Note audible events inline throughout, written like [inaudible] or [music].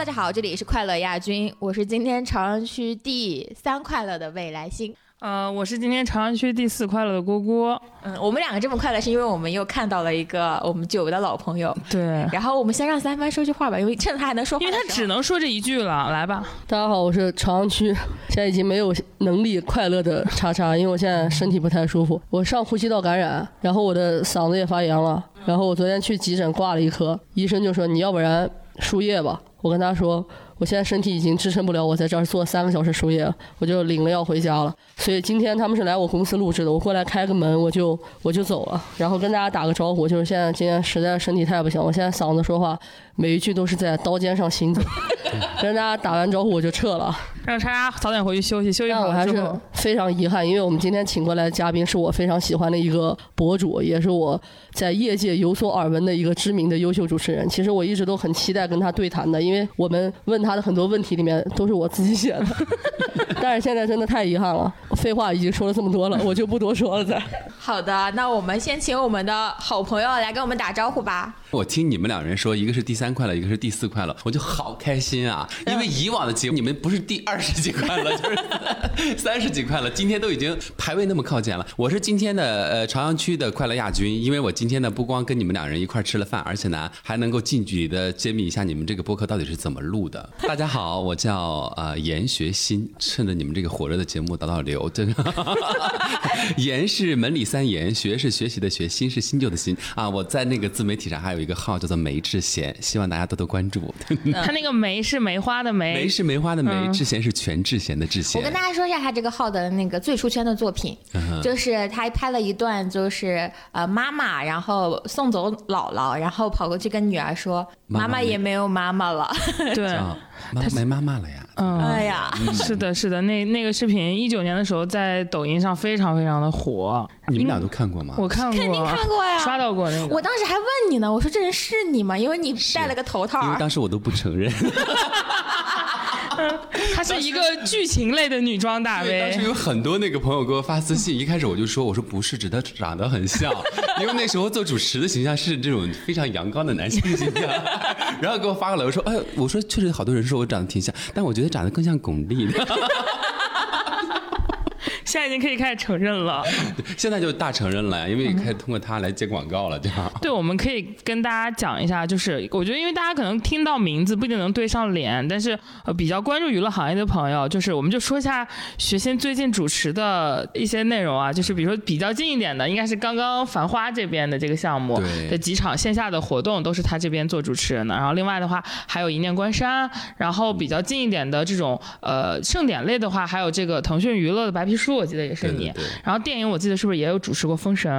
大家好，这里是快乐亚军，我是今天朝阳区第三快乐的未来星。呃，我是今天朝阳区第四快乐的郭郭。嗯，我们两个这么快乐，是因为我们又看到了一个我们久违的老朋友。对，然后我们先让三番说句话吧，因为趁他还能说话，因为他只能说这一句了。来吧，大家好，我是朝阳区现在已经没有能力快乐的叉叉，因为我现在身体不太舒服，我上呼吸道感染，然后我的嗓子也发炎了，然后我昨天去急诊挂了一科，医生就说你要不然输液吧，我跟他说。我现在身体已经支撑不了，我在这儿坐三个小时输液，我就领了药回家了。所以今天他们是来我公司录制的，我过来开个门，我就我就走了，然后跟大家打个招呼。就是现在今天实在身体太不行，我现在嗓子说话每一句都是在刀尖上行走。[laughs] 跟大家打完招呼我就撤了，让叉叉早点回去休息休息。但我还是非常遗憾，因为我们今天请过来的嘉宾是我非常喜欢的一个博主，也是我在业界有所耳闻的一个知名的优秀主持人。其实我一直都很期待跟他对谈的，因为我们问他。他的很多问题里面都是我自己写的，[laughs] 但是现在真的太遗憾了。废话已经说了这么多了，我就不多说了。再好的，那我们先请我们的好朋友来跟我们打招呼吧。我听你们两人说，一个是第三快乐，一个是第四快乐，我就好开心啊！因为以往的节目你们不是第二十几块了，就是 [laughs] 三十几块了，今天都已经排位那么靠前了。我是今天的呃朝阳区的快乐亚军，因为我今天呢不光跟你们两人一块吃了饭，而且呢还能够近距离的揭秘一下你们这个播客到底是怎么录的。[laughs] 大家好，我叫呃严学新，趁着你们这个火热的节目导导流，这个 [laughs] 严是门里三严，学是学习的学，新是新旧的新啊。我在那个自媒体上还有一个号叫做梅志贤，希望大家多多关注。他那个梅是梅花的梅，梅是梅花的梅，志贤是全智贤的智贤。我跟大家说一下他这个号的那个最出圈的作品，就是他拍了一段，就是呃妈妈，然后送走姥姥，然后跑过去跟女儿说，妈妈也没有妈妈了。[laughs] 对。他没妈妈了呀！嗯，哎呀，[laughs] 是的，是的，那那个视频一九年的时候在抖音上非常非常的火。你们俩都看过吗？我看过，肯定看过呀，刷到过那个。我当时还问你呢，我说这人是你吗？因为你戴了个头套。因为当时我都不承认。[laughs] [laughs] 她是一个剧情类的女装大 V。当时有很多那个朋友给我发私信，一开始我就说，我说不是，只她长得很像，[laughs] 因为那时候做主持的形象是这种非常阳刚的男性形象。[laughs] 然后给我发过来，我说，哎，我说确实好多人说我长得挺像，但我觉得长得更像巩俐。现在已经可以开始承认了，[laughs] 现在就大承认了呀，因为开始通过他来接广告了，这样。对，我们可以跟大家讲一下，就是我觉得，因为大家可能听到名字不一定能对上脸，但是呃，比较关注娱乐行业的朋友，就是我们就说一下学欣最近主持的一些内容啊，就是比如说比较近一点的，应该是刚刚繁花这边的这个项目的几场线下的活动都是他这边做主持人的，然后另外的话还有一念关山，然后比较近一点的这种呃盛典类的话，还有这个腾讯娱乐的白皮书。我记得也是你，然后电影我记得是不是也有主持过《封神》？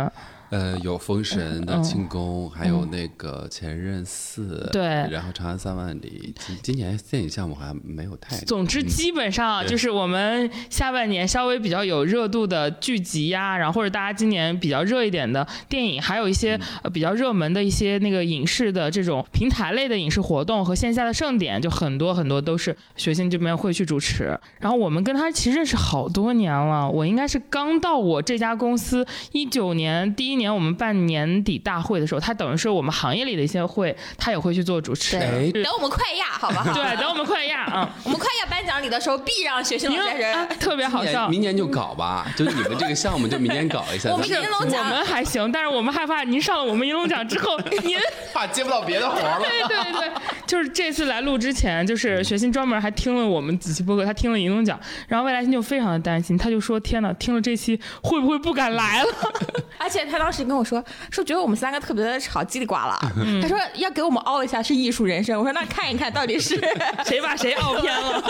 呃，有《封神》的庆功，还有那个《前任四》，对，然后《长安三万里》。今今年电影项目好像没有太。总之，基本上就是我们下半年稍微比较有热度的剧集呀，然后或者大家今年比较热一点的电影，还有一些呃比较热门的一些那个影视的这种平台类的影视活动和线下的盛典，就很多很多都是学信这边会去主持。然后我们跟他其实认识好多年了，我应该是刚到我这家公司一九年第一。年我们办年底大会的时候，他等于是我们行业里的一些会，他也会去做主持。等我们快亚，好吧？对，等我们快亚啊！[laughs] 我们快亚颁奖礼的时候，必让学生先生特别好笑。明年就搞吧，就你们这个项目就明年搞一下。我们 [laughs] 银龙奖我们还行，但是我们害怕您上了我们银龙奖之后，[laughs] 您怕接不到别的活了。对对对，就是这次来录之前，就是学新专门还听了我们几期播客，他听了银龙奖，然后未来星就非常的担心，他就说：“天哪，听了这期会不会不敢来了？”而且他当。当时跟我说说觉得我们三个特别的吵叽里呱啦，他说要给我们凹一下是艺术人生，我说那看一看到底是 [laughs] 谁把谁凹偏了。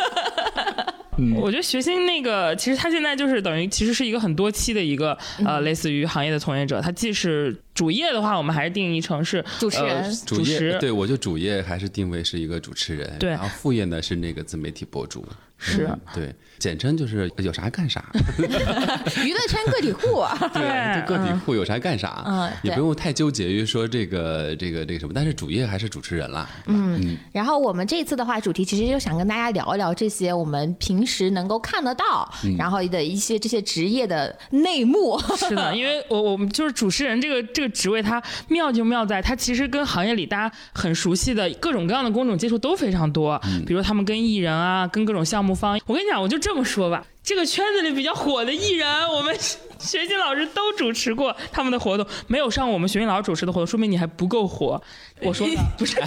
我觉得学新那个其实他现在就是等于其实是一个很多期的一个呃类似于行业的从业者，他既是主业的话，我们还是定义成是主持人，主业对我就主业还是定位是一个主持人，对，然后副业呢是那个自媒体博主。是。对，简称就是有啥干啥，[laughs] 娱乐圈个体户，[laughs] 对，[laughs] 就个体户有啥干啥，嗯，也不用太纠结于说这个这个这个什么，但是主业还是主持人啦，嗯，然后我们这次的话，主题其实就想跟大家聊一聊这些我们平时能够看得到，然后的一些这些职业的内幕。是的，因为我我们就是主持人这个这个职位它妙就妙在它其实跟行业里大家很熟悉的各种各样的工种接触都非常多，比如他们跟艺人啊，跟各种项目方。我跟你讲，我就这么说吧，这个圈子里比较火的艺人，我们学习老师都主持过他们的活动，没有上我们学习老师主持的活动，说明你还不够火。我说的不是，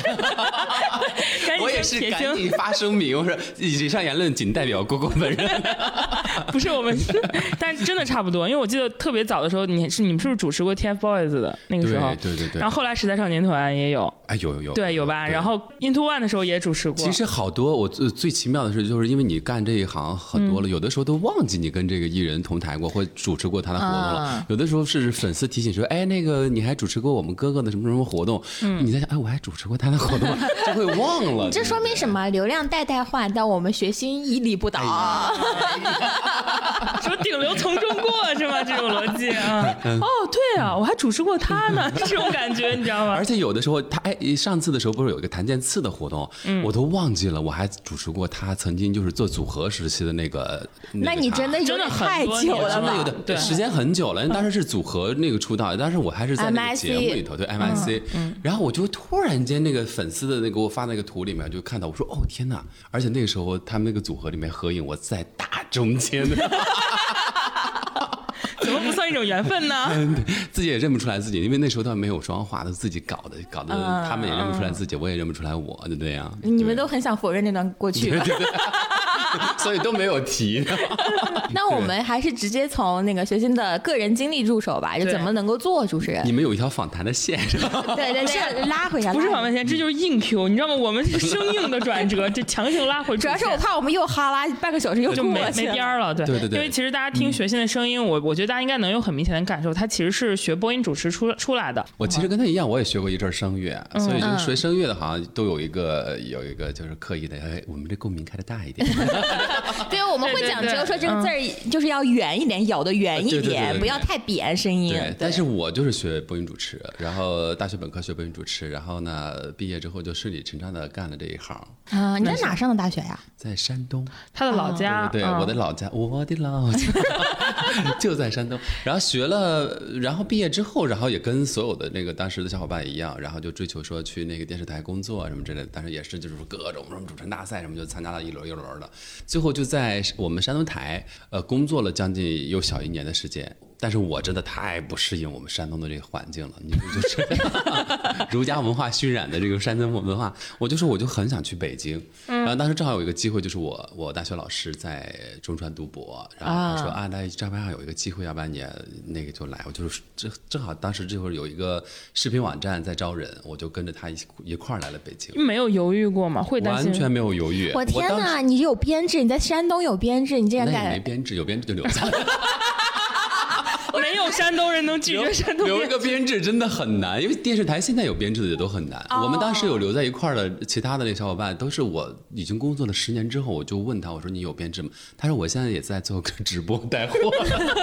[laughs] 我也是赶紧发声明，我说以上言论仅代表郭郭本人，[laughs] 不是我们，但真的差不多，因为我记得特别早的时候，你是你们是不是主持过 TFBOYS 的那个时候？对对对。然后后来时代少年团也有，哎有有有，对有吧？然后 Into One 的时候也主持过。其实好多，我最最奇妙的是，就是因为你干这一行很多了，有的时候都忘记你跟这个艺人同台过或主持过他的活动了。有的时候是粉丝提醒说，哎，那个你还主持过我们哥哥的什么什么活动？嗯，你在想，哎，我还主持过他的活动，[laughs] 就会忘了。[laughs] 这说明什么？流量代代换，但我们学心屹立不倒。说顶流从中过是吗？这种逻辑啊？哦，对啊，我还主持过他呢，这种感觉你知道吗？而且有的时候他哎，上次的时候不是有一个谭健次的活动，我都忘记了，我还主持过他曾经就是做组合时期的那个。那你真的真的太久了，真的有的时间很久了。因为当时是组合那个出道，当时我还是在那个节目里头，对 M I C。然后我就突然间那个粉丝的那给我发那个图里面就看到，我说哦天哪！而且那个时候他们那个组合里面合影，我在大中间。[laughs] 怎么不算一种缘分呢？[laughs] 自己也认不出来自己，因为那时候他没有妆化，都自己搞的，搞得他们也认不出来自己，我也认不出来我，就这样。你们都很想否认那段过去。[laughs] [laughs] 所以都没有提。那我们还是直接从那个学新的个人经历入手吧，就怎么能够做主持人？你们有一条访谈的线是吧？对对对，拉回来。不是访谈线，这就是硬 Q，你知道吗？我们是生硬的转折，这强行拉回。主要是我怕我们又哈拉半个小时，又就没没边儿了。对对对。因为其实大家听学新的声音，我我觉得大家应该能有很明显的感受，他其实是学播音主持出出来的。我其实跟他一样，我也学过一阵声乐，所以就学声乐的，好像都有一个有一个就是刻意的，哎，我们这共鸣开的大一点。[laughs] 对。我们会讲究说这个字儿就是要圆一点，咬的圆一点，不要太扁声音。对，但是我就是学播音主持，然后大学本科学播音主持，然后呢，毕业之后就顺理成章的干了这一行。啊，你在哪上的大学呀？在山东，他的老家。对，我的老家，我的老家 [laughs] 就在山然后学了，然后毕业之后，然后也跟所有的那个当时的小伙伴一样，然后就追求说去那个电视台工作什么之类的。但是也是就是各种什么主持大赛什么，就参加了一轮一轮的。最后就在。我们山东台，呃，工作了将近有小一年的时间。但是我真的太不适应我们山东的这个环境了，你不就是 [laughs] 儒家文化熏染的这个山东文化？我就说我就很想去北京，然后当时正好有一个机会，就是我我大学老师在中传读博，然后他说啊，那这边有一个机会，要不然你那个就来，我就是正正好当时这会儿有一个视频网站在招人，我就跟着他一一块儿来了北京。没有犹豫过吗？会担心完全没有犹豫。我天哪，你有编制，你在山东有编制，你竟然敢？没编制，有编制就留下。没 [laughs] 有山东人能拒绝山东。留一个编制真的很难，因为电视台现在有编制的也都很难。我们当时有留在一块儿的其他的那小伙伴，都是我已经工作了十年之后，我就问他，我说你有编制吗？他说我现在也在做个直播带货，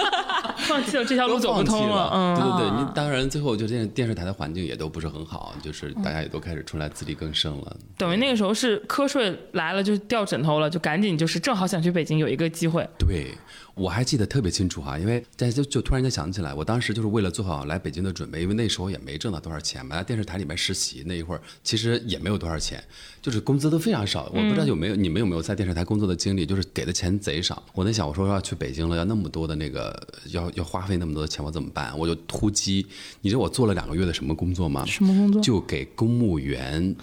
[laughs] 放弃了这条路走不通了。嗯，对对对，你当然最后就电电视台的环境也都不是很好，就是大家也都开始出来自力更生了。等于那个时候是瞌睡来了就掉枕头了，就赶紧就是正好想去北京有一个机会。对。我还记得特别清楚哈，因为在就就突然间想起来，我当时就是为了做好来北京的准备，因为那时候也没挣到多少钱嘛，在电视台里面实习那一会儿，其实也没有多少钱，就是工资都非常少。我不知道有没有你们有没有在电视台工作的经历，就是给的钱贼少。我在想，我说要去北京了，要那么多的那个要要花费那么多的钱，我怎么办？我就突击。你知道我做了两个月的什么工作吗？什么工作？就给公务员，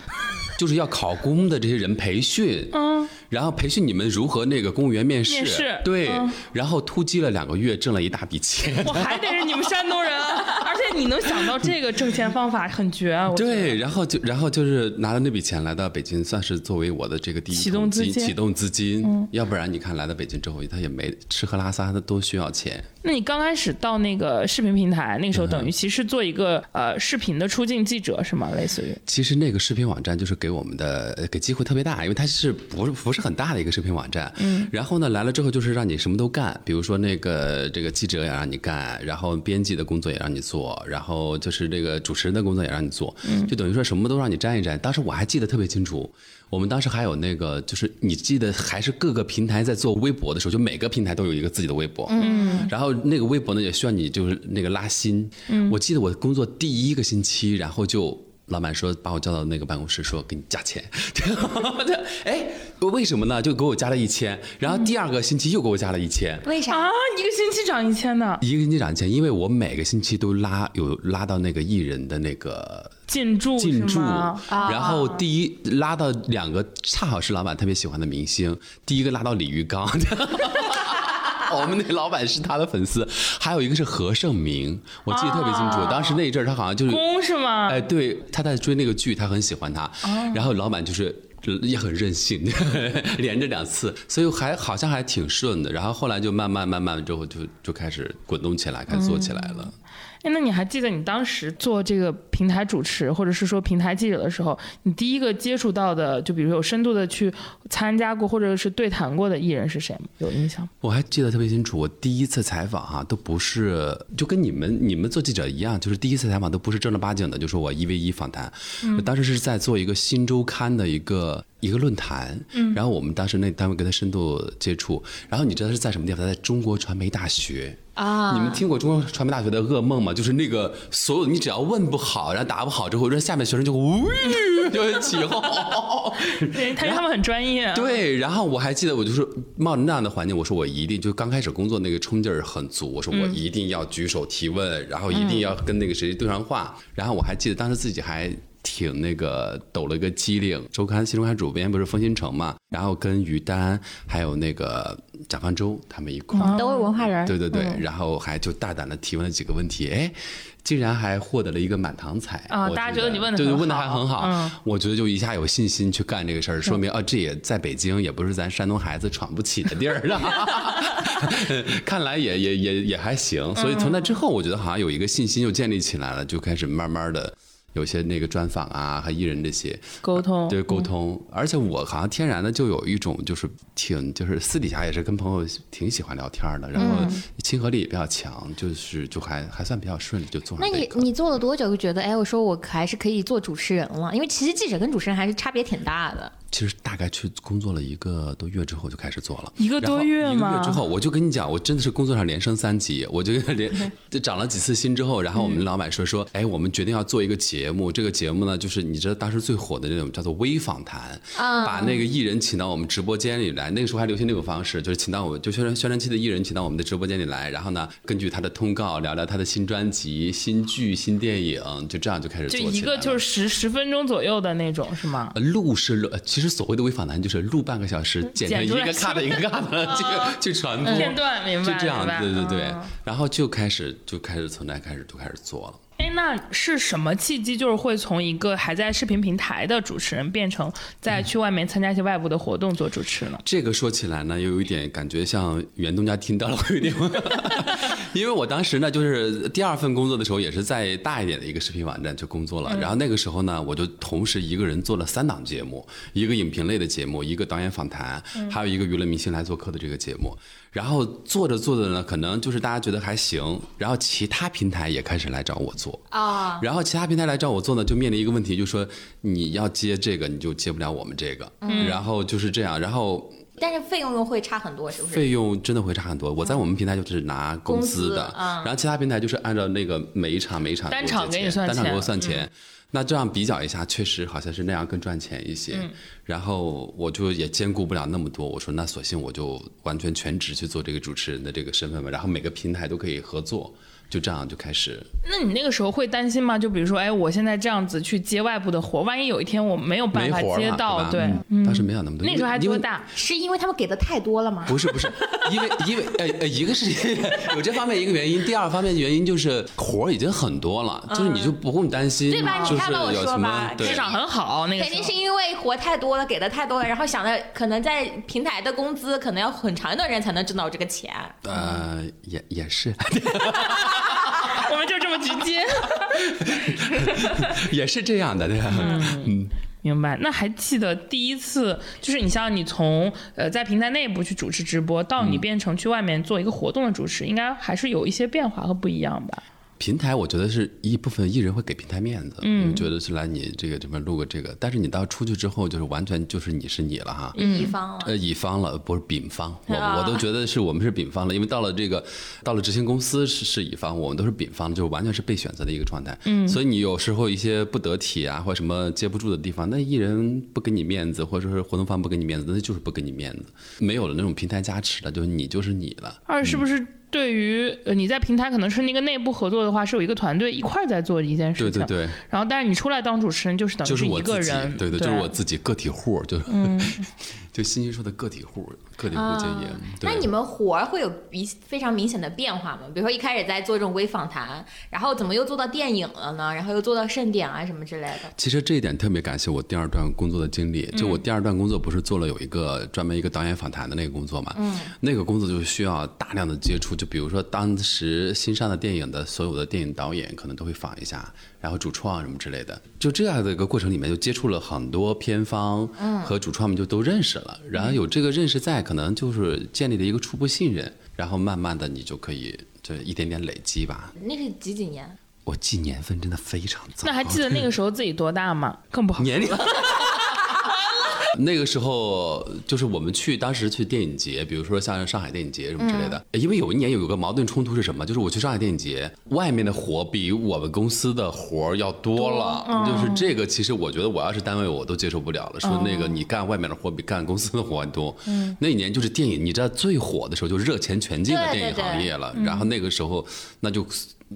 就是要考公的这些人培训。嗯。然后培训你们如何那个公务员面试，对，然后突击了两个月，挣了一大笔钱。我还得是你们山东人，而且你能想到这个挣钱方法很绝。对，然后就然后就是拿了那笔钱来到北京，算是作为我的这个第一启动资金。启动资金，要不然你看来到北京之后，他也没吃喝拉撒，他都需要钱。那你刚开始到那个视频平台，那个时候等于其实做一个呃视频的出镜记者是吗？类似于？其实那个视频网站就是给我们的给机会特别大，因为它是不是不是很大的一个视频网站。嗯。然后呢来了之后就是让你什么都干，比如说那个这个记者也让你干，然后编辑的工作也让你做，然后就是这个主持人的工作也让你做，就等于说什么都让你沾一沾。当时我还记得特别清楚，我们当时还有那个，就是你记得还是各个平台在做微博的时候，就每个平台都有一个自己的微博，嗯，然后那个微博呢也需要你就是那个拉新。我记得我工作第一个星期，然后就。老板说把我叫到那个办公室，说给你加钱。[laughs] 哎，为什么呢？就给我加了一千。然后第二个星期又给我加了一千。为啥啊？一个星期涨一千呢？一个星期涨一千，因为我每个星期都拉有拉到那个艺人的那个进驻进驻，啊然后第一拉到两个恰好是老板特别喜欢的明星，第一个拉到李玉刚。[laughs] 我们那老板是他的粉丝，还有一个是何晟铭，我记得特别清楚。当时那一阵儿他好像就是公是吗？哎，对，他在追那个剧，他很喜欢他，然后老板就是也很任性，[laughs] 连着两次，所以还好像还挺顺的。然后后来就慢慢慢慢之后就就开始滚动起来，开始做起来了。哎，那你还记得你当时做这个平台主持，或者是说平台记者的时候，你第一个接触到的，就比如有深度的去参加过或者是对谈过的艺人是谁吗？有印象吗？我还记得特别清楚，我第一次采访哈、都不是就跟你们你们做记者一样，就是第一次采访都不是正儿八经的，就说我一 v 一访谈。嗯当时是在做一个新周刊的一个一个论坛，嗯然后我们当时那单位跟他深度接触，然后你知道是在什么地方？他在中国传媒大学。啊？你们听过中国传媒大学的噩梦吗？就是那个所有你只要问不好，然后答不好之后，让下面学生就呜就会起哄。[laughs] 对，他他们很专业、啊。，对，然后我还记得，我就是冒着那样的环境，我说我一定就刚开始工作那个冲劲儿很足，我说我一定要举手提问，然后一定要跟那个谁对上话。然后我还记得当时自己还挺那个抖了个机灵，周刊新周刊主编不是封新城嘛，然后跟于丹还有那个蒋方舟他们一块儿。都是文化人。对对对，然后还就大胆的提问了几个问题，哎，竟然还获得了一个满堂彩啊大家觉得你问的对问的还很好，嗯我觉得就一下有信心去干这个事儿，说明啊，这也在北京也不是咱山东孩子闯不起的地儿啊，[laughs] 看来也也也也还行，所以从那之后，我觉得好像有一个信心又建立起来了，就开始慢慢的。有些那个专访啊和艺人这些沟通对沟通，而且我好像天然的就有一种就是挺就是私底下也是跟朋友挺喜欢聊天的，然后亲和力也比较强，就是就还还算比较顺利就做上那你。你做了多久就觉得，哎，我说我还是可以做主持人了？因为其实记者跟主持人还是差别挺大的。其实大概去工作了一个多月之后就开始做了，一个多月然后一个月之后，我就跟你讲，我真的是工作上连升三级，我就连就涨了几次薪之后，然后我们老板说说，哎，我们决定要做一个节目，这个节目呢，就是你知道当时最火的那种叫做微访谈，把那个艺人请到我们直播间里来，那个时候还流行那种方式，就是请到我们就宣传宣传期的艺人请到我们的直播间里来，然后呢，根据他的通告聊聊他的新专辑、新剧、新电影，就这样就开始做就。一个就是十十分钟左右的那种是吗？呃录是录，呃其实所谓的微访谈就是录半个小时，剪成一个 cut 一个 cut 去 [laughs] 去传播片段明白就这样，对对对嗯，然后就开始就开始从那开始就开始做了。哎，那是什么契机，就是会从一个还在视频平台的主持人，变成再去外面参加一些外部的活动做主持呢？这个说起来呢，又有一点感觉像袁东家听到了，我有点，[laughs] 因为我当时呢，就是第二份工作的时候，也是在大一点的一个视频网站去工作了。然后那个时候呢，我就同时一个人做了三档节目，一个影评类的节目，一个导演访谈，还有一个娱乐明星来做客的这个节目。然后做着做着呢，可能就是大家觉得还行，然后其他平台也开始来找我做。啊，然后其他平台来找我做呢，就面临一个问题，就是说你要接这个，你就接不了我们这个。嗯然后就是这样，然后但是费用又会差很多，是不是？费用真的会差很多。我在我们平台就是拿工资的，工资嗯然后其他平台就是按照那个每一场每一场单场给我结给你算单场给我算钱。那这样比较一下，确实好像是那样更赚钱一些。然后我就也兼顾不了那么多，我说那索性我就完全全职去做这个主持人的这个身份吧。然后每个平台都可以合作，就这样就开始。那你那个时候会担心吗？就比如说，哎，我现在这样子去接外部的活，万一有一天我没有办法接到，吧对，嗯当时没想那么多。那时候还多大？是因为他们给的太多了吗？不是不是，因为因为呃呃，一个是 [laughs] 有这方面一个原因，第二方面的原因就是活已经很多了，就是你就不用担心，对吧你就是看吧我说吧对市场很好，那个肯定是因为活太多了，给的太多了，然后想的可能在平台的工资可能要很长一段时间才能挣到这个钱。呃也也是 [laughs] 直接。[laughs] 也是这样的，对吧？嗯，明白。那还记得第一次，就是你像你从呃在平台内部去主持直播，到你变成去外面做一个活动的主持，应该还是有一些变化和不一样吧？平台我觉得是一部分艺人会给平台面子，嗯，觉得是来你这个这边录个这个，但是你到出去之后，就是完全就是你是你了哈，乙方了。呃，乙方了，不是丙方，我啊我都觉得是我们是丙方了，因为到了这个到了执行公司是是乙方，我们都是丙方，就完全是被选择的一个状态。嗯，所以你有时候一些不得体啊，或者什么接不住的地方，那艺人不给你面子，或者说是活动方不给你面子，那就是不给你面子，没有了那种平台加持了，就是你就是你了。二是不是对于呃你在平台可能是那个内部合作的话，是有一个团队一块儿在做一件事情，对对对，然后但是你出来当主持人，就是等于就是我自己个人，，对对，就是我自己个体户，就嗯、[laughs] 就欣欣说的个体户，个体户经营。对那你们活儿会有比非常明显的变化吗？比如说一开始在做这种微访谈，然后怎么又做到电影了呢？然后又做到盛典啊什么之类的。其实这一点特别感谢我第二段工作的经历。就我第二段工作不是做了有一个专门一个导演访谈的那个工作嘛？嗯，那个工作就需要大量的接触，就比如说当时新上的电影的所有的电影导演可能都会访一下，然后主创什么之类的。就这样的一个过程里面，就接触了很多片方和主创们就都认识了，然后有这个认识在，可能就是建立了一个初步信任，然后慢慢的你就可以这一点点累积吧。那是几几年？我记年份真的非常早，那还记得那个时候自己多大吗？更不好。年龄。那个时候就是我们去当时去电影节，比如说像上海电影节什么之类的。因为有一年有个矛盾冲突是什么？就是我去上海电影节，外面的活比我们公司的活要多了。就是这个，其实我觉得我要是单位我都接受不了了。说那个你干外面的活比干公司的活还多。那一年就是电影，你知道最火的时候就热钱全进了电影行业了。然后那个时候那就。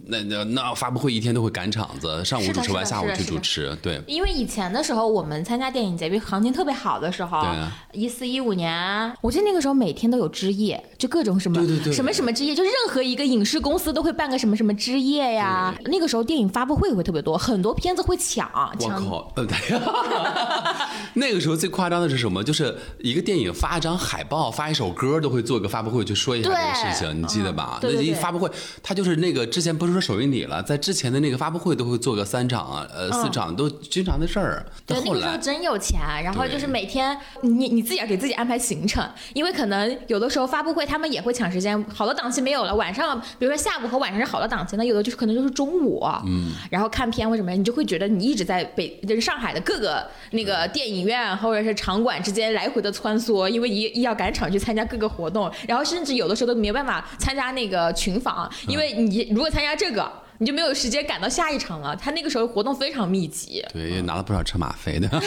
那那那发布会一天都会赶场子，上午主持完，下午去主持，对。因为以前的时候，我们参加电影节，比如行情特别好的时候一四一五年，我记得那个时候每天都有之夜，就各种什么什么什么之夜，就任何一个影视公司都会办个什么什么之夜呀。那个时候电影发布会会特别多，很多片子会抢我抢。靠！[laughs] 那个时候最夸张的是什么？就是一个电影发一张海报、发一首歌，都会做个发布会去说一下这个事情，你记得吧？那一发布会，他就是那个之前不是说首映礼了，在之前的那个发布会都会做个三场啊、呃四场，都经常的事儿。对，那个时候，真有钱，然后就是每天你你自己要给自己安排行程，因为可能有的时候发布会他们也会抢时间，好多档期没有了，晚上比如说下午和晚上是好的档期，那有的就是可能就是中午，嗯，然后看片或什么，你就会觉得你一直在北就是上海的各个那个电影院或者是场馆之间来回的穿梭，因为一一要赶场去参加各个活动，然后甚至有的时候都没有办法参加那个群访，因为你如果参加这个。你就没有时间赶到下一场了。他那个时候活动非常密集，对，也拿了不少车马费的。[laughs]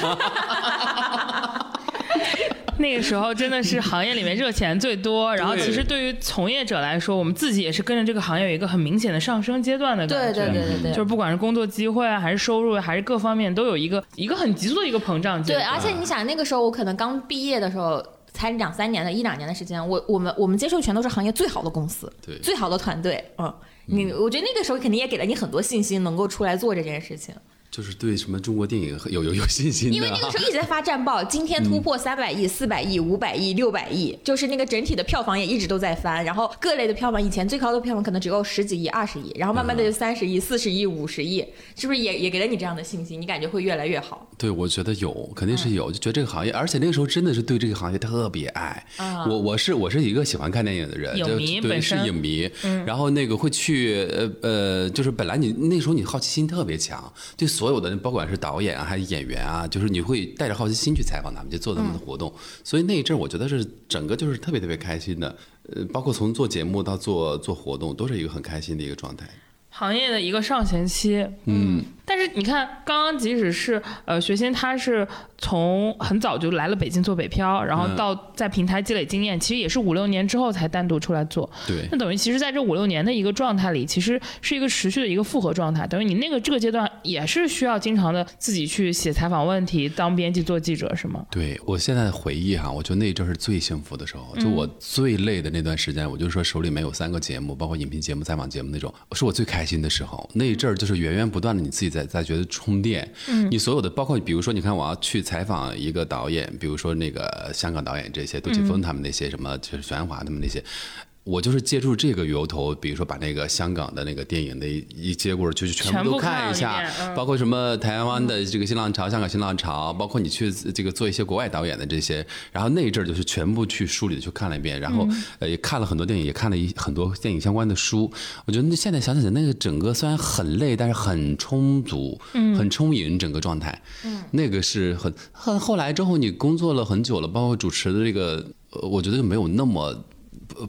那个时候真的是行业里面热钱最多，然后其实对于从业者来说，我们自己也是跟着这个行业有一个很明显的上升阶段的感对觉。对对对对，就是不管是工作机会啊，还是收入啊，还是各方面，都有一个一个很急速的一个膨胀阶对，而且你想，那个时候我可能刚毕业的时候，才两三年的一两年的时间，我我们我们接触全都是行业最好的公司，对最好的团队，嗯，你我觉得那个时候肯定也给了你很多信心，能够出来做这件事情。就是对什么中国电影有有有信心的。因为那个时候一直在发战报，今天突破三百亿、四百亿、五百亿、六百亿，就是那个整体的票房也一直都在翻。然后各类的票房，以前最高的票房可能只有十几亿、二十亿，然后慢慢的就三十亿、四十亿、五十亿，是不是也也给了你这样的信心？你感觉会越来越好？对，我觉得有，肯定是有，就觉得这个行业，而且那个时候真的是对这个行业特别爱。我我是我是一个喜欢看电影的人，影就对是迷本身影迷，然后那个会去呃呃，就是本来你那时候你好奇心特别强，对所有的不管是导演啊还是演员啊，就是你会带着好奇心去采访他们，就做他们的活动，所以那一阵儿我觉得是整个就是特别特别开心的，呃，包括从做节目到做做活动，都是一个很开心的一个状态。行业的一个上行期，嗯，但是你看，刚刚即使是呃学欣，他是从很早就来了北京做北漂，然后到在平台积累经验，其实也是五六年之后才单独出来做。对那等于其实在这五六年的一个状态里，其实是一个持续的一个复合状态。等于你那个这个阶段也是需要经常的自己去写采访问题、当编辑、做记者，是吗？对我现在回忆哈，我觉得那一阵儿是最幸福的时候，就我最累的那段时间，我就说手里面有三个节目，包括影评节目、采访节目那种，是我最开心的时候。那一阵儿就是源源不断的你自己在在觉得充电，嗯，你所有的包括比如说你看我要去采访一个导演，比如说那个香港导演这些杜琪峰他们那些什么，就是玄华他们那些。我就是借助这个由头，比如说把那个香港的那个电影的一一接过，就是全部都看一下，嗯包括什么台湾的这个新浪潮、香港新浪潮，包括你去这个做一些国外导演的这些，然后那一阵儿就是全部去梳理的去看了一遍，然后嗯呃也看了很多电影，也看了一很多电影相关的书。我觉得那现在想起来，那个整个虽然很累，但是很充足，嗯很充盈，整个状态。那个是很很后来之后，你工作了很久了，包括主持的这个，呃我觉得就没有那么呃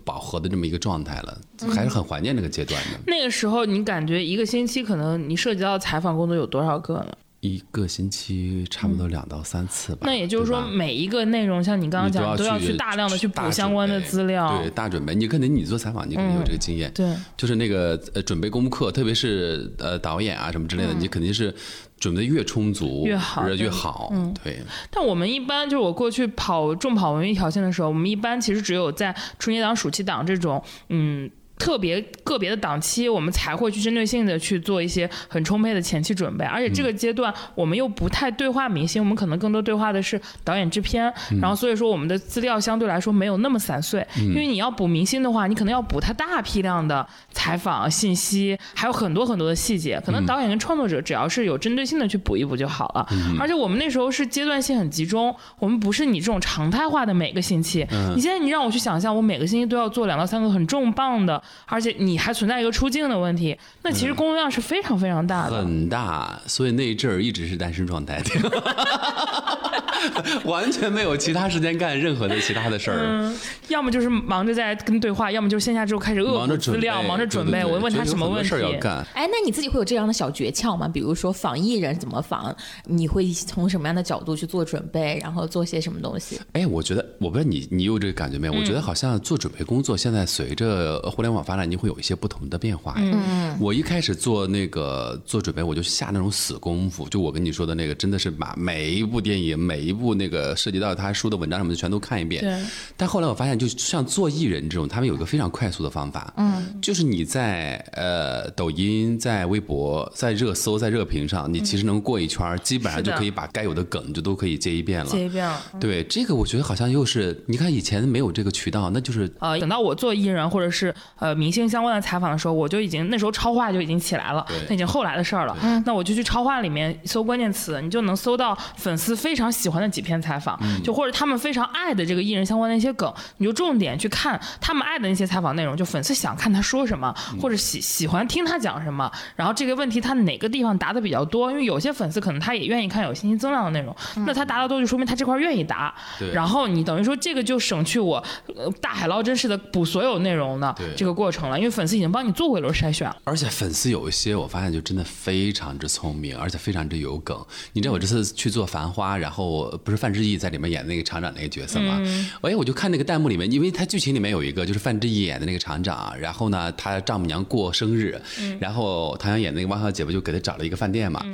饱和的这么一个状态了，还是很怀念那个阶段的。那个时候你感觉一个星期可能你涉及到采访工作有多少个呢？一个星期差不多两到三次吧。那也就是说每一个内容，像你刚刚讲，你都要去大量的去补相关的资料。对，大准备。你可能你做采访，你肯定有这个经验。对就是那个呃准备功课，特别是呃导演啊什么之类的，你肯定是准备越充足越好越好。对，但我们一般就是我过去跑重跑文艺条线的时候，我们一般其实只有在春节档、暑期档这种嗯。特别个别的档期，我们才会去针对性的去做一些很充沛的前期准备，而且这个阶段我们又不太对话明星，我们可能更多对话的是导演制片，然后所以说我们的资料相对来说没有那么散碎，因为你要补明星的话，你可能要补他大批量的采访信息，还有很多很多的细节，可能导演跟创作者只要是有针对性的去补一补就好了，而且我们那时候是阶段性很集中，我们不是你这种常态化的每个星期，你现在你让我去想象，我每个星期都要做两到三个很重磅的，而且你还存在一个出镜的问题，那其实工作量是非常非常大的。很大，所以那一阵儿一直是单身状态，[laughs] [laughs] 完全没有其他时间干任何的其他的事儿。嗯，要么就是忙着在跟对话，要么就是线下之后开始恶忙着准备补资料，忙着准备。对对对我问他就是有很多什么问题事儿要干。哎，那你自己会有这样的小诀窍吗？比如说仿艺人怎么仿，你会从什么样的角度去做准备，然后做些什么东西？哎，我觉得，我不知道你你有这个感觉没有？我觉得好像做准备工作，现在随着互联网发展，你会有一些不同的变化。嗯，我一开始做那个做准备，我就下那种死功夫，就我跟你说的那个，真的是把每一部电影、每一部那个涉及到他书的文章什么的全都看一遍。对。但后来我发现，就像做艺人这种，他们有一个非常快速的方法，嗯，就是你在呃抖音、在微博、在热搜、在热评上，你其实能过一圈儿，基本上就可以把该有的梗就都可以接一遍了。接一遍了。对这个，我觉得好像又是你看以前没有这个渠道，那就是呃，等到我做艺人或者是呃明星相关的采访的时候，我就已经那时候超话就已经起来了对，那已经后来的事儿了。那我就去超话里面搜关键词，你就能搜到粉丝非常喜欢的几篇采访，就或者他们非常爱的这个艺人相关的一些梗，你就重点去看他们爱的那些采访内容，就粉丝想看他说什么，或者喜喜欢听他讲什么，然后这个问题他哪个地方答的比较多，因为有些粉丝可能他也愿意看有信息增量的内容，那他答的多就说明他这块儿愿意答，然后你等于说这个就省去我呃大海捞针似的补所有内容的这个过程了，因为粉丝已经帮你做过一轮筛选了。而且粉丝有一些，我发现就真的非常之聪明，而且非常之有梗。你知道我这次去做《繁花》，然后不是范志毅在里面演的那个厂长那个角色吗？哎，我就看那个弹幕里面，因为他剧情里面有一个就是范志毅演的那个厂长，然后呢，他丈母娘过生日，然后唐阳演的那个汪小姐不就给他找了一个饭店嘛。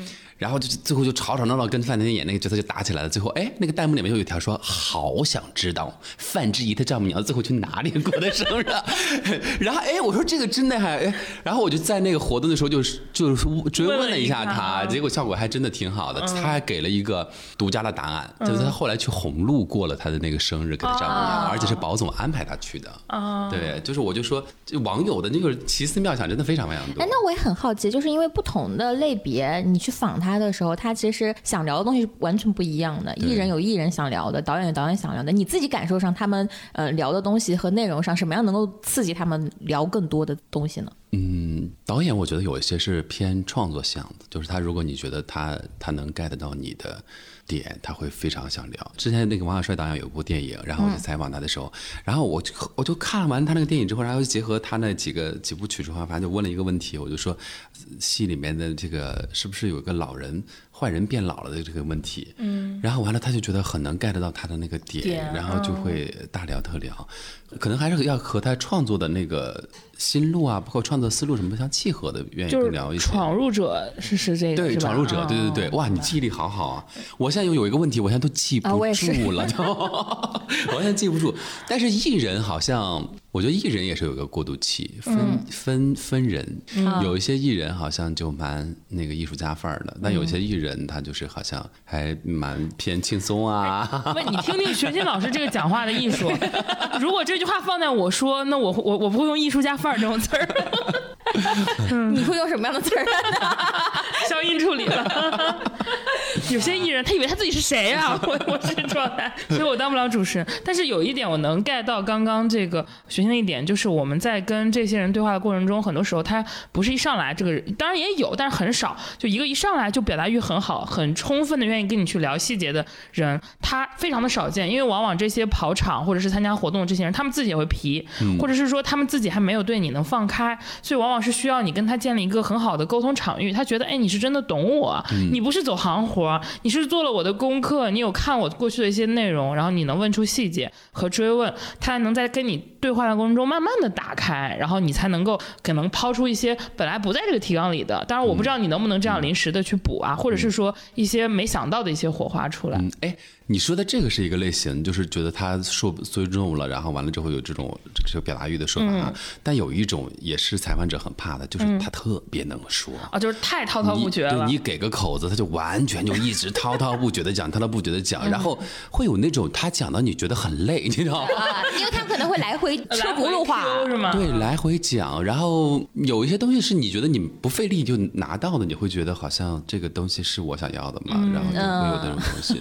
然后就最后就吵吵闹闹，跟范甜甜演那个角色就打起来了。最后，哎，那个弹幕里面又有一条说：“好想知道范志毅他丈母娘最后去哪里过的生日。”然后，哎，我说这个真的还，哎，然后我就在那个活动的时候就是就是追问了一下他，嗯结果效果还真的挺好的，他还给了一个独家的答案，就是他后来去红路过了他的那个生日给他丈母娘，而且是保总安排他去的。对，就是我就说，这网友的那个奇思妙想真的非常非常多哎，。那我也很好奇，就是因为不同的类别，你去访他的时候，他其实想聊的东西是完全不一样的。艺人有艺人想聊的，导演有导演想聊的。你自己感受上，他们呃聊的东西和内容上，什么样能够刺激他们聊更多的东西呢？嗯，导演我觉得有一些是偏创作向的，就是他如果你觉得他他能 get 到你的点，他会非常想聊。之前那个王小帅导演有一部电影，然后我去采访他的时候，然后我就我就看完他那个电影之后，然后就结合他那几个几部曲之后，反正就问了一个问题，我就说戏里面的这个是不是有一个老人坏人变老了的这个问题？嗯，然后完了他就觉得很能 get 到他的那个点，点然后就会大聊特聊，可能还是要和他创作的那个心路啊，包括创作思路什么相契合的，愿意就是多聊一些。闯入者是是这个对，闯入者，对对对，嗯哇，你记忆力好好啊！我现在又有一个问题，我现在都记不住了，就 [laughs] 我现在记不住。但是艺人好像我觉得艺人也是有个过渡期，分、嗯分分人，有一些艺人好像就蛮那个艺术家范儿的，但有些艺人他就是好像还蛮偏轻松啊。[laughs] 问你听听学新老师这个讲话的艺术，[laughs] 如果这句话放在我说，那我我我不会用艺术家范儿这种词儿，你会用什么样的词儿？[laughs] 消音处理了。有些艺人他以为他自己是谁啊？我我是状态，所以我当不了主持人。但是有一点我能 get 到刚刚这个学新的一点，就是我们在跟这些人对话的过程中，很多时候他不是一上来这个人，当然也有，但是很少。就一个一上来就表达欲很好、很充分的愿意跟你去聊细节的人，他非常的少见。因为往往这些跑场或者是参加活动的这些人，他们自己也会皮，或者是说他们自己还没有对你能放开，所以往往是需要你跟他建立一个很好的沟通场域。他觉得，哎，你是真的懂我，你不是走行活，你是做了我的功课，你有看我过去的一些内容，然后你能问出细节和追问，他能在跟你对话过程中慢慢的打开，然后你才能够可能抛出一些本来不在这个提纲里的。当然，我不知道你能不能这样临时的去补啊，或者是说一些没想到的一些火花出来。嗯，你说的这个是一个类型，就是觉得他受尊重了，然后完了之后有这种这个表达欲的说法啊。但有一种也是采访者很怕的，就是他特别能说。啊，就是太滔滔不绝了。对你给个口子，他就完全就一直滔滔不绝的讲，滔滔不绝的讲，然后会有那种他讲到你觉得很累，你知道吗？啊，因为他可能会来回 [laughs] 车轱辘话？对，来回讲，然后有一些东西是你觉得你不费力就拿到的，你会觉得好像这个东西是我想要的嘛，然后就会有那种东西。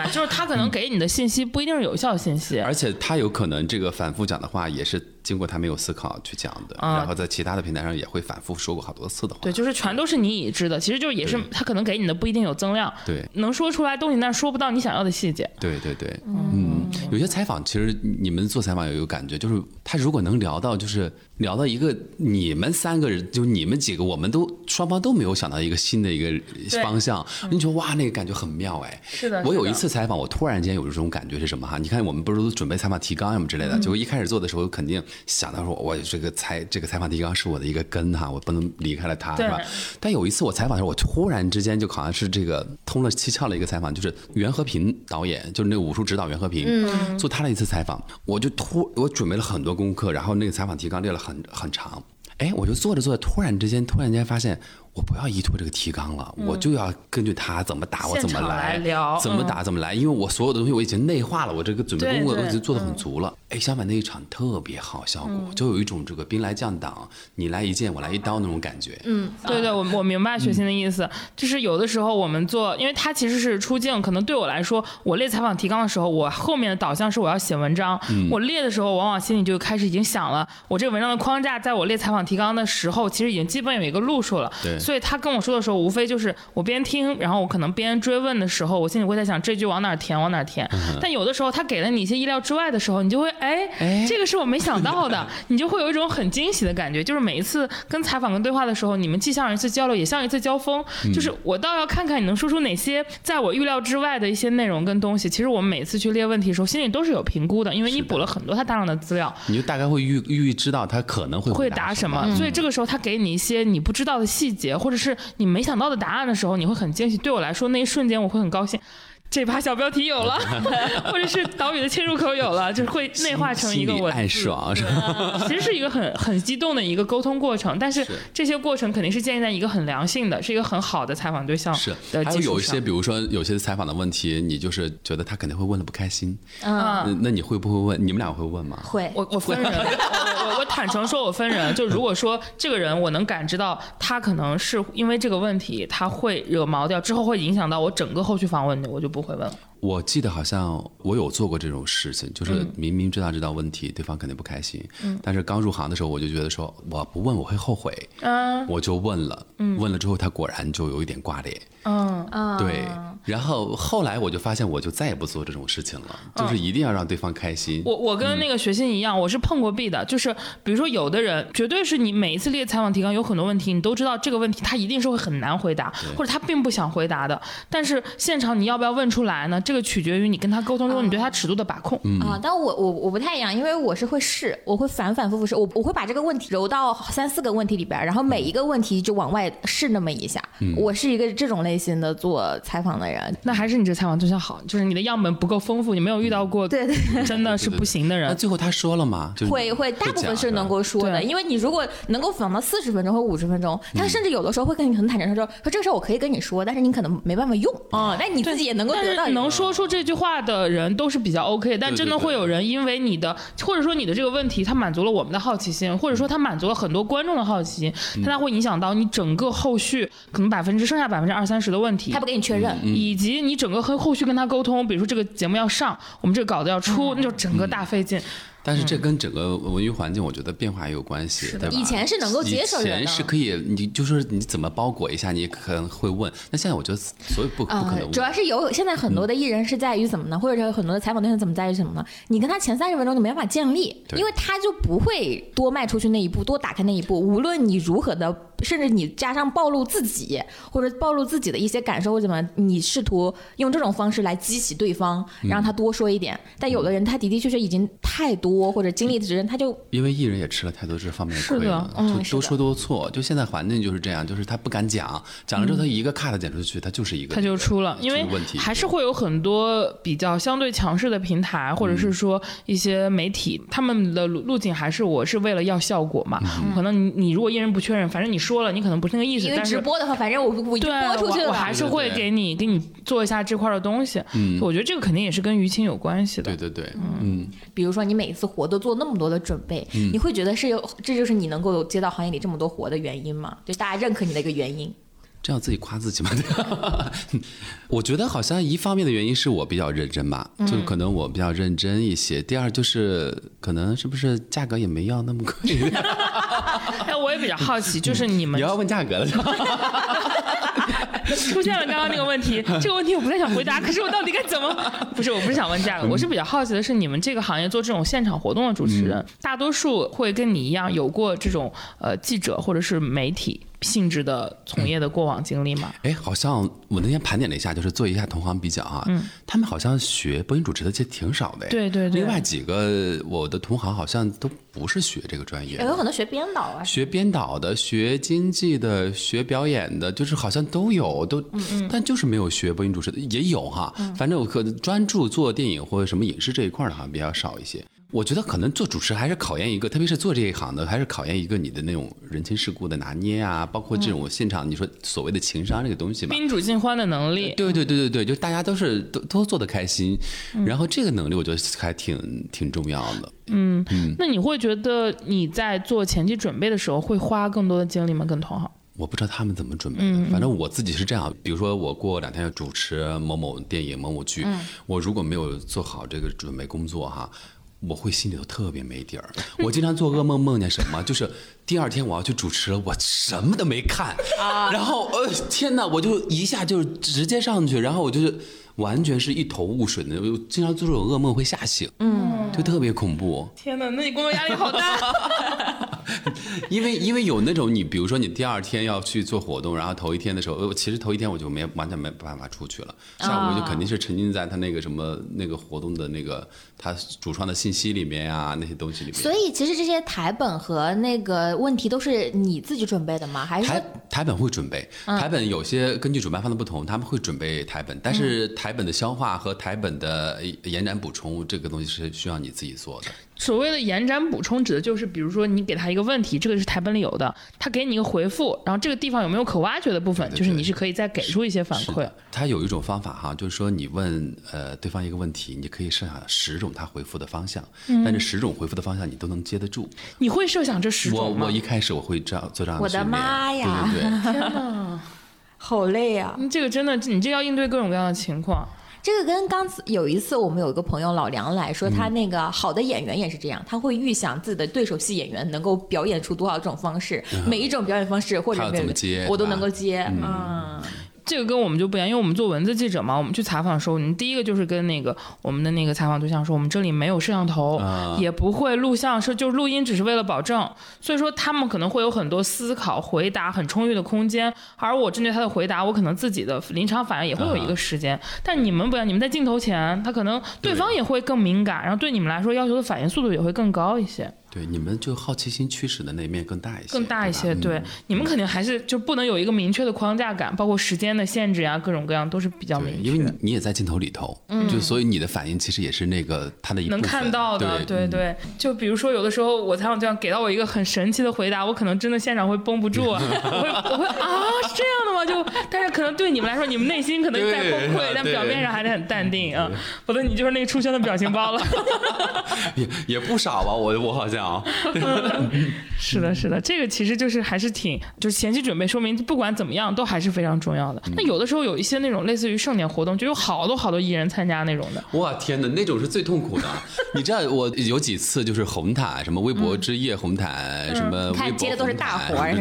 [laughs] 就是他可能给你的信息不一定是有效信息。而且他有可能这个反复讲的话也是经过他没有思考去讲的，啊。然后在其他的平台上也会反复说过好多次的话。对，就是全都是你已知的，其实就是也是他可能给你的不一定有增量，对。能说出来东西，但说不到你想要的细节。对对对，嗯，有些采访其实你们做采访有一个感觉，就是他如果能聊到，就是聊到一个你们三个人，就你们几个，我们都双方都没有想到一个新的一个方向，你觉得哇，那个感觉很妙哎。是的我有一次采访，我突然间有一种感觉是什么哈？你看我们不是都准备采访提纲什么之类的，结果一开始做的时候肯定想到说，我这个采这个采访提纲是我的一个根哈，我不能离开了它，是吧？但有一次我采访的时候，我突然之间就好像是这个通了七窍的一个采访，就是袁和平导演，就是那个武术指导袁和平，做他的一次采访，我就突我准备了很多功课，然后那个采访提纲列了很很长，哎，我就做着做着，突然之间突然间发现。我不要依托这个提纲了，我就要根据他怎么打，我怎么来聊怎么打怎么来，因为我所有的东西我已经内化了，我这个准备功课对对都已经做的很足了。哎，相反那一场特别好效果，就有一种这个兵来将挡，你来一剑我来一刀那种感觉。嗯，对对，我我明白雪欣的意思，就是有的时候我们做，因为他其实是出镜，可能对我来说，我列采访提纲的时候，我后面的导向是我要写文章，我列的时候，往往心里就开始已经想了，我这个文章的框架，在我列采访提纲的时候，其实已经基本有一个路数了。对所以他跟我说的时候，无非就是我边听，然后我可能边追问的时候，我心里会在想这句往哪填，往哪儿填。但有的时候他给了你一些意料之外的时候，你就会哎，哎这个是我没想到的，[laughs] 你就会有一种很惊喜的感觉。就是每一次跟采访跟对话的时候，你们既像一次交流，也像一次交锋。就是我倒要看看你能说出哪些在我预料之外的一些内容跟东西。其实我们每次去列问题的时候，心里都是有评估的，因为你补了很多他大量的资料。你就大概会预预知到他可能会会答答什么，所以这个时候他给你一些你不知道的细节，或者是你没想到的答案的时候，你会很惊喜。对我来说，那一瞬间我会很高兴。这把小标题有了，[laughs] 或者是岛屿的切入口有了，就是会内化成一个文字。心里暗爽是吧？其实是一个很很激动的一个沟通过程，但是是这些过程肯定是建立在一个很良性的，是一个很好的采访对象是，的还有基础上。有一些，比如说有些采访的问题，你就是觉得他肯定会问的不开心，嗯，那那你会不会问？你们俩会问吗？会。我我分人，[laughs] 我我我坦诚说，我分人。就如果说这个人我能感知到他可能是因为这个问题，他会惹毛掉，之后会影响到我整个后续访问的，我就不不会问了。我记得好像我有做过这种事情，就是嗯。明明知道这道问题，对方肯定不开心，但是刚入行的时候，我就觉得说我不问我会后悔，嗯我就问了，问了之后他果然就有一点挂脸，嗯，啊，对，然后后来我就发现我就再也不做这种事情了，就是一定要让对方开心。我我跟那个学信一样，我是碰过壁的，就是比如说有的人绝对是你每一次列采访提纲有很多问题，你都知道这个问题他一定是会很难回答，或者他并不想回答的，但是现场你要不要问出来呢？这个取决于你跟他沟通中你对他尺度的把控。啊，但我我我不太一样，因为我是会试，我会反反复复试，我我会把这个问题揉到三四个问题里边，然后每一个问题就往外试那么一下，我是一个这种类型的做采访的人。那还是你这采访对象好，就是你的样本不够丰富，你没有遇到过对对真的是不行的那人。最后他说了吗？就是会会，大部分是能够说的，因为你如果能够访到四十分钟或五十分钟，他甚至有的时候会跟你很坦诚地说，说这个事儿我可以跟你说，但是你可能没办法用啊、但你自己也能够得到一个是能说出这句话的人都是比较 OK，但真的会有人因为你的，或者说你的这个问题，他满足了我们的好奇心，或者说他满足了很多观众的好奇心，但它会影响到你整个后续可能百分之剩下百分之二三十的问题他。不给你确认，以及你整个和后续跟他沟通，比如说这个节目要上，我们这个稿子要出，那就整个大费劲。但是这跟整个文娱环境，我觉得变化也有关系，对吧？以前是能够接受人的以前是可以，你就说你怎么包裹一下，你可能会问。那现在我觉得所以不不可能。主要是有现在很多的艺人是在于怎么呢？或者是有很多的采访对象怎么在于什么呢？你跟他前三十分钟就没办法建立，因为他就不会多迈出去那一步，多打开那一步。无论你如何的，甚至你加上暴露自己，或者暴露自己的一些感受或者怎么，你试图用这种方式来激起对方，让他多说一点。但有的人他的的确确已经太多或者经历的人，他就因为艺人也吃了太多这方面的是的亏了，嗯的就多说多错。就现在环境就是这样，就是他不敢讲，讲了之后他一个 cut 剪出去，他就是一个他就出了，因为问题还是会有很多比较相对强势的平台，或者是说一些媒体，他们的路路径还是我是为了要效果嘛。可能你你如果艺人不确认，反正你说了，你可能不是那个意思，因为但是直播的话，反正我我已经对，播出去了，我我还是会给你给你做一下这块的东西。嗯，我觉得这个肯定也是跟舆情有关系的对。对对，嗯，比如说你每一次活都做那么多的准备，你会觉得是有，这就是你能够接到行业里这么多活的原因吗？就大家认可你的一个原因。这样自己夸自己吗。[laughs] 我觉得好像一方面的原因是我比较认真吧，就可能我比较认真一些。第二就是可能是不是价格也没要那么贵。[laughs] 哎，我也比较好奇，[laughs] 就是你们你要问价格了？出现了刚刚那个问题，这个问题我不太想回答，可是我到底该怎么？不是，我不是想问价格，我是比较好奇的是，你们这个行业做这种现场活动的主持人，大多数会跟你一样有过这种呃记者或者是媒体性质的从业的过往经历吗？哎，好像我那天盘点了一下，就是做一下同行比较啊，他们好像学播音主持的其实挺少的。哎对对对另外几个我的同行好像都不是学这个专业的。有很多学编导啊，学编导的、学经济的、学表演的，就是好像都有，都，但就是没有学播音主持的，也有哈。反正我可能专注做电影或者什么影视这一块儿的，好像比较少一些。我觉得可能做主持还是考验一个，特别是做这一行的，还是考验一个你的那种人情世故的拿捏啊，包括这种现场你说所谓的情商这个东西嘛。宾主尽欢的能力，对对对对对，就大家都是都都做的开心，然后这个能力我觉得还挺挺重要的。嗯那你会觉得你在做前期准备的时候会花更多的精力吗？跟同行？我不知道他们怎么准备的，反正我自己是这样。比如说，我过两天要主持某某电影、某某剧，我如果没有做好这个准备工作哈，我会心里头特别没底儿。[laughs] 我经常做噩梦，梦见什么？就是第二天我要去主持了，我什么都没看，然后呃天哪，我就一下就直接上去，然后我就是完全是一头雾水的。我经常做这种噩梦会吓醒，嗯，就特别恐怖。天哪，那你工作压力好大。[laughs] [laughs] 因为因为有那种你，比如说你第二天要去做活动，然后头一天的时候，呃其实头一天我就没完全没办法出去了，下午就肯定是沉浸在他那个什么那个活动的那个他主创的信息里面啊、那些东西里面。所以其实这些台本和那个问题都是你自己准备的吗？还是台台本会准备，台本有些根据主办方的不同，他们会准备台本，但是台本的消化和台本的延展补充这个东西是需要你自己做的。所谓的延展补充，指的就是，比如说你给他一个问题，这个是台本里有的，他给你一个回复，然后这个地方有没有可挖掘的部分，对对就是你是可以再给出一些反馈。，他有一种方法哈，就是说你问呃对方一个问题，你可以设想十种他回复的方向，嗯但这十种回复的方向你都能接得住。你会设想这十种吗我？一开始我会这样做这样我的妈呀对对对，天哪，[laughs] 好累啊？你这个真的，你这要应对各种各样的情况。这个跟刚才有一次我们有一个朋友老梁来说，他那个好的演员也是这样，他会预想自己的对手戏演员能够表演出多少种方式，每一种表演方式或者怎么接我都能够接，嗯，这个跟我们就不一样，因为我们做文字记者嘛，我们去采访的时候，你第一个就是跟那个我们的那个采访对象说，我们这里没有摄像头，啊。也不会录像，是就是录音只是为了保证，所以说他们可能会有很多思考、回答很充裕的空间，而我针对他的回答，我可能自己的临场反应也会有一个时间，但你们不一样，你们在镜头前，他可能对方也会更敏感，然后对你们来说要求的反应速度也会更高一些。对，你们就好奇心驱使的那面更大一些，更大一些。对，对，嗯你们肯定还是就不能有一个明确的框架感，包括时间的限制呀，各种各样都是比较对，明确。因为你你也在镜头里头，就所以你的反应其实也是那个他的能看到的，对对，就比如说有的时候我采访对象给到我一个很神奇的回答，我可能真的现场会绷不住，[laughs] 我会我会啊是这样的吗？就但是可能对你们来说，你们内心可能在崩溃，但表面上还是很淡定啊，否则你就是那个出圈的表情包了。[laughs] 也也不少吧，我我好像 [laughs] 是的，是的，这个其实就是还是挺，就是前期准备，说明不管怎么样都还是非常重要的。那有的时候有一些那种类似于盛典活动，就有好多好多艺人参加那种的，哇天哪，那种是最痛苦的。[laughs] 你知道我有几次就是红毯，什么微博之夜红毯，什么微博看接的都是大活儿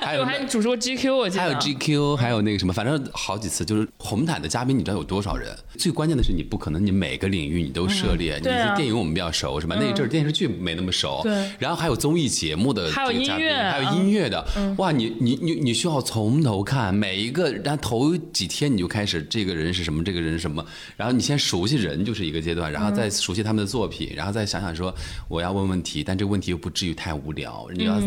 还有 [laughs] 还主持过 GQ，我记得还有 GQ，还有那个什么，反正好几次，就是红毯的嘉宾，你知道有多少人？最关键的是，你不可能你每个领域你都涉猎。你是电影我们比较熟是吧？那一阵儿电视剧没那么熟。对然后还有综艺节目的这个嘉宾还有音乐的。哇，你你你你需要从头看每一个，然后头几天你就开始这个人是什么，这个人是什么，然后你先熟悉人就是一个阶段，然后再熟悉他们的作品，然后再想想说我要问问题，但这个问题又不至于太无聊，你要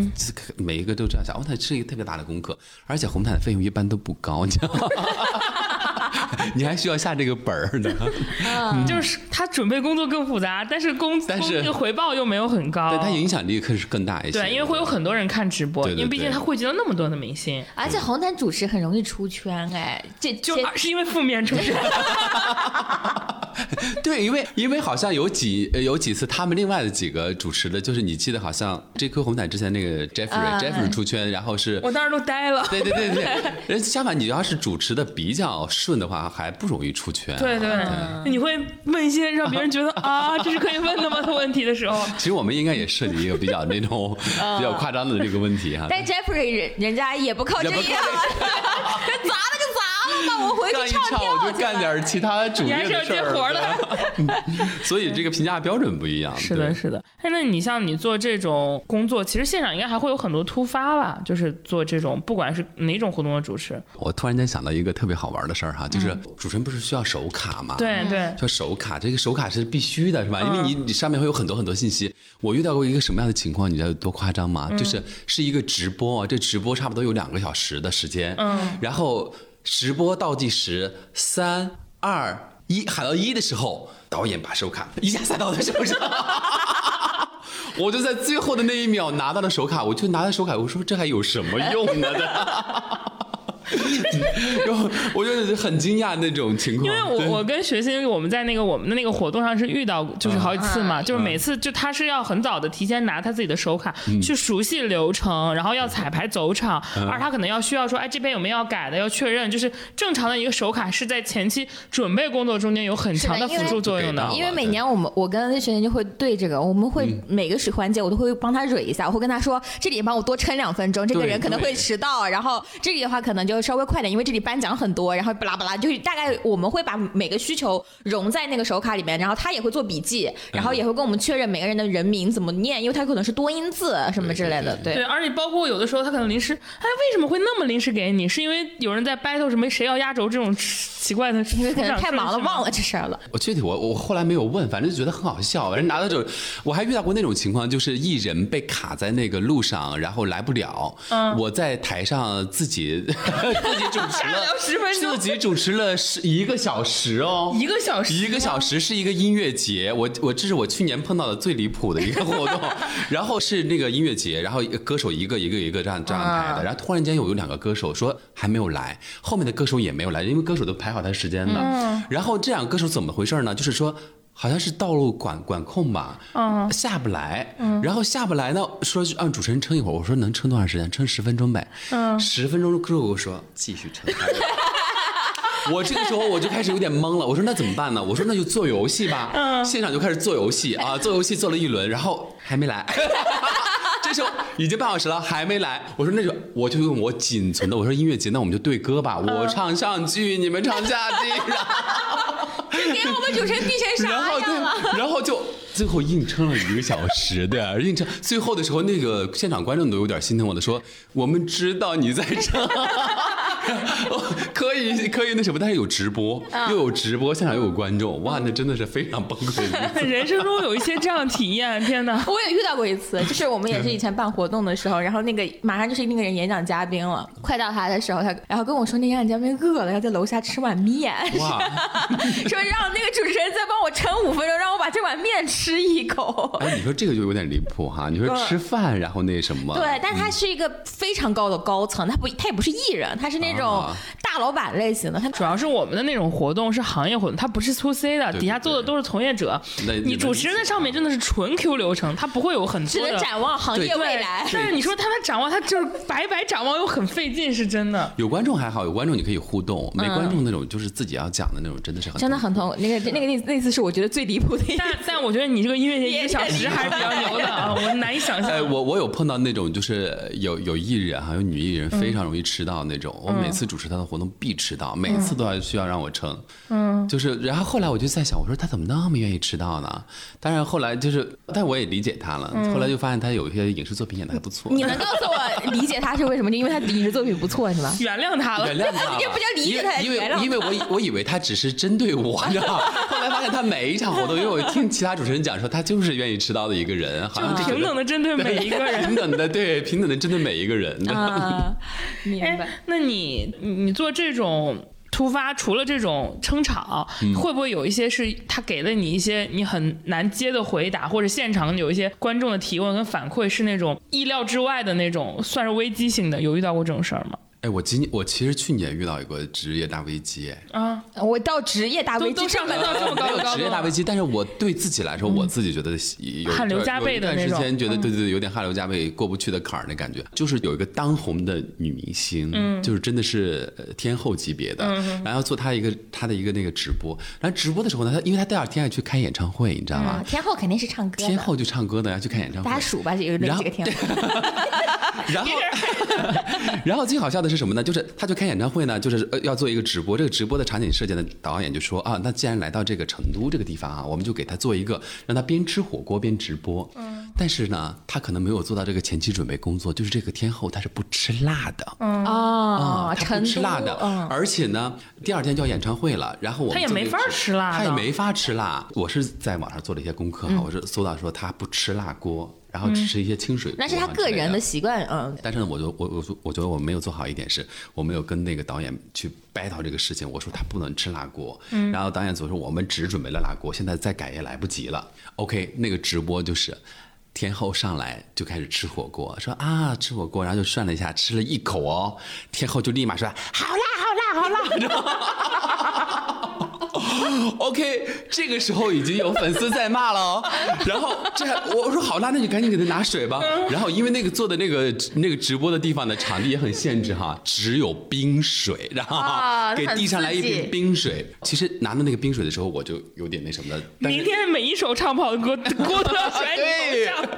每一个都这样想，哦，它是一个特别大的功课，而且红毯的费用一般都不高，你知道吗？[laughs] 你还需要下这个本儿呢，就是他准备工作更复杂，但是工但是工那个回报又没有很高。对他影响力可是更大一些。对，因为会有很多人看直播，对对因为毕竟他汇集了那么多的明星，而且红毯主持很容易出圈哎，这这就啊是因为负面出现。[laughs] [laughs] 对，因为因为好像有几呃有几次他们另外的几个主持的，就是你记得好像 JQ 红毯之前那个 Jeffrey、嗯 Jeffrey 出圈，然后是我当时都呆了。对对对对，[laughs] 人相反，你要是主持的比较顺的话，还不容易出圈。对对，你会问一些让别人觉得 [laughs] 啊，这是可以问的吗的问题的时候，其实我们应该也设计一个比较那种比较夸张的这个问题哈。但 Jeffrey 人人家也不靠这一也不靠行，砸了就砸了吧，我回干一场去唱票我就干点其他主你还是有业的事儿接活儿的。[laughs] 所以这个评价标准不一样。是的，是的。哎，那你像你做这种工作，其实现场应该还会有很多突发吧？就是做这种不管是哪种活动的主持。我突然间想到一个特别好玩的事儿哈，就是主持人不是需要手卡吗？。对对，叫手卡，这个手卡是必须的，是吧？因为你你上面会有很多很多信息。我遇到过一个什么样的情况，你知道有多夸张吗？就是是一个直播，这直播差不多有两个小时的时间，嗯，然后直播倒计时三二一，喊到一的时候，导演把手卡一下塞到我的手上。[laughs] 我就在最后的那一秒拿到了手卡，我就拿到手卡，我说这还有什么用呢？[laughs] 然后我就很惊讶那种情况，因为我我跟学星我们在那个我们的那个活动上是遇到就是好几次嘛，就是每次就他是要很早的提前拿他自己的手卡、去熟悉流程，然后要彩排走场，而他可能要需要说哎这边有没有要改的要确认，就是正常的一个手卡是在前期准备工作中间有很强的辅助作用的。好。因为每年我们我跟学员就会对这个，我们会嗯。每个时环节我都会帮他蕊一下，我会跟他说这里帮我多撑两分钟，这个人可能会迟到，然后这里的话可能就稍微快点，因为这里颁奖很多，然后巴拉巴拉，就是大概我们会把每个需求融在那个手卡里面，然后他也会做笔记，然后也会跟我们确认每个人的人名怎么念，因为他可能是多音字什么之类的，对，而且包括有的时候他可能临时，哎，为什么会那么临时给你？是因为有人在 battle 什么谁要压轴这种奇怪的，[laughs] 因为可能太忙了忘了。了这事儿了。我具体我我后来没有问，反正就觉得很好笑。反正拿到手，我还遇到过那种情况，就是艺人被卡在那个路上，然后来不了。嗯，我在台上自己自己主持了10分钟自己主持了十一个小时哦，一个小时一个小时是一个音乐节。我我这是我去年碰到的最离谱的一个活动，[laughs] 然后是那个音乐节，然后歌手一个一个一个这样这样排的，然后突然间有有两个歌手说还没有来，后面的歌手也没有来，因为歌手都排好他时间的。然后这两个歌手怎么回事呢？就是说。好像是道路管管控吧，嗯，下不来，嗯，然后下不来呢，说让主持人撑一会儿，我说能撑多长时间？撑十分钟呗，嗯，十分钟之后我说继续撑。[laughs] 我这个时候我就开始有点懵了，我说那怎么办呢？我说那就做游戏吧，嗯，现场就开始做游戏啊，做游戏做了一轮，然后还没来。这时候已经半小时了，还没来。我说那就我就用我仅存的，我说音乐节，那我们就对歌吧，我唱上句，你们唱下句，然后 [laughs] 给我们主持人逼成然后啥样了？然后就最后硬撑了一个小时的硬撑。最后的时候，那个现场观众都有点心疼我的，说我们知道你在唱，[laughs] 可以可以那什么，但是有直播，又有直播，现场又有观众，哇，那真的是非常崩溃。[laughs] 人生中有一些这样的体验，天哪！[laughs] 我也遇到过一次，就是我们也是以前办活动的时候，然后那个马上就是那个人演讲嘉宾了，快到他的时候，他然后跟我说那演讲嘉宾饿了，要在楼下吃碗面，哇，说让那个主持人再帮我撑五分钟，让我把这碗面吃一口。哎，你说这个就有点离谱哈！[laughs] 你说吃饭，然后那什么？对，但他是一个非常高的高层，他不，他也不是艺人，他是那种啊大老板类型的，他主要是我们的那种活动是行业活动，他不是 to C 的，底下坐的都是从业者那。你主持人在上面真的是纯 Q 流程，他不会有很只能多的。展望行业未来。但是你说他的展望，他就是白白展望又很费劲，是真的。有观众还好，有观众你可以互动，没观众那种就是自己要讲的那种，真的是很真的很痛，那个那个那那次是我觉得最离谱的一次。但但我觉得你这个音乐节一个小时还是比较牛的啊，[laughs] 我难以想象。哎，我我有碰到那种就是有有艺人哈，有女艺人非常容易迟到那种，我每次主持她的活动必迟到，每次都要需要让我撑，嗯，就是然后后来我就在想，我说她怎么那么愿意迟到呢？当然后来就是，但我也理解她了，后来就发现她有一些影视作品演的还不错，你能告诉我 [laughs] 理解她是为什么？就因为他影视作品不错是吧？原谅她了原。谅他了，[laughs] 这不叫理解她因为原谅因为因为我以我以为她只是针对我，你知道吗？后来发现她每一场活动，因为我听其他主持人讲说，他就是愿意迟到的一个人，好像就平等的针对每一个人。[laughs] 平等的对平等的针对每一个人。啊，[laughs] 明白哎。，那你你你做这种突发，除了这种撑场，嗯会不会有一些是他给了你一些你很难接的回答，或者现场有一些观众的提问跟反馈是那种意料之外的那种，算是危机性的？有遇到过这种事儿吗？哎，我今我其实去年遇到一个职业大危机，哎，啊，我到职业大危都都机上升到这么高的高度了。职业大危机，但是我对自己来说，我自己觉得有汗流浃背的那种有一段时间觉得对对对，有点汗流浃背过不去的坎儿那感觉。就是有一个当红的女明星，就是真的是呃天后级别的，然后做她一个她的一个那个直播，然后直播的时候呢，她因为她第二天要去开演唱会，你知道吗嗯？天后肯定是唱歌，天后就唱歌的，要去看演唱会大家。数吧，这个然后这个天后。[laughs] 然后，[laughs] 然后最好笑的是什么呢？就是他就开演唱会呢，就是呃要做一个直播。这个直播的场景设计的导演就说啊，那既然来到这个成都这个地方啊，我们就给他做一个，让他边吃火锅边直播。嗯。但是呢，他可能没有做到这个前期准备工作，就是这个天后她是不吃辣的。嗯。哦，他成都不吃辣的，嗯，而且呢，第二天就要演唱会了，然后我们他也没法吃辣他也没法吃辣。我是在网上做了一些功课哈，我是搜到说他不吃辣锅，然后只吃一些清水锅那是他个人的习惯，嗯，但是呢，我就我我我觉得我没有做好一点是，我没有跟那个导演去 battle 这个事情。我说他不能吃辣锅，嗯然后导演组说我们只准备了辣锅，现在再改也来不及了。OK，那个直播就是。天后上来就开始吃火锅，说啊吃火锅，然后就涮了一下，吃了一口哦，天后就立马说好辣好辣好辣，[laughs] [laughs] OK，这个时候已经有粉丝在骂了哦。[laughs] 然后这还我我说好啦，那就赶紧给他拿水吧。然后因为那个做的那个那个直播的地方的场地也很限制哈，只有冰水，然后啊给递上来一瓶冰水。其实拿到那个冰水的时候，我就有点那什么了。明天每一首唱不好的歌，锅都要选你头上。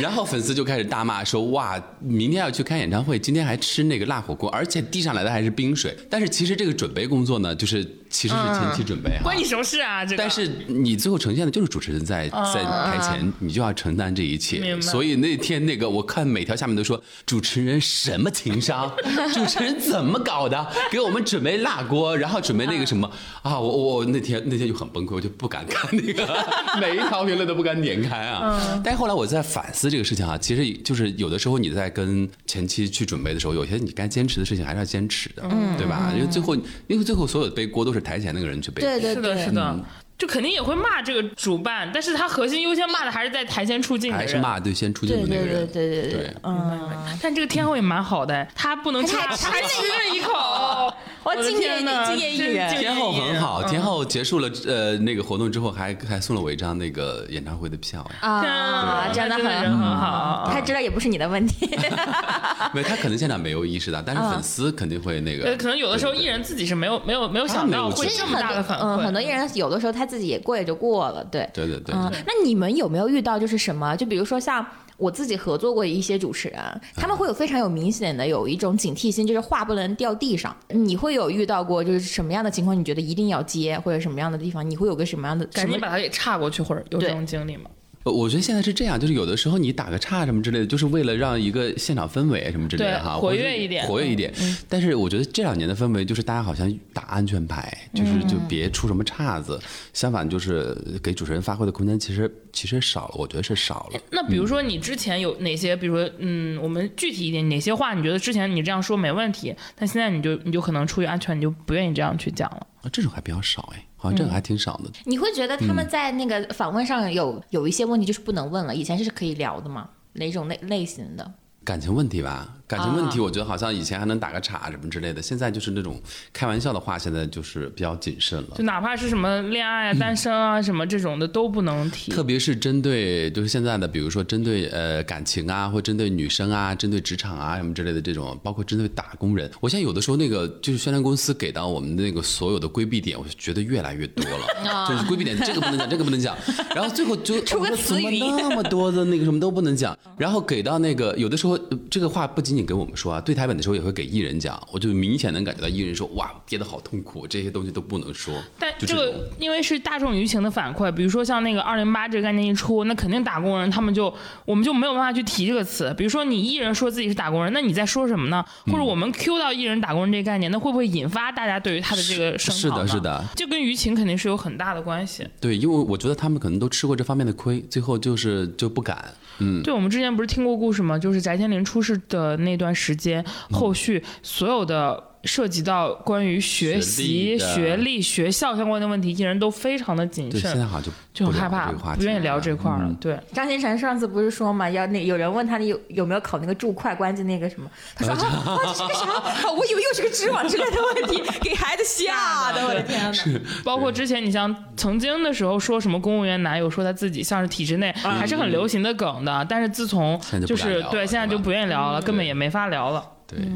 然后粉丝就开始大骂说：“哇，明天要去开演唱会，今天还吃那个辣火锅，而且递上来的还是冰水。”但是其实这个准备工作呢，就是其实是前期准备哈。关你什么事啊？这个。但是你最后呈现的就是主持人在在台前，你就要承担这一切。明白所以那天那个，我看每条下面都说主持人什么情商，[laughs] 主持人怎么搞的，给我们准备辣锅，然后准备那个什么啊，我我我那天那天就很崩溃，我就不敢看那个 [laughs] 每一条评论都不敢点开啊。但是后来我在反思这个事情啊，其实就是有的时候你在跟前期去准备的时候，有些你该坚持的事情还是要坚持的，对吧？因为最后因为最后所有的背锅都是台前那个人去背。对对是的，是的，就肯定也会骂这个主办，但是他核心优先骂的还是在台前出镜的人。还是骂对先出镜对对对的那个人。对对对对，嗯，但这个天后也蛮好的，他不能吃辣，他他还吃了一口。[laughs] 我，的敬业敬业艺人真敬业天后很好，嗯天后结束了呃那个活动之后还，还送了我一张那个演唱会的票呀。啊，真的真很很好他知道也不是你的问题，[laughs] 没有，他可能现场没有意识到，但是粉丝肯定会那呃，个。可能有的时候艺人自己是没有没有没有想到会他没有这么大的反馈。嗯，很多艺人有的时候他自己也过也就过了，对，对对对嗯，那你们有没有遇到就是什么？就比如说像我自己合作过一些主持人，他们会有非常有明显的有一种警惕心，就是话不能掉地上。你会有遇到过就是什么样的情况？你觉得一定要接，或者什么样的地方，你会有个什么样的什么赶紧把它给岔过去，或者有这种经历吗？呃我觉得现在是这样，就是有的时候你打个岔什么之类的，就是为了让一个现场氛围什么之类的哈，活跃一点活跃一点。但是我觉得这两年的氛围就是大家好像打安全牌，就是就别出什么岔子。相反，就是给主持人发挥的空间其实其实少了，我觉得是少了。那比如说你之前有哪些，比如说嗯，我们具体一点，哪些话你觉得之前你这样说没问题，但现在你就你就可能出于安全，你就不愿意这样去讲了。啊，这种还比较少哎，好像这个还挺少的。你会觉得他们在那个访问上有有一些问题就是不能问了，以前是可以聊的吗？哪种类类型的？感情问题吧，感情问题，啊我觉得好像以前还能打个岔什么之类的，现在就是那种开玩笑的话，现在就是比较谨慎了就。哪怕是什么恋爱啊、单身啊什么这种的都不能提。特别是针对就是现在的，比如说针对呃感情啊，或针对女生啊，针对职场啊什么之类的这种，包括针对打工人，我现在有的时候那个就是宣传公司给到我们的那个所有的规避点，我就觉得越来越多了，就是规避点，这个不能讲，这个不能讲，然后最后就出个我说怎么词语那么多的那个什么都不能讲，然后给到那个有的时候呃这个话不仅仅给我们说啊，对台本的时候也会给艺人讲，我就明显能感觉到艺人说哇憋得好痛苦，这些东西都不能说，但这个因为是大众舆情的反馈，比如说像那个二零八这个概念一出，那肯定打工人他们就我们就没有办法去提这个词。比如说你艺人说自己是打工人，那你在说什么呢？或者我们 Q 到艺人打工人这个概念，那会不会引发大家对于他的这个声是的是的，这跟舆情肯定是有很大的关系。对，因为我觉得他们可能都吃过这方面的亏，最后就是就不敢，嗯。对，我们之前不是听过故事吗？就是翟天临出事的那段时间，后续所有的涉及到关于学习、学历学历、学校相关的问题，艺人都非常的谨对，现慎，在好像就就很害怕不愿意聊这块儿了。嗯对，张新成上次不是说嘛，要那有人问他你有有没有考那个注会关键那个什么，他说啊啊这是个啥？啊我以为又是个知网之类的问题，给孩子吓的，我的天呐！包括之前你像曾经的时候说什么公务员男友说他自己像是体制内，还是很流行的梗的。但是自从就就是对现在就不愿意聊了，根本也没法聊了。对，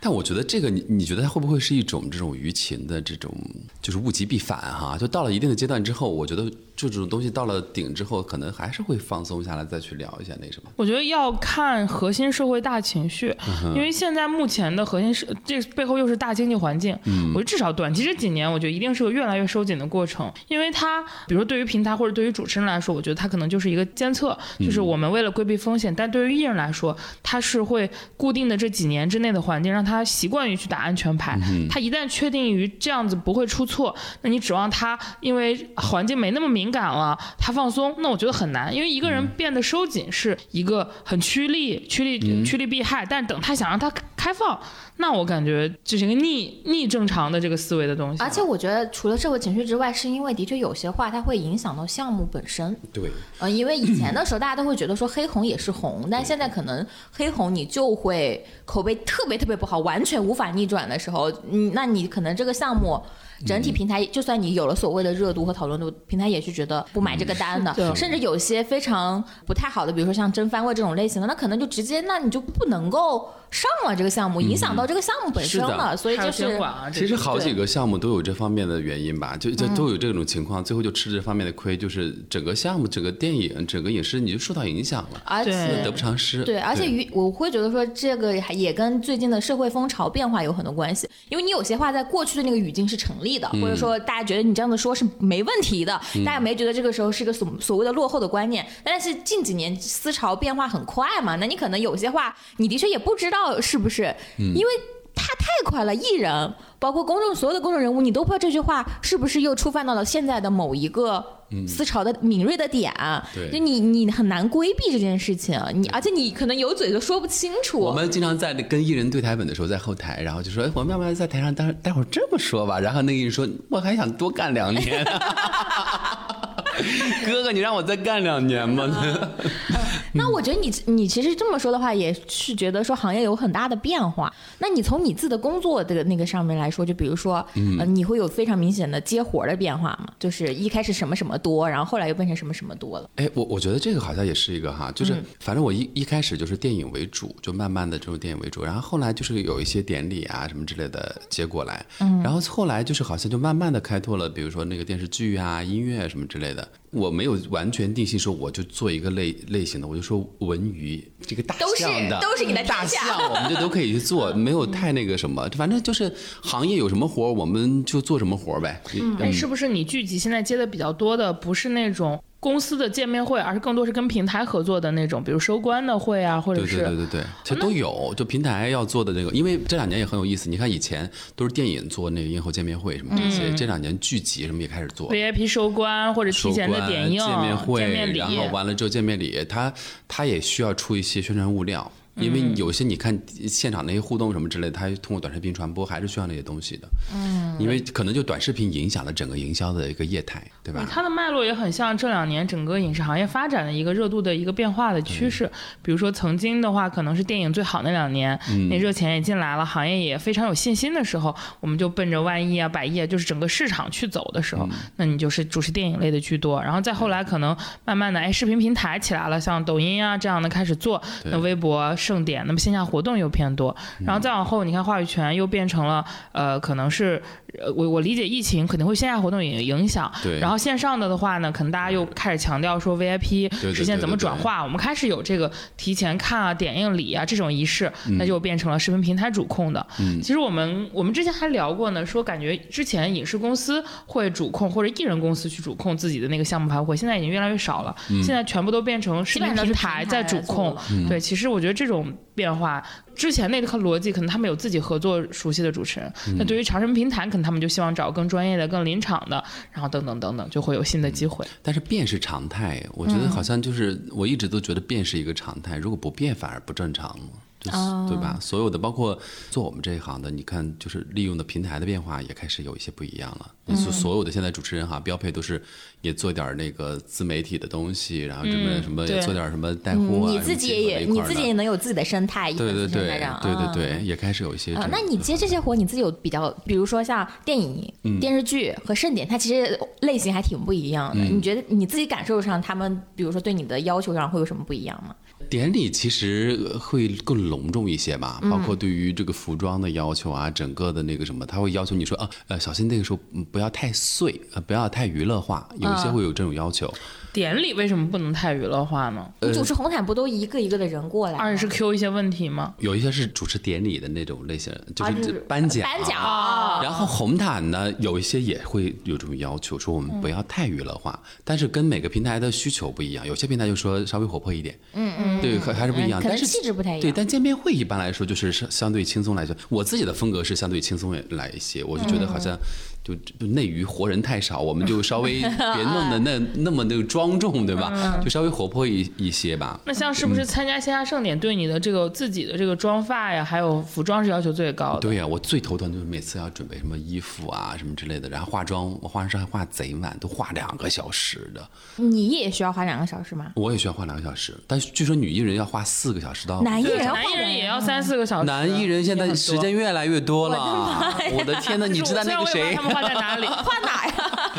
但我觉得这个你你觉得它会不会是一种这种舆情的这种就是物极必反哈？就到了一定的阶段之后，我觉得这种东西到了顶之后，可能还是会放松下来再去聊一下那什么。我觉得要看核心社会大情绪，因为现在目前的核心是这背后又是大经济环境。嗯我觉得至少短期这几年，我觉得一定是个越来越收紧的过程，因为它比如说对于平台或者对于主持人来说，我觉得它可能就是一个监测，就是我们为了规避风险，但对于艺人来说，它是会固定的这几年之内的环境，让他习惯于去打安全牌。他一旦确定于这样子不会出错，那你指望他因为环境没那么敏感了，他放松，那我觉得很难，因为一个人变得收紧是一个很趋利、趋利、趋利避害，但等他想让他开放，那我感觉这是一个逆逆正常的这个思维的东西。而且我觉得除了社会情绪之外，是因为的确有些话它会影响到项目本身。对，呃，因为以前的时候大家都会觉得说黑红也是红，但现在可能黑红你就会口碑特别特别不好，完全无法逆转的时候，嗯，那你可能这个项目。整体平台，就算你有了所谓的热度和讨论度，平台也是觉得不买这个单的。的甚至有些非常不太好的，比如说像真番位这种类型的，那可能就直接，那你就不能够上了这个项目，影响到这个项目本身了。所以就是其实好几个项目都有这方面的原因吧，就就都有这种情况，最后就吃这方面的亏，就是整个项目、整个电影、整个影视你就受到影响了，而且得不偿失。对，而且与我会觉得说，这个还也跟最近的社会风潮变化有很多关系。因为你有些话在过去的那个语境是成立的，或者说大家觉得你这样子说是没问题的，大家没觉得这个时候是一个所所谓的落后的观念。但是近几年思潮变化很快嘛，那你可能有些话你的确也不知道是不是，因为他太快了，艺人包括公众所有的公众人物，你都不知道这句话是不是又触犯到了现在的某一个思潮的敏锐的点，对就你你很难规避这件事情，你而且你可能有嘴都说不清楚。我们经常在跟艺人对台本的时候，在后台，然后就说，哎，我们要不要在台上待待会儿这么说吧？然后那个艺人说，我还想多干两年。[laughs] 哥哥，你让我再干两年吗？[laughs] [laughs] 那我觉得你你其实这么说的话，也是觉得说行业有很大的变化。那你从你自己的工作的那个上面来说，就比如说，呃，你会有非常明显的接活儿的变化吗？就是一开始什么什么多，然后后来又变成什么什么多了。哎，我我觉得这个好像也是一个哈，就是反正我一一开始就是电影为主，就慢慢的这种电影为主，然后后来就是有一些典礼啊什么之类的接过来，嗯然后后来就是好像就慢慢的开拓了，比如说那个电视剧啊、音乐什么之类的。我没有完全定性说我就做一个类类型的，我就说文娱这个大都是象的都是你的大象，我们就都可以去做，没有太那个什么，反正就是行业有什么活我们就做什么活呗。哎，是不是你剧集现在接的比较多的，不是那种公司的见面会，而是更多是跟平台合作的那种，比如收官的会啊，或者对是对对对对，其实都有。就平台要做的这个，因为这两年也很有意思。你看以前都是电影做那个映后见面会什么这些，这两年剧集什么也开始做。VIP 收官或者提前的点映、见面会，面然后完了之后见面礼，他他也需要出一些宣传物料。因为有些你看现场那些互动什么之类的，它通过短视频传播还是需要那些东西的。嗯，因为可能就短视频影响了整个营销的一个业态，对吧？它的脉络也很像这两年整个影视行业发展的一个热度的一个变化的趋势。比如说曾经的话，可能是电影最好那两年，那热钱也进来了，行业也非常有信心的时候，我们就奔着万亿啊、百亿啊，就是整个市场去走的时候，那你就是主持电影类的居多。然后再后来，可能慢慢的，哎，视频平台起来了，像抖音啊这样的开始做，那微博盛典，那么线下活动又偏多。然后再往后，你看话语权又变成了，呃，可能是，呃，我我理解疫情肯定会线下活动也影响，对然后线上的的话呢，可能大家又开始强调说 VIP 实现怎么转化，我们开始有这个提前看啊、点映礼啊这种仪式，那就变成了视频平台主控的。其实我们我们之前还聊过呢，说感觉之前影视公司会主控或者艺人公司去主控自己的那个项目排会，现在已经越来越少了，现在全部都变成视频平台在主控。对，其实我觉得这种变化，之前那套逻辑可能他们有自己合作熟悉的主持人，那对于长生平台，可能他们就希望找更专业的、更临场的，然后等等等等，就会有新的机会。但是变是常态，我觉得好像就是我一直都觉得变是一个常态，如果不变反而不正常。就是对吧？所有的包括做我们这一行的，你看，就是利用的平台的变化也开始有一些不一样了。所、所有的现在主持人哈，标配都是也做点儿那个自媒体的东西，然后什么什么也做点儿什么带货啊，你自己也你自己也能有自己的生态，对对对对对嗯对，也开始有一些这啊。，那你接这些活，你自己有比较，比如说像电影、电视剧和盛典，它其实类型还挺不一样的。你觉得你自己感受上，他们比如说对你的要求上会有什么不一样吗？典礼其实会更隆重一些吧，包括对于这个服装的要求啊，整个的那个什么，他会要求你说啊，呃，小心那个时候嗯不要太碎，呃，不要太娱乐化，有一些会有这种要求。典礼为什么不能太娱乐化呢？呃你主持红毯不都一个一个的人过来吗？二是 Q 一些问题吗？有一些是主持典礼的那种类型，就是是颁奖。颁奖啊然后红毯呢，有一些也会有这种要求，说我们不要太娱乐化，但是跟每个平台的需求不一样，有些平台就说稍微活泼一点，嗯嗯，对，还还是不一样，可能但是气质不太一样对，但见面会一般来说就是相相对轻松来说，我自己的风格是相对轻松来一些，我就觉得好像就就内娱活人太少，我们就稍微别弄得那那么那个庄重，对吧？就稍微活泼一一些吧。那像是不是参加线下盛典，对你的这个自己的这个妆发呀，还有服装是要求最高的？对呀、我最头疼就是每次要准备什么衣服啊什么之类的，然后化妆，我化妆师还化贼慢，都化两个小时的。你也需要花两个小时吗？我也需要化两个小时，但是据说女艺人要花四个小时到。男艺人要男艺人也要三四个小时。男艺人现在时间越来越多了，我的天呐，你知道那个谁画在哪里？[laughs] 画哪呀？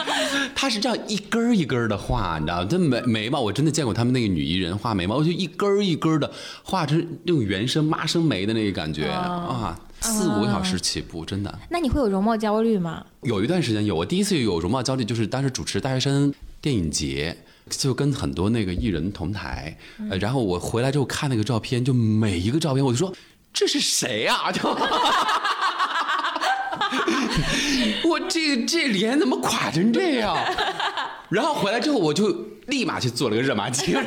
[laughs] 他是这样一根儿一根儿的画，你知道吗？这眉眉毛我真的见过他们那个女艺人画眉毛，就一根儿一根儿的画成那种原生妈生眉的那个感觉啊，四五个小时起步，真的。那你会有容貌焦虑吗？有一段时间有，我第一次有容貌焦虑，就是当时主持大学生电影节。就跟很多那个艺人同台，呃，然后我回来之后看那个照片，就每一个照片我就说这是谁啊？就 [laughs] [laughs] 我这这脸怎么垮成这样？[laughs] 然后回来之后我就立马去做了个热玛吉，[laughs]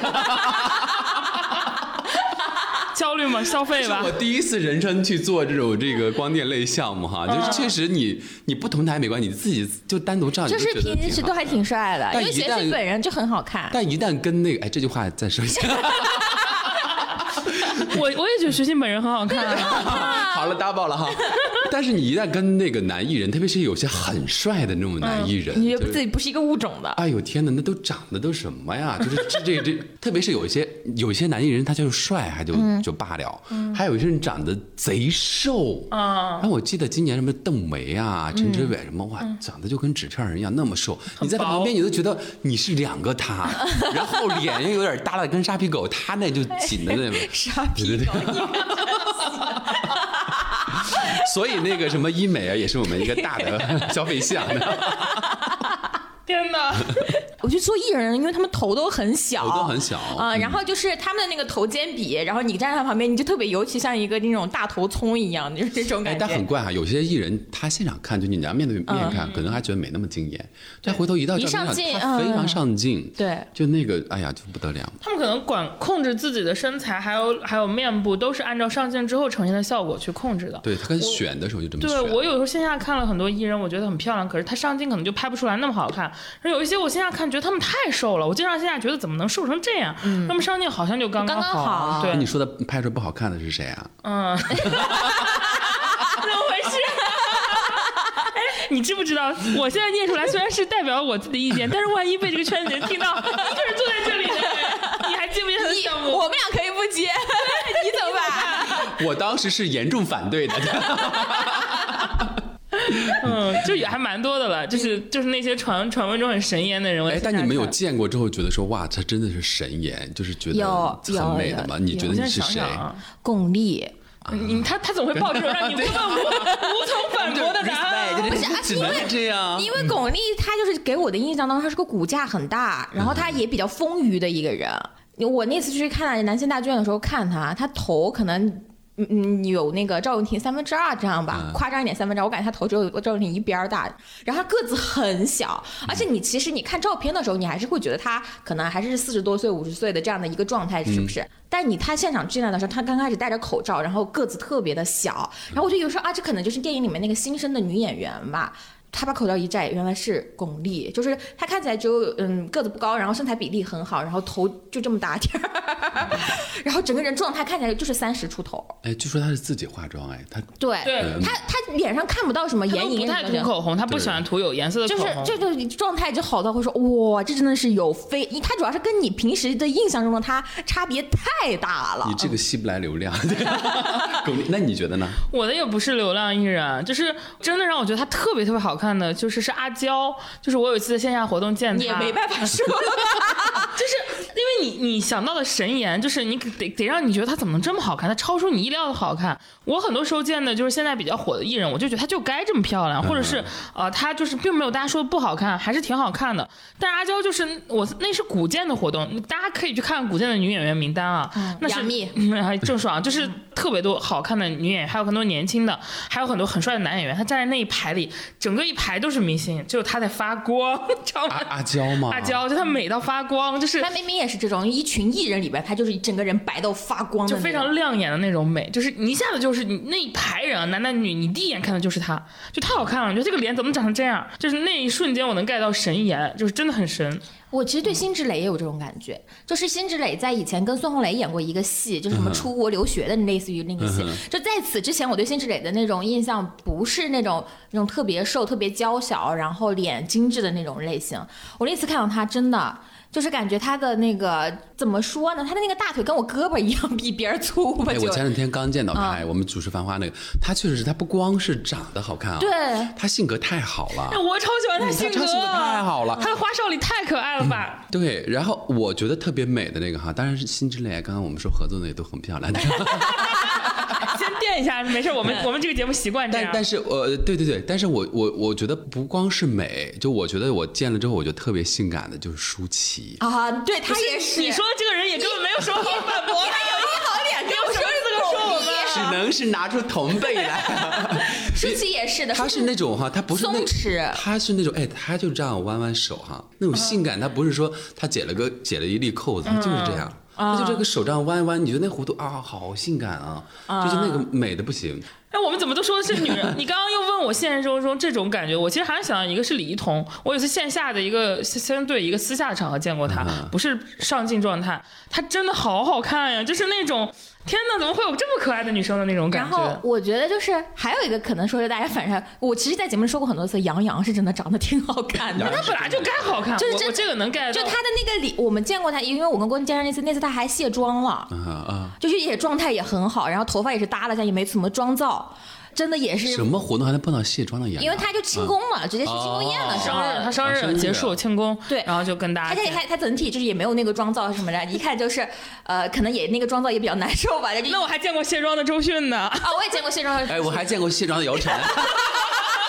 焦虑吗？消费吧是我。第一次人生去做这种这个光电类项目哈，就是确实你你不同台没关系，你自己就单独照，你就是平时都还挺帅的，因为学但一旦习本人就很好看。但一旦跟那个哎，这句话再说一下。[laughs] 我我也觉得徐静本人很好看啊。[laughs] 好了，打爆了哈。[laughs] 但是你一旦跟那个男艺人，特别是有些很帅的那种男艺人，你觉得就自己不是一个物种的，哎呦天哪，那都长得都什么呀？就是这这这，特别是有一些有一些男艺人，他就是帅，还就就罢了，还有一些人长得贼瘦。啊然后我记得今年什么邓梅啊、陈哲伟什么，哇，长得就跟纸片人一样那么瘦，你在他旁边你都觉得你是两个他，然后脸又有点耷拉得跟沙皮狗，他那就紧的那种。傻逼狗。[laughs] [laughs] 所以那个什么医美啊，也是我们一个大的消费项。天哪！[laughs] 我觉得做艺人，因为他们头都很小，头都很小啊、嗯然后就是他们的那个头肩比，然后你站在他旁边，你就特别尤其像一个那种大头葱一样，就是这种哎，感觉。但很怪哈，有些艺人他现场看，就你俩面对面看，可能还觉得没那么惊艳，但回头一到一上镜，他非常嗯上镜，对就那个，哎呀，就不得了。他们可能管控制自己的身材，还有还有面部，都是按照上镜之后呈现的效果去控制的。对他跟选的时候就这么选。对我有时候线下看了很多艺人，我觉得很漂亮，可是他上镜可能就拍不出来那么好看。有一些我线下看觉得他们太瘦了，我经常线下觉得怎么能瘦成这样？他们上镜好像就刚刚刚好。好对哎，你说的拍出来不好看的是谁啊？嗯，怎么回事？[laughs] 哎，你知不知道？我现在念出来虽然是代表我自己的意见，[laughs] 但是万一被这个圈子人听到，[laughs] 你可是坐在这里的人，你还记不记得他的你项目？我们俩可以不接，你怎么办？我当时是严重反对的。[laughs] 嗯，就也还蛮多的了，就是就是那些传传闻中很神颜的人。我哎，但你们有见过之后觉得说哇，他真的是神颜，就是觉得很美的吗？你觉得你是谁？巩俐。你他他总会爆这种让你无无无从反驳的答案。不是啊只能这样。因为巩俐她就是给我的印象当中，她是个骨架很大，然后她也比较丰腴的一个人。我那次去看南京大剧院的时候看她，她头可能。嗯嗯，有那个赵又廷三分之二这样吧，嗯夸张一点三分之二，我感觉他头只有赵又廷一边儿大，然后他个子很小，而且你其实你看照片的时候，你还是会觉得他可能还是四十多岁、五十岁的这样的一个状态，是不是？但你他现场进来的时候，他刚开始戴着口罩，然后个子特别的小，然后我就有时候啊，这可能就是电影里面那个新生的女演员吧。她把口罩一摘，原来是巩俐，就是他看起来只有嗯个子不高，然后身材比例很好，然后头就这么大点儿，[laughs] 然后整个人状态看起来就是三十出头。哎，据说他是自己化妆，哎，他对，对她她脸上看不到什么眼影，不太涂口红，他不喜欢涂有颜色的就是口红。这个状态就好到会说哇，这真的是有非，他主要是跟你平时的印象中的他差别太大了。你这个吸不来流量。[laughs] 巩俐，那你觉得呢？我的也不是流量艺人，就是真的让我觉得他特别特别好看的，就是是阿娇。就是我有一次在线下活动见她，也没办法说，[laughs] 就是因为你你想到的神颜，就是你得得让你觉得她怎么能这么好看，她超出你意料的好看。我很多时候见的就是现在比较火的艺人，我就觉得她就该这么漂亮，或者是呃她就是并没有大家说的不好看，还是挺好看的。但是阿娇就是我那是古剑的活动，大家可以去看古剑的女演员名单啊，那是杨幂嗯还郑爽，就是特别多好看的女演员，还有很多年轻的，还有很多很帅的男演员。他站在那一排里，整个一排都是明星，只有他在发光，[laughs] 知道吗？阿阿娇吗？阿娇就她美到发光，就是他明明也是这种一群艺人里边，她就是整个人白到发光就非常亮眼的那种美，就是你一下子就是你那一排人啊，男男女，你第一眼看的就是她，就太好看了。你说这个脸怎么长成这样？就是那一瞬间我能 get 到神颜，就是真的很神。我其实对辛芷蕾也有这种感觉，就是辛芷蕾在以前跟孙红雷演过一个戏，就是什么出国留学的，类似于那个戏。就在此之前，我对辛芷蕾的那种印象不是那种那种特别瘦、特别娇小，然后脸精致的那种类型。我那次看到她，真的。就是感觉他的那个怎么说呢？他的那个大腿跟我胳膊一样，比别人粗吧？哎，我前两天刚见到她，哎我们主持《繁花》那个，他确实是，他不光是长得好看啊，对他性格太好了哎，。我超喜欢他性格，他性格太好了他的花少里太可爱了吧？对，然后我觉得特别美的那个哈，当然是辛芷蕾，刚刚我们说合作的也都很漂亮，[laughs] 一下，没事，我们我们这个节目习惯这样。但但是呃，对对对，但是我我我觉得不光是美，就我觉得我见了之后，我觉得特别性感的就是舒淇。啊，对她也是。你说的这个人也根本没有什么好反驳的，有一好脸，跟我说这个说我们只能是拿出同辈来，[laughs] 舒淇也是的，她是那种哈，她不是那松弛她是那种哎，她就这样弯弯手哈，那种性感，她不是说她解了个解了一粒扣子，她就是这样，她就这个手这样弯弯，你觉得那弧度啊，好性感啊，就是那个美的不行。哎，我们怎么都说的是女人？你刚刚又问我现实生活中这种感觉，我其实还想到一个是李一桐，我有次线下的一个相对一个私下的场合见过她，嗯不是上镜状态，她真的好好看呀，就是那种天哪，怎么会有这么可爱的女生的那种感觉然后？我觉得就是还有一个可能说是大家反正我其实，在节目里说过很多次，杨洋是真的长得挺好看的杨。她本来就该好看，就是真我我这个能 get 就他的那个脸，我们见过他，因为我跟郭靖见上那次，那次他还卸妆了，啊啊！就是也状态也很好，然后头发也是搭了一下，也没怎么妆造，真的也是什，么活动还能碰到卸妆的演员？因为他就庆功嘛，直接去庆功宴的时候。生日，她生日日结束庆功，对然后就跟大他他家见。他他整体就是也没有那个妆造什么的，[laughs] 一看就是，呃，可能也那个妆造也比较难受吧。那我还见过卸妆的周迅呢。啊，我也见过卸妆的，哎，我还见过卸妆的姚晨。[laughs]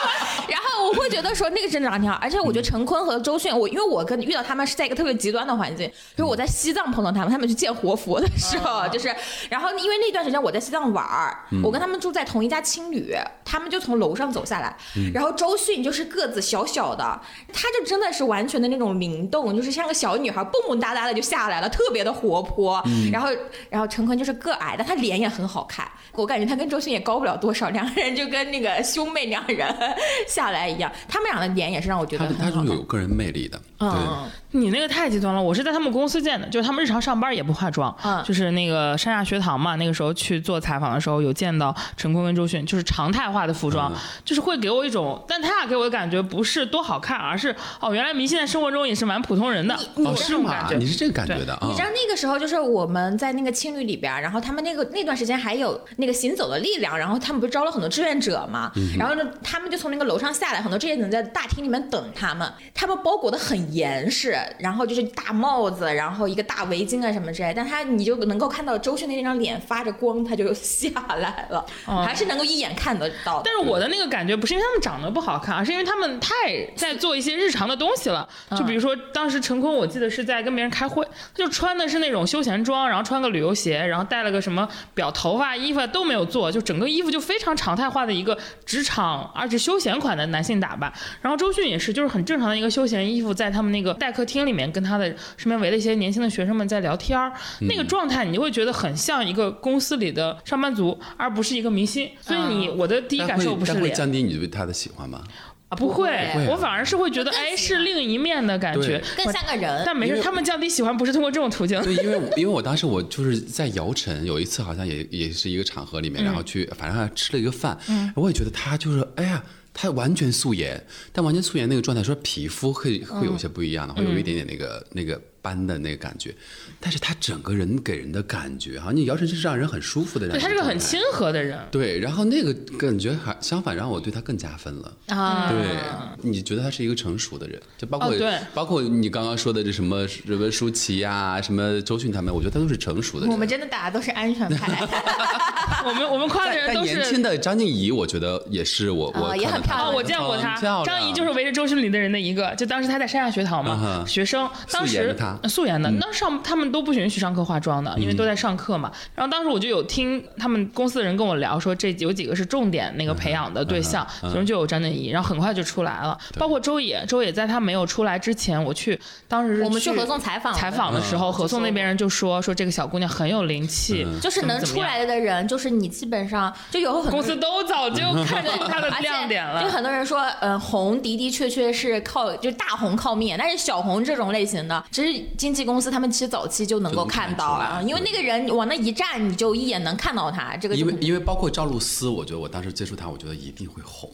[laughs] 然后我会会觉得说那个真的挺好，而且我觉得陈坤和周迅，我因为我跟遇到他们是在一个特别极端的环境，就是我在西藏碰到他们，他们去见活佛的时候，就是，然后因为那段时间我在西藏玩儿，我跟他们住在同一家青旅，他们就从楼上走下来，然后周迅就是个子小小的，她就真的是完全的那种灵动，就是像个小女孩蹦蹦哒哒的就下来了，特别的活泼，然后然后陈坤就是个矮，但他脸也很好看，我感觉他跟周迅也高不了多少，两个人就跟那个兄妹两人 [laughs] 下来一样，他们俩的脸也是让我觉得他他很好看。是有个人魅力的，嗯，你那个太极端了，我是在他们公司见的，就是他们日常上班也不化妆，嗯就是那个山下学堂嘛，那个时候去做采访的时候有见到陈坤跟周迅，就是常态化的服装，嗯就是会给我一种，但他俩给我的感觉不是多好看，而是哦，原来明星在生活中也是蛮普通人的，哦，是吗种感？觉你。是这个感觉的啊？你知道那个时候就是我们在那个青旅里边，然后他们那个那段时间还有那个行走的力量，然后他们不是招了很多志愿者嘛，然后呢，他们就从那个楼上下来，很多这些人在大厅里面等他们，他们包裹的很严实，然后就是大帽子，然后一个大围巾啊什么之类，但他你就能够看到周迅的那张脸发着光，他就下来了，还是能够一眼看得到。但是我的那个感觉不是因为他们长得不好看，而是因为他们太在做一些日常的东西了。就比如说当时陈坤，我记得是在跟别人开会，他就穿的是那种休闲装，然后穿个旅游鞋，然后戴了个什么表，头发、衣服都没有做，就整个衣服就非常常态化的一个职场而且休闲款的男性打扮。然后周迅也是，就是很正常的一个休闲衣服，在他们那个待客厅里面跟他的身边围了一些年轻的学生们在聊天儿，那个状态你就会觉得很像一个公司里的上班族，而不是一个明星。所以你我的第一感受不是脸。降低你对他的喜欢吗？啊，不会，我反而是会觉得，哎，是另一面的感觉。对，更像个人，但没事，他们降低喜欢不是通过这种途径。对，因为因为我当时我就是在姚晨有一次好像也也是一个场合里面，然后去反正还吃了一个饭，我也觉得他就是哎呀。他完全素颜，但完全素颜那个状态，说皮肤会会有些不一样的，会有一点点那个那个斑的那个感觉，但是他整个人给人的感觉，好像你姚晨是让人很舒服的人，对他是个很亲和的人，对，然后那个感觉还相反让我对他更加分了。啊，对，你觉得他是一个成熟的人，就包括、哦对。包括你刚刚说的这什么什么舒淇呀、什么周迅他们，我觉得他都是成熟的人。我们真的打的都是安全牌。[laughs] 我们我们夸的人都是但年轻。的张婧仪，我觉得也是我我哦也很漂亮。哦，我见过他很漂亮，张怡就是围着周迅里的人的一个，就当时她在山下学堂嘛嗯，学生。当时素颜的，那上他们都不允许上课化妆的，因为都在上课嘛。然后当时我就有听他们公司的人跟我聊说，这有几个是重点那个培养的对象，其中就有张婧仪，然后很快就出来了，包括周也，周也在他没有出来之前，我去当时我们去合颂采访采访的时候，合颂那边人就说说这个小姑娘很有灵气，就是能出来的人，就是你基本上就有很多公司都早就看出她的亮点了。[laughs] 就很多人说，嗯，红的的确确是靠，就大红靠面，但是小红这种类型的，其实经纪公司他们其实早期就能够看到就能看出来啊，因为那个人往那一站，你就一眼能看到他，这个因为因为包括赵露思，我觉得我当时接触她，我觉得一定会红，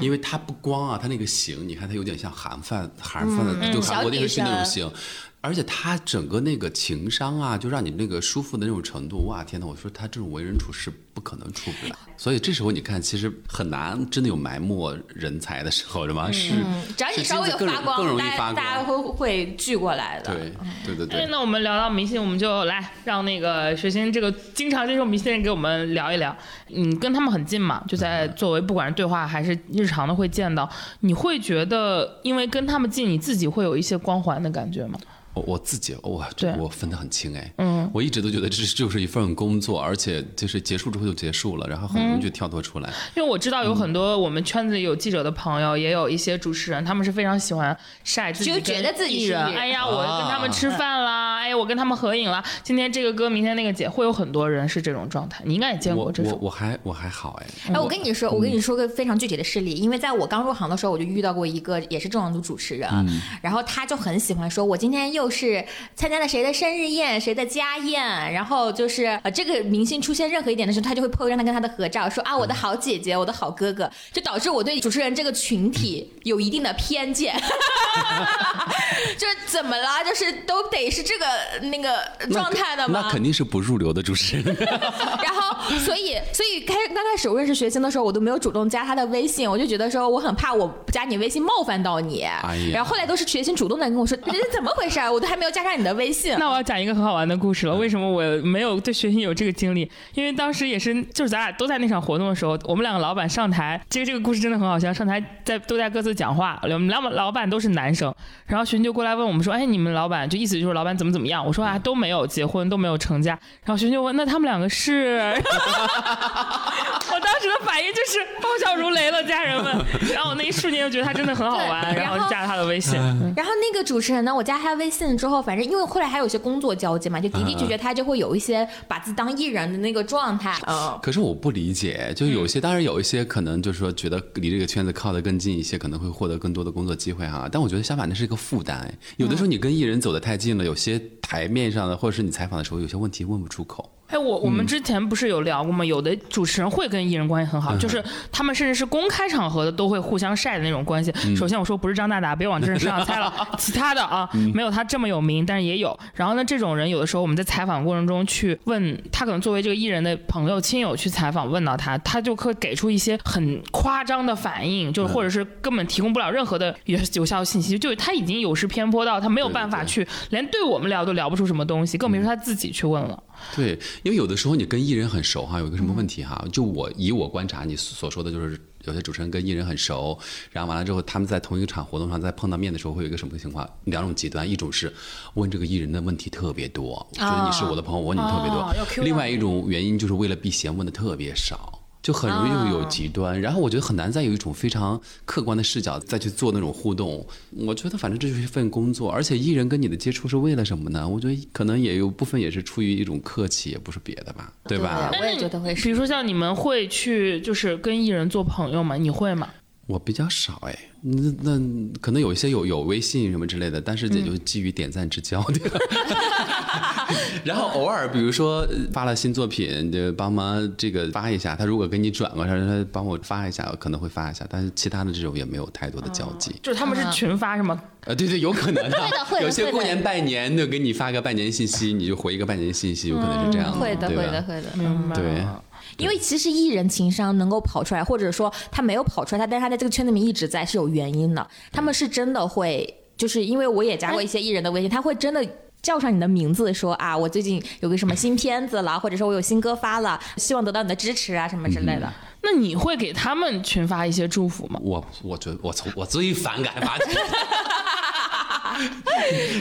因为她不光啊，她那个型，你看她有点像韩范韩范的，就韩国电视剧那种型。而且她整个那个情商啊，就让你那个舒服的那种程度，哇天呐！我说她这种为人处事不可能出不来，所以这时候你看，其实很难真的有埋没人才的时候，是吗？是，只要你稍微有发光，更容易大家发光，大家会会聚过来的。对对对哎对，。那我们聊到明星，我们就来让那个学欣这个经常接受明星的人给我们聊一聊。你跟他们很近嘛，就在作为不管是对话还是日常的会见到，你会觉得因为跟他们近，你自己会有一些光环的感觉吗？我我自己我，我分得很清哎，嗯，我一直都觉得这就是一份工作，而且就是结束之后就结束了，然后很容易就跳脱出来。因为我知道有很多我们圈子里有记者的朋友，也有一些主持人，他们是非常喜欢晒自己就觉得自己艺人。是哎呀，我跟他们吃饭啦，哎呀，我跟他们合影啦，今天这个歌，明天那个姐，会有很多人是这种状态。你应该也见过这种。我我还我还好哎，哎，我跟你说，我跟你嗯说个非常具体的事例，因为在我刚入行的时候，我就遇到过一个也是这种主持人，嗯然后他就很喜欢说，我今天又是参加了谁的生日宴，谁的家宴，然后就是呃这个明星出现任何一点的时候，他就会 po 让他跟他的合照，说啊我的好姐姐，我的好哥哥，就导致我对主持人这个群体有一定的偏见，[laughs] 就是怎么了？就是都得是这个那个状态的吗？那肯定是不入流的主持人。[laughs] 然后，所以，所以开刚开始我认识学星的时候，我都没有主动加他的微信，我就觉得说我很怕我加你微信冒犯到你。然后后来都是学星主动的跟我说，这是怎么回事儿？我都还没有加上你的微信。那我要讲一个很好玩的故事了。为什么我没有对学习有这个经历？因为当时也是，就是咱俩都在那场活动的时候，我们两个老板上台，这个这个故事真的很好笑。上台在都在各自讲话，我们两个老板都是男生，然后学生就过来问我们说：“哎，你们老板就意思就是老板怎么怎么样？”我说：“啊，都没有结婚，都没有成家。”然后学生就问：“那他们两个是？” [laughs] 时的反应就是爆笑如雷了，家人们。[laughs] 然后我那一瞬间就觉得他真的很好玩，然后加了他的微信。然后那个主持人呢，我加他微信之后，反正因为后来还有一些工作交接嘛，就的的确确他就会有一些把自己当艺人的那个状态。嗯，可是我不理解，就有些当然有一些可能就是说觉得离这个圈子靠得更近一些，可能会获得更多的工作机会哈。但我觉得相反，那是一个负担。哎有的时候你跟艺人走得太近了，有些台面上的或者是你采访的时候，有些问题问不出口。哎，我我们之前不是有聊过吗？有的主持人会跟艺人关系很好，就是他们甚至是公开场合的都会互相晒的那种关系。首先我说不是张大大，别往这身上猜了。[laughs] 其他的啊，没有他这么有名，但是也有。然后呢，这种人有的时候我们在采访过程中去问他，可能作为这个艺人的朋友、亲友去采访，问到他，他就会给出一些很夸张的反应，就是或者是根本提供不了任何的有有效信息，就是他已经有失偏颇到他没有办法去连对我们聊都聊不出什么东西，更别说他自己去问了。对，因为有的时候你跟艺人很熟哈，有一个什么问题哈？就我以我观察，你所说的就是有些主持人跟艺人很熟，然后完了之后他们在同一场活动上再碰到面的时候，会有一个什么情况？两种极端，一种是问这个艺人的问题特别多，我觉得你是我的朋友，我问你特别多；另外一种原因就是为了避嫌，问的特别少。就很容易会有极端，然后我觉得很难再有一种非常客观的视角再去做那种互动。我觉得反正这就是一份工作，而且艺人跟你的接触是为了什么呢？我觉得可能也有部分也是出于一种客气，也不是别的吧，对吧？对我也觉得会是比如说像你们会去就是跟艺人做朋友吗？你会吗？我比较少哎，那那可能有一些有有微信什么之类的，但是也就基于点赞之交，对吧？[laughs] [laughs] 然后偶尔比如说呃发了新作品，就帮忙这个发一下。他如果给你转过来，他帮我发一下，可能会发一下。但是其他的这种也没有太多的交集。就是他们是群发是吗？[laughs] 呃，对对，有可能的。会的会的有些过年拜年就给你发个拜年信息，你就回一个拜年信息，有可能是这样的，会的，会的，会的。明白对因为其实艺人情商能够跑出来，或者说他没有跑出来，他但是他在这个圈子里面一直在是有原因的。他们是真的会，就是因为我也加过一些艺人的微信，他会真的。叫上你的名字说啊，我最近有个什么新片子了，或者说我有新歌发了，希望得到你的支持啊，什么之类的。那你会给他们群发一些祝福吗？我我觉得我从我最反感发 [laughs]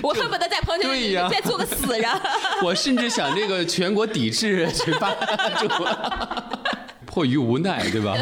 我恨不得在朋友圈里对呀再做个死人。[laughs] 我甚至想这个全国抵制群发 [laughs] 祝，迫于无奈，对吧？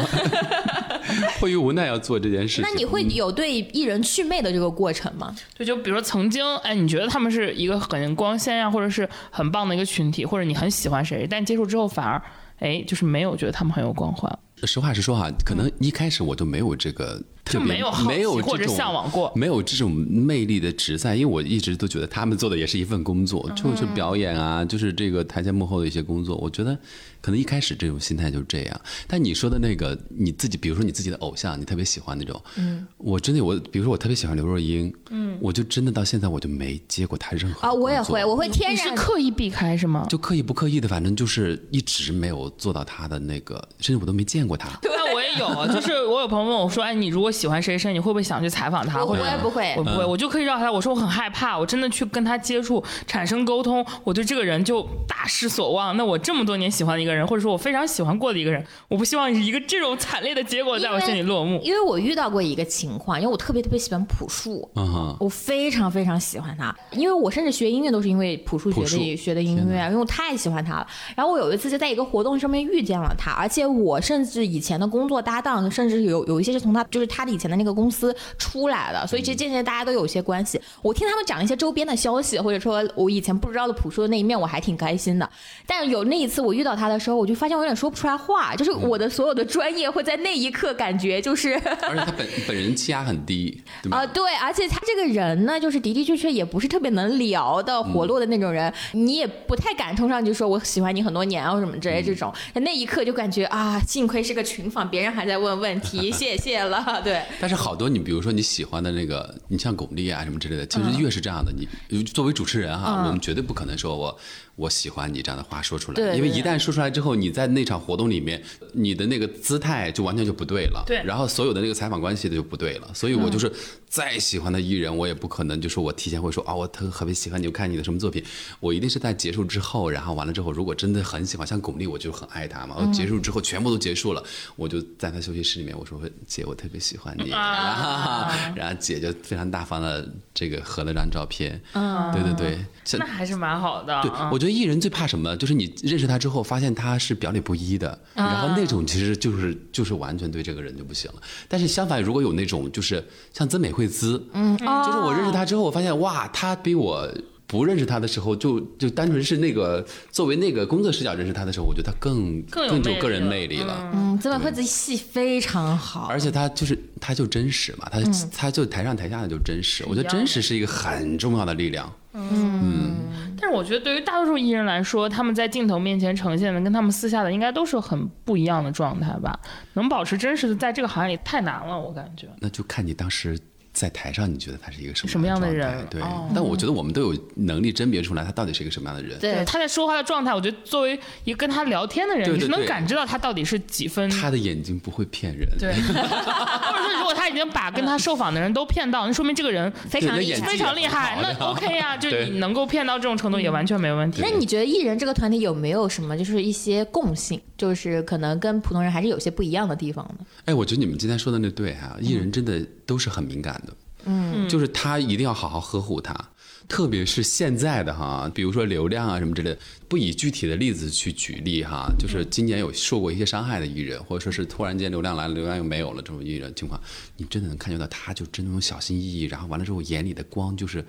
[laughs] 迫于无奈要做这件事情。那你会有对艺人祛魅的这个过程吗？对就比如说曾经，哎，你觉得他们是一个很光鲜呀，或者是很棒的一个群体，或者你很喜欢谁，但接触之后反而，哎，就是没有觉得他们很有光环。实话实说哈，可能一开始我就没有这个特别没有没有或者这种向往过没有这种魅力的职在，因为我一直都觉得他们做的也是一份工作，嗯就是表演啊，就是这个台前幕后的一些工作。我觉得可能一开始这种心态就是这样。但你说的那个你自己，比如说你自己的偶像，你特别喜欢那种，嗯，我真的我，比如说我特别喜欢刘若英，嗯，我就真的到现在我就没接过她任何啊，我也会，我会天你是然刻意避开是吗？就刻意不刻意的，反正就是一直没有做到她的那个，甚至我都没见过她。那 [laughs] 我也有，就是我有朋友问我说，哎，你如果喜欢谁谁，你会不会想去采访他？我我也不会我不会，我就可以绕开他。我说我很害怕，我真的去跟他接触，产生沟通，我对这个人就大失所望。那我这么多年喜欢的一个人，或者说我非常喜欢过的一个人，我不希望一个这种惨烈的结果在我心里落幕。因为我遇到过一个情况，因为我特别特别喜欢朴树，嗯，我非常非常喜欢他，因为我甚至学音乐都是因为朴树学的学的音乐，因为我太喜欢他了。然后我有一次就在一个活动上面遇见了他，而且我甚至以前的工作搭档，甚至有有一些是从他就是他的以前的那个公司出来的，所以其实渐渐大家都有一些关系。我听他们讲一些周边的消息，或者说我以前不知道的朴树的那一面，我还挺开心心的。但有那一次我遇到他的时候，我就发现我有点说不出来话，就是我的所有的专业会在那一刻感觉就是而且他本 [laughs] 本人气压很低，对啊、吧？对，而且他这个人呢，就是的的确确也不是特别能聊的、活络的那种人，你也不太敢冲上去说我喜欢你很多年啊什么之类这种。那一刻就感觉啊，幸亏是个群访，别人还在问问题，[laughs] 谢谢了。对，但是好多你比如说你喜欢的那个，你像巩俐啊什么之类的，其实越是这样的，你作为主持人哈，嗯。我们绝对不可能说我我喜欢你这样的话说出来，对对因为一旦说出来之后，你在那场活动里面，你的那个姿态就完全就不对了，对。然后所有的那个采访关系的就不对了，所以我就是再喜欢的艺人，我也不可能就说我提前会说啊，我特特别喜欢你，我看你的什么作品，我一定是在结束之后，然后完了之后，如果真的很喜欢，像巩俐，我就很爱她嘛，我结束之后全部都结束了，我就在她休息室里面，我说姐，我特别喜欢你，然后 [laughs] 然后姐就非常大方的这个合了张照片，嗯，对对对，这那还是蛮好的。对，啊我觉得艺人最怕什么？就是你认识他之后，发现他是表里不一的，然后那种其实就是就是完全对这个人就不行了。但是相反，如果有那种就是像曾美惠孜，嗯，就是我认识他之后，我发现哇，他比我。不认识他的时候，就就单纯是那个作为那个工作视角认识他的时候，我觉得他更更有更有个人魅力了。嗯，曾美惠子戏非常好，而且他就是他就真实嘛，他他就台上台下的就真实。我觉得真实是一个很重要的力量。但是我觉得对于大多数艺人来说，他们在镜头面前呈现的跟他们私下的应该都是很不一样的状态吧？能保持真实的，在这个行业里太难了，我感觉。那就看你当时在台上，你觉得他是一个什么什么样的人对，哦但我觉得我们都有能力甄别出来他到底是一个什么样的人。对他在说话的状态，我觉得作为一个跟他聊天的人，对对你是能感知到他到底是几分。他的眼睛不会骗人。对，[laughs] 或者说如果他已经把跟他受访的人都骗到，那说明这个人非常厉害。非常厉害。那 OK 呀、[laughs] 就对你能够骗到这种程度也完全没问题。那你觉得艺人这个团体有没有什么就是一些共性，就是可能跟普通人还是有些不一样的地方呢？哎，我觉得你们今天说的那对哈、艺人真的都是很敏感的。嗯，就是他一定要好好呵护他。特别是现在的哈，比如说流量啊什么之类的，不以具体的例子去举例哈，就是今年有受过一些伤害的艺人，或者说是突然间流量来了，流量又没有了这种艺人情况，你真的能感觉到他就真的那种小心翼翼，然后完了之后眼里的光就是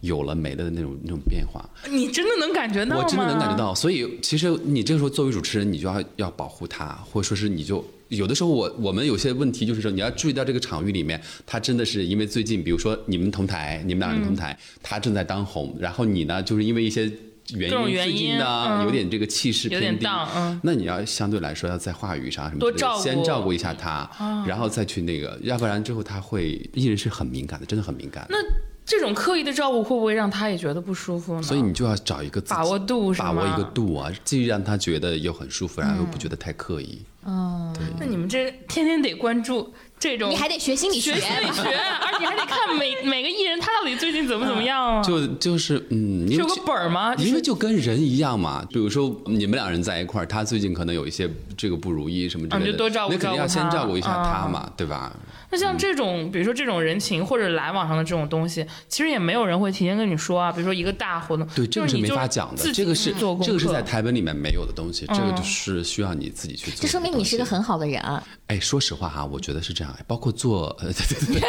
有了没的那种那种变化。你真的能感觉到吗？我真的能感觉到，所以其实你这个时候作为主持人，你就要要保护他，或者说是你就有的时候我我们有些问题就是说你要注意到这个场域里面，他真的是因为最近比如说你们同台，你们两人同台，他正在当红，然后你呢就是因为一些。原因原因最近呢、嗯有点这个气势有点偏低嗯那你要相对来说要在话语上什么的多照顾先照顾一下他，然后再去那个，要不然之后他会艺人是很敏感的，真的很敏感的。那这种刻意的照顾会不会让他也觉得不舒服呢？所以你就要找一个把握度把握一个度啊，既让他觉得又很舒服，然后又不觉得太刻意。嗯那你们这天天得关注这种，你还得学心理学学心理学，[laughs] 而且还得看每每个艺人他到底最近怎么怎么样啊？就就是嗯，因为是有个本儿吗？因为就跟人一样嘛，比如说你们两人在一块儿，他最近可能有一些这个不如意什么之类的，啊就多照顾那肯定要先照顾一下他嘛，对吧？那像这种，比如说这种人情或者来往上的这种东西，其实也没有人会提前跟你说啊。比如说一个大活动，对，这个是没就是你就法讲的，自己这个是这个是在台本里面没有的东西，这个嗯就是需要你自己去做。这说明你是个。很好的人啊！哎，说实话哈，我觉得是这样，包括做 [laughs] 呃，对对对。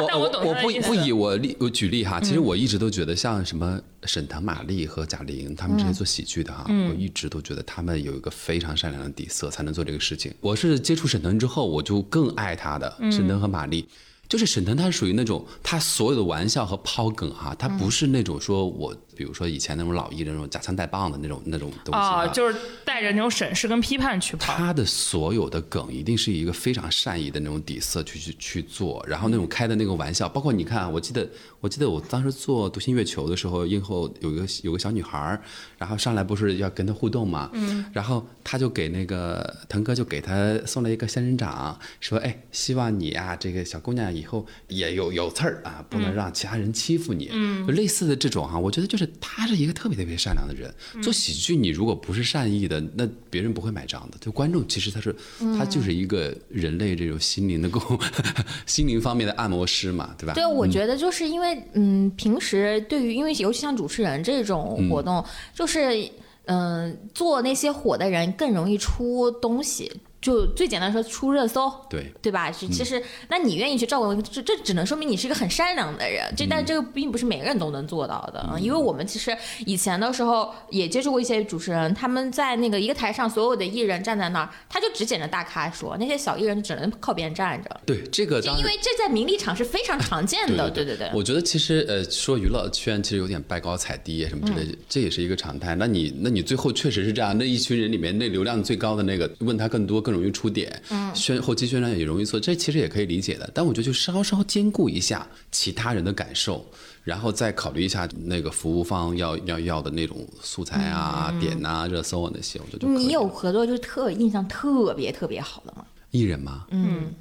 我我不不以我例我举例哈，其实我一直都觉得像什么沈腾、马丽和贾玲他们这些做喜剧的哈，我一直都觉得他们有一个非常善良的底色，才能做这个事情。我是接触沈腾之后，我就更爱他的沈腾和马丽。就是沈腾，他是属于那种他所有的玩笑和抛梗哈，他不是那种说我，比如说以前那种老艺人那种夹枪带棒的那种那种东西就是带着那种审视跟批判去跑。他的所有的梗一定是一个非常善意的那种底色去去去做，然后那种开的那个玩笑，包括你看啊，我记得我记得我当时做《独行月球》的时候，映后有一个有个小女孩，然后上来不是要跟她互动嘛，嗯，然后他就给那个腾哥就给她送了一个仙人掌，说哎，希望你啊这个小姑娘以后也有有刺儿啊，不能让其他人欺负你，嗯，就类似的这种哈、我觉得就是他是一个特别特别善良的人，做喜剧你如果不是善意的，那别人不会买账的。就观众其实他是他就是一个人类这种心灵的共 [laughs] 心灵方面的按摩师嘛，对吧？对，我觉得就是因为，嗯，平时对于，因为尤其像主持人这种活动，就是，嗯、做那些火的人更容易出东西。就最简单说出热搜，对，对吧？是其实，那你愿意去照顾，这这只能说明你是一个很善良的人。这但这个并不是每个人都能做到的，因为我们其实以前的时候也接触过一些主持人，他们在那个一个台上，所有的艺人站在那儿，他就只捡着大咖说，那些小艺人只能靠边站着。对这个当因为这在名利场是非常常见的，对对对。我觉得其实呃，说娱乐圈其实有点拜高踩低什么之类的，这也是一个常态。那你那你最后确实是这样，那一群人里面那流量最高的那个，问他更多更容易出点，嗯，宣后期宣传也容易错，这其实也可以理解的。但我觉得就稍稍兼顾一下其他人的感受，然后再考虑一下那个服务方要要要的那种素材啊、点呐、热搜啊那些，我觉得就你有合作就是特印象特别特别好的吗？艺人吗？嗯，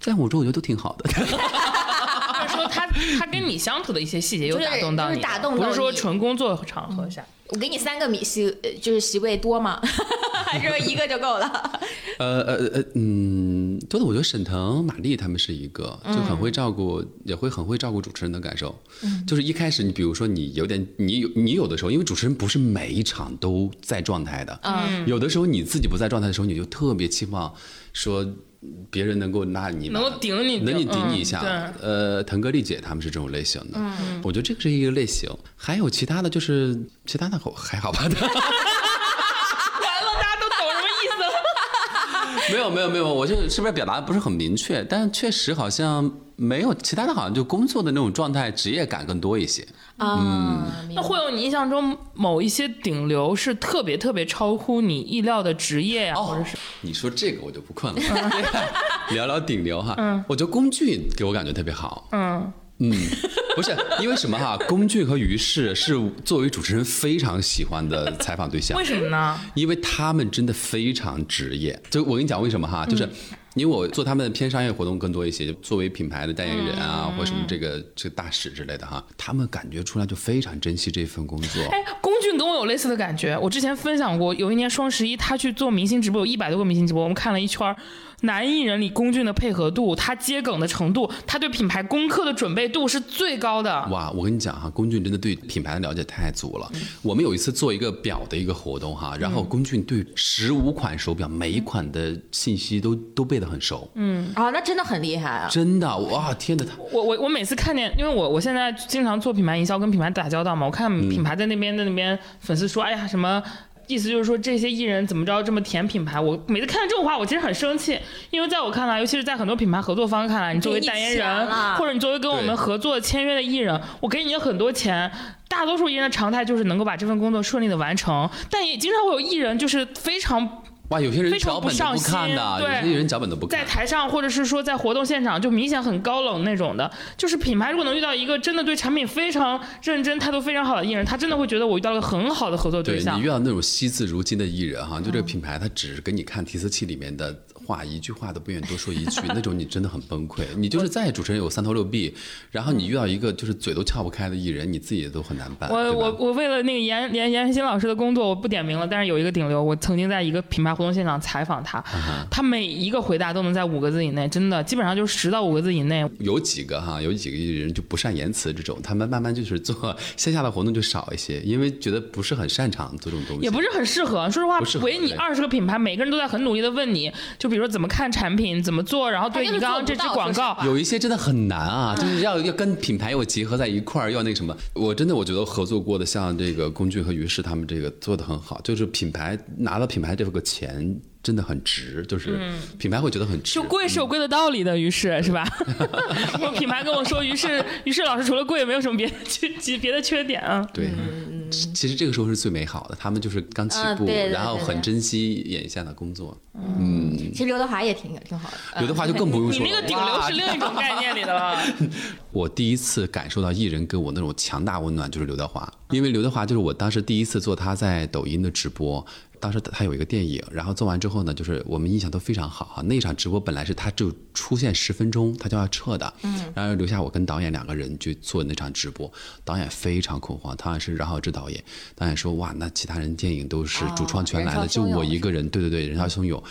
在我这我觉得都挺好的。就是说他他跟你相处的一些细节有打动到你的，就是打动到不是说纯工作场合下。我给你三个米席，呃就是席位多吗？[laughs] 还是说一个就够了？[laughs] 呃呃呃，嗯，多的我觉得沈腾、马丽他们是一个，就很会照顾，也会很会照顾主持人的感受。就是一开始你比如说你有点，你有你有的时候，因为主持人不是每一场都在状态的，嗯，有的时候你自己不在状态的时候，你就特别期望说别人能够拉你能够顶你能你顶你一嗯下。对呃，腾格丽姐他们是这种类型的，嗯，我觉得这个是一个类型。还有其他的就是其他的还好吧。[laughs] 完了，大家都懂什么意思了？[laughs] 没有没有没有，我就是不是表达的不是很明确，但确实好像没有其他的，好像就工作的那种状态，职业感更多一些。啊，明白那会有你印象中某一些顶流是特别特别超乎你意料的职业呀、或者是你说这个我就不困了，[laughs] [laughs] 聊聊顶流哈。嗯我觉得龚俊给我感觉特别好。嗯，嗯，不是因为什么哈？龚俊和于适是作为主持人非常喜欢的采访对象为。什么呢？因为他们真的非常职业。就我跟你讲为什么哈，就是因为我做他们的偏商业活动更多一些，就作为品牌的代言人啊，或者什么这个这个大使之类的哈，他们感觉出来就非常珍惜这份工作。哎，龚俊跟我有类似的感觉。我之前分享过，有一年双十一，他去做明星直播，有一百多个明星直播，我们看了一圈儿。男艺人里，龚俊的配合度，他接梗的程度，他对品牌功课的准备度是最高的。哇，我跟你讲哈，龚俊真的对品牌的了解太足了。我们有一次做一个表的一个活动哈，然后龚俊对十五款手表每一款的信息都都背得很熟，嗯，啊，那真的很厉害啊！真的哇，天哪，他我我我每次看见，因为我我现在经常做品牌营销，跟品牌打交道嘛，我看品牌在那边在那边粉丝说，哎呀什么。意思就是说，这些艺人怎么着这么舔品牌？我每次看到这种话，我其实很生气，因为在我看来，尤其是在很多品牌合作方看来，你作为代言人，或者你作为跟我们合作签约的艺人，我给你了很多钱，大多数艺人的常态就是能够把这份工作顺利的完成，但也经常会有艺人就是非常哇，有些人脚本都不看的，对有些人脚本都不看在。台上，或者是说在活动现场，就明显很高冷那种的。就是品牌如果能遇到一个真的对产品非常认真、态度非常好的艺人，他真的会觉得我遇到了个很好的合作对象对你遇。到那种惜字如金的艺人哈，就这个品牌，他只是给你看提词器里面的话，一句话都不愿意多说一句，[laughs] 那种你真的很崩溃。你就是再主持人有三头六臂，然后你遇到一个就是嘴都撬不开的艺人，你自己也都很难办。我我我为了那个严严严欣老师的工作，我不点名了，但是有一个顶流，我曾经在一个品牌活动现场采访他，他每一个回答都能在五个字以内，真的基本上就是十到五个字以内。有几个哈，有几个艺人就不善言辞这种，他们慢慢就是做线下的活动就少一些，因为觉得不是很擅长做这种东西。也不是很适合。说实话不适，合围你对二十个品牌，每个人都在很努力的问你，就比如说怎么看产品，怎么做，然后对你刚刚这支广告有一些真的很难啊，就是要要跟品牌要结合在一块儿，要那个什么。我真的我觉得合作过的像这个龚俊和于适他们这个做的很好，就是品牌拿了品牌这个钱真的很值，就是品牌会觉得很值就。贵是有贵的道理的，于是是吧？[laughs] 我品牌跟我说，于是于是老师除了贵，没有什么别的缺别的缺点啊。对，其其实这个时候是最美好的，他们就是刚起步，然后很珍惜眼下的工作。嗯，其实刘德华也挺挺好的，呃刘德华就更不用说了。那个顶流是另一种概念里的了。[laughs] 我第一次感受到艺人给我那种强大温暖，就是刘德华，因为刘德华就是我当时第一次做他在抖音的直播。当时他有一个电影，然后做完之后呢，就是我们印象都非常好哈。那场直播本来是他就出现十分钟，他就要撤的，嗯，然后留下我跟导演两个人去做那场直播。导演非常恐慌，导演是饶晓志导演，导演说哇，那其他人电影都是主创全来了，就我一个人，对对对，人潮汹涌。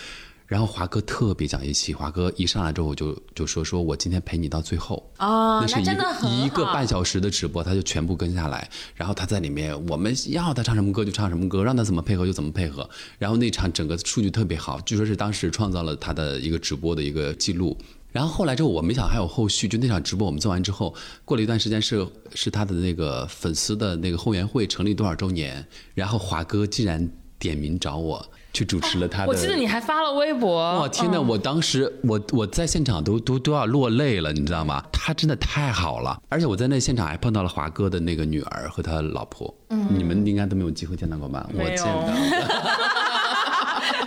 然后华哥特别讲义气，华哥一上来之后就就说说我今天陪你到最后，哦，那是一个一个半小时的直播，他就全部跟下来，然后他在里面，我们要他唱什么歌就唱什么歌，让他怎么配合就怎么配合，然后那场整个数据特别好，据说是当时创造了他的一个直播的一个记录。然后后来之后，我没想还有后续，就那场直播我们做完之后，过了一段时间是是他的那个粉丝的那个后援会成立多少周年，然后华哥竟然点名找我去主持了他的。我记得你还发了微博，哇天呐！我当时我我在现场都都都要落泪了，你知道吗？他真的太好了，而且我在那现场还碰到了华哥的那个女儿和他老婆，你们应该都没有机会见到过吧？我见到了。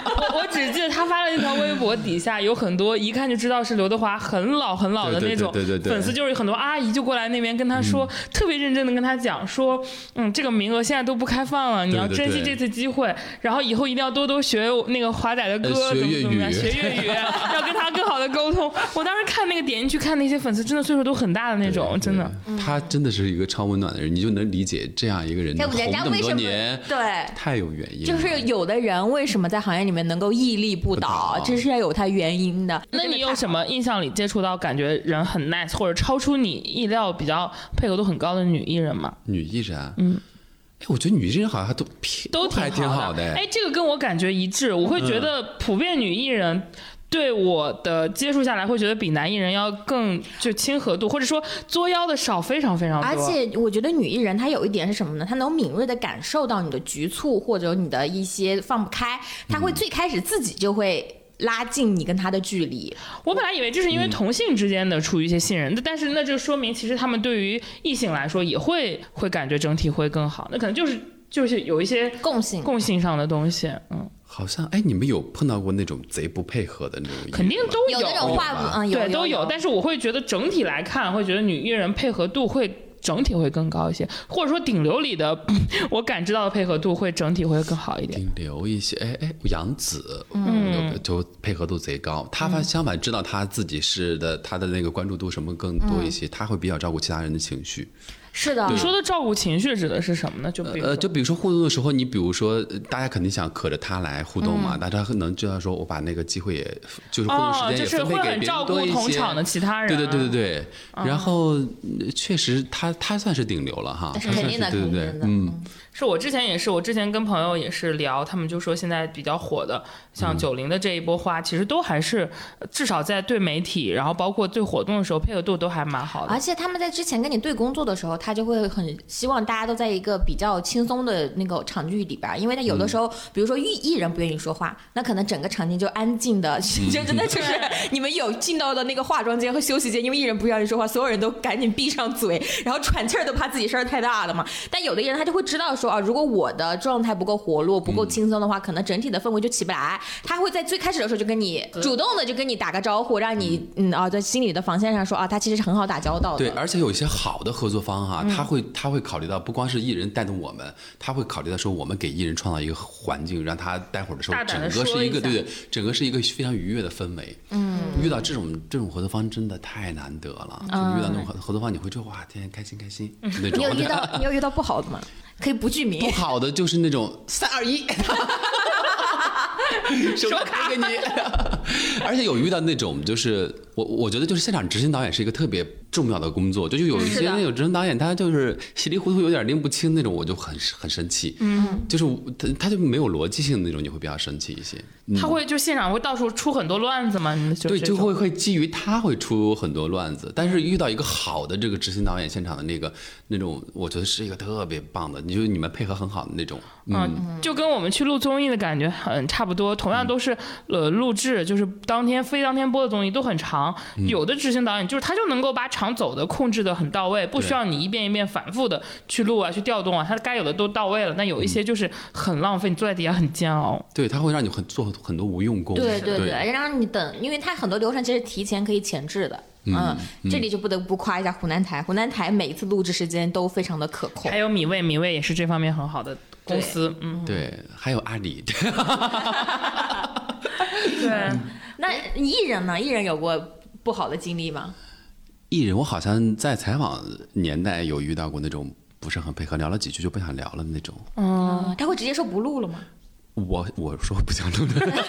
我 [laughs] 我只记得他发了一条微博，底下有很多一看就知道是刘德华很老很老的那种对对对对粉丝，就是很多阿姨就过来那边跟他说，特别认真的跟他讲说，嗯，这个名额现在都不开放了，你要珍惜这次机会，然后以后一定要多多学那个华仔的歌，呃学粤怎么怎么样，语学粤语，要跟他更好的沟通。我当时看那个点进去看那些粉丝，真的岁数都很大的那种，真的。他真的是一个超温暖的人，你就能理解这样一个人红这么人家为什么多年，对？太有原因了。就是有的人为什么在行业里面能够屹立不倒，这是要有他原因的。那你有什么印象里接触到感觉人很 nice 或者超出你意料比较配合度很高的女艺人吗？女艺人，嗯，哎，我觉得女艺人好像都都还挺好的。哎，这个跟我感觉一致，我会觉得普遍女艺人。对我的接触下来，会觉得比男艺人要更就亲和度，或者说作妖的少非常非常多。而且我觉得女艺人她有一点是什么呢？她能敏锐的感受到你的局促或者你的一些放不开，她会最开始自己就会拉近你跟她的距离。我本来以为这是因为同性之间的出于一些信任，但是那就说明其实他们对于异性来说也会会感觉整体会更好。那可能就是就是有一些共性共性上的东西，嗯，好像哎，你们有碰到过那种贼不配合的那种艺人吗？肯定都有那种话有吗嗯，有对，都有。但是我会觉得整体来看，会觉得女艺人配合度会整体会更高一些，或者说顶流里的 [laughs] 我感知到的配合度会整体会更好一点。顶流一些，哎哎，杨紫，嗯，就配合度贼高。他反相反知道他自己是的，他的那个关注度什么更多一些，他会比较照顾其他人的情绪。是的，你说的照顾情绪指的是什么呢？就比如说。呃，就比如说互动的时候，你比如说呃大家肯定想可着他来互动嘛，大家能就要说我把那个机会也就是互动时哦，间也分配给别会很照人多一顾同场的。其他人。对对对对对，然后呃确实他他算是顶流了哈，但是他算肯定的是对对对嗯，是我之前也是，我之前跟朋友也是聊，他们就说现在比较火的，像嗯九零的这一波花，其实都还是呃至少在对媒体，然后包括对活动的时候，配合度都还蛮好的而。且他们在之前跟你对工作的时候，他就会很希望大家都在一个比较轻松的那个场域里边，因为他有的时候，比如说艺艺人不愿意说话，那可能整个场景就安静的，就真的 [laughs] 就是你们有进到的那个化妆间和休息间，因为艺人不愿意说话，所有人都赶紧闭上嘴，然后喘气儿都怕自己声儿太大了嘛。但有的艺人他就会知道说啊，如果我的状态不够活络、不够轻松的话，可能整体的氛围就起不来。他会在最开始的时候就跟你主动的就跟你打个招呼，让你嗯啊在心里的防线上说啊，他其实是很好打交道的。对，而且有一些好的合作方哈、嗯他会他会考虑到不光是艺人带动我们，他会考虑到说我们给艺人创造一个环境，让他待会儿的时候整个是一个一对对，整个是一个非常愉悦的氛围。嗯，遇到这种这种合作方真的太难得了，就遇到那种合合作方，你会觉得哇天天开心开心那种。嗯你有遇到 [laughs] 你有遇到不好的吗？可以不具名不。好的就是那种三二一，[laughs] [laughs] 手卡给你。[laughs] 而且有遇到那种，就是我我觉得就是现场执行导演是一个特别重要的工作，就就有一些那种执行导演他就是稀里糊涂有点拎不清那种，我就很很生气。嗯，就是他他就没有逻辑性的那种，你会比较生气一些。他会就现场会到处出很多乱子吗？对，就会会基于他会出很多乱子，但是遇到一个好的这个执行导演，现场的那个那种，我觉得是一个特别棒的，你就你们配合很好的那种。嗯，就跟我们去录综艺的感觉很差不多，同样都是呃录制，就是当天非当天播的东西都很长。有的执行导演就是他就能够把场走的控制的很到位，不需要你一遍一遍反复的去录啊、去调动啊，他该有的都到位了。那有一些就是很浪费，你坐在底下很煎熬。对，他会让你很做很多无用功。对对对对，让你等，因为他很多流程其实提前可以前置的。嗯，这里就不得不夸一下湖南台，湖南台每一次录制时间都非常的可控还。有米味，米味也是这方面很好的公司。嗯，对，还有阿里，[laughs] 对。那艺人呢？艺人有过不好的经历吗？艺人，我好像在采访年代有遇到过那种不是很配合，聊了几句就不想聊了的那种。嗯，他会直接说不录了吗？我我说不想录的，[laughs]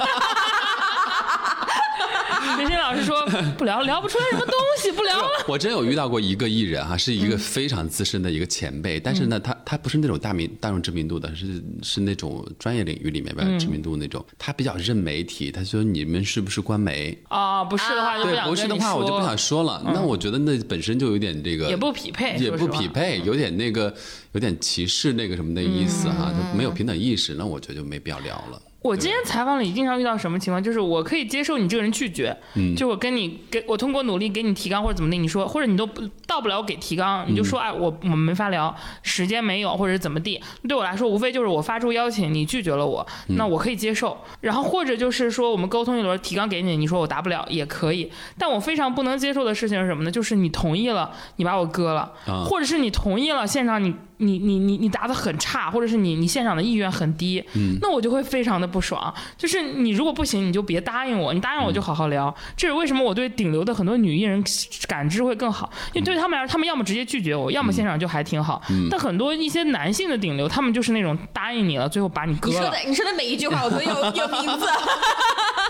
学欣老师说不聊聊不出来什么东西，不聊了。[laughs] 我真有遇到过一个艺人哈，是一个非常资深的一个前辈，但是呢，他他不是那种大名大众知名度的，是是那种专业领域里面比较知名度那种。他比较认媒体，他说你们是不是官媒？啊，不是的话就不对，想不是的话我就不想说了。那我觉得那本身就有点这个也不匹配，也不匹配，有点那个有点歧视那个什么的意思哈，嗯就没有平等意识，那我觉得就没必要聊了。我今天采访里经常遇到什么情况，就是我可以接受你这个人拒绝，嗯。就我跟你给我通过努力给你提纲或者怎么的，你说或者你都不到不了我给提纲，你就嗯。说哎我我们没法聊，时间没有或者怎么地，对我来说无非就是我发出邀请你拒绝了我，嗯。那我可以接受，然后或者就是说我们沟通一轮提纲给你，你说我答不了也可以，但我非常不能接受的事情是什么呢？就是你同意了，你把我割了，啊。或者是你同意了现场你你你你你答的很差，或者是你你现场的意愿很低，那我就会非常的不爽。就是你如果不行，你就别答应我，你答应我就好好聊。这是为什么我对顶流的很多女艺人感知会更好，因为对他们来说，他们要么直接拒绝我，要么现场就还挺好。但很多一些男性的顶流，他们就是那种答应你了，最后把你割了你说的，你说的每一句话我都有有名字 [laughs]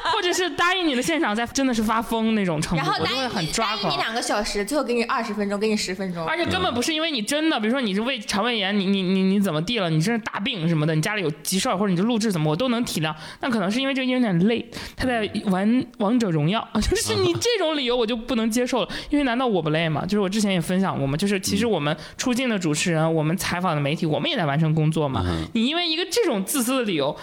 [laughs] 或者是答应你的现场在真的是发疯那种程度，然后答我就会很应你抓狂答应你。两个小时，最后给你二十分钟，给你十分钟。而且根本不是因为你真的，比如说你是胃肠胃炎，你你你你怎么地了，你这是大病什么的，你家里有急事儿或者你就录制怎么，我都能体谅。那可能是因为这个有点累，他在玩王者荣耀，[laughs] 就是你这种理由我就不能接受了。因为难道我不累吗？就是我之前也分享过嘛，就是其实我们出镜的主持人，我们采访的媒体，我们也在完成工作嘛。你因为一个这种自私的理由。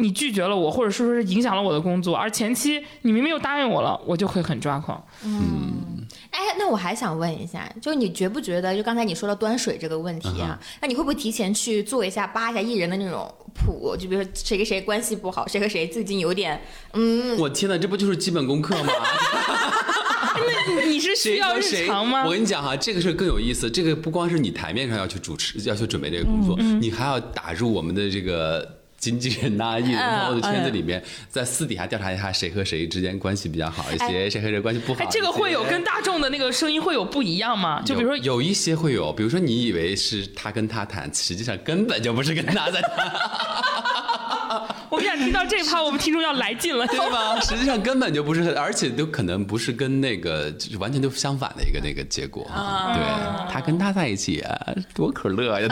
你拒绝了我，或者是说是影响了我的工作，而前期你明明又答应我了，我就会很抓狂。嗯哎，那我还想问一下，就你觉不觉得，就刚才你说到端水这个问题啊，那你会不会提前去做一下扒一下艺人的那种谱？就比如说谁跟谁关系不好，谁和谁最近有点，嗯，我天哪，这不就是基本功课吗？[laughs] 那你是需要日谁和谁？常吗？我跟你讲哈，这个事儿更有意思。这个不光是你台面上要去主持，要去准备这个工作，嗯你还要打入我们的这个。经纪人呐、艺人朋友的圈子里面，在私底下调查一下谁和谁之间关系比较好一些，谁和谁关系不好。，哎这个会有跟大众的那个声音会有不一样吗？就比如说有有一些会有，比如说你以为是他跟他谈，实际上根本就不是跟他在谈，[laughs] 我们想听到这一趴，我们听众要来劲了，对吗？[laughs] 实际上根本就不是，而且都可能不是跟那个就是完全都相反的一个那个结果。啊对他跟他在一起、啊，多可乐呀！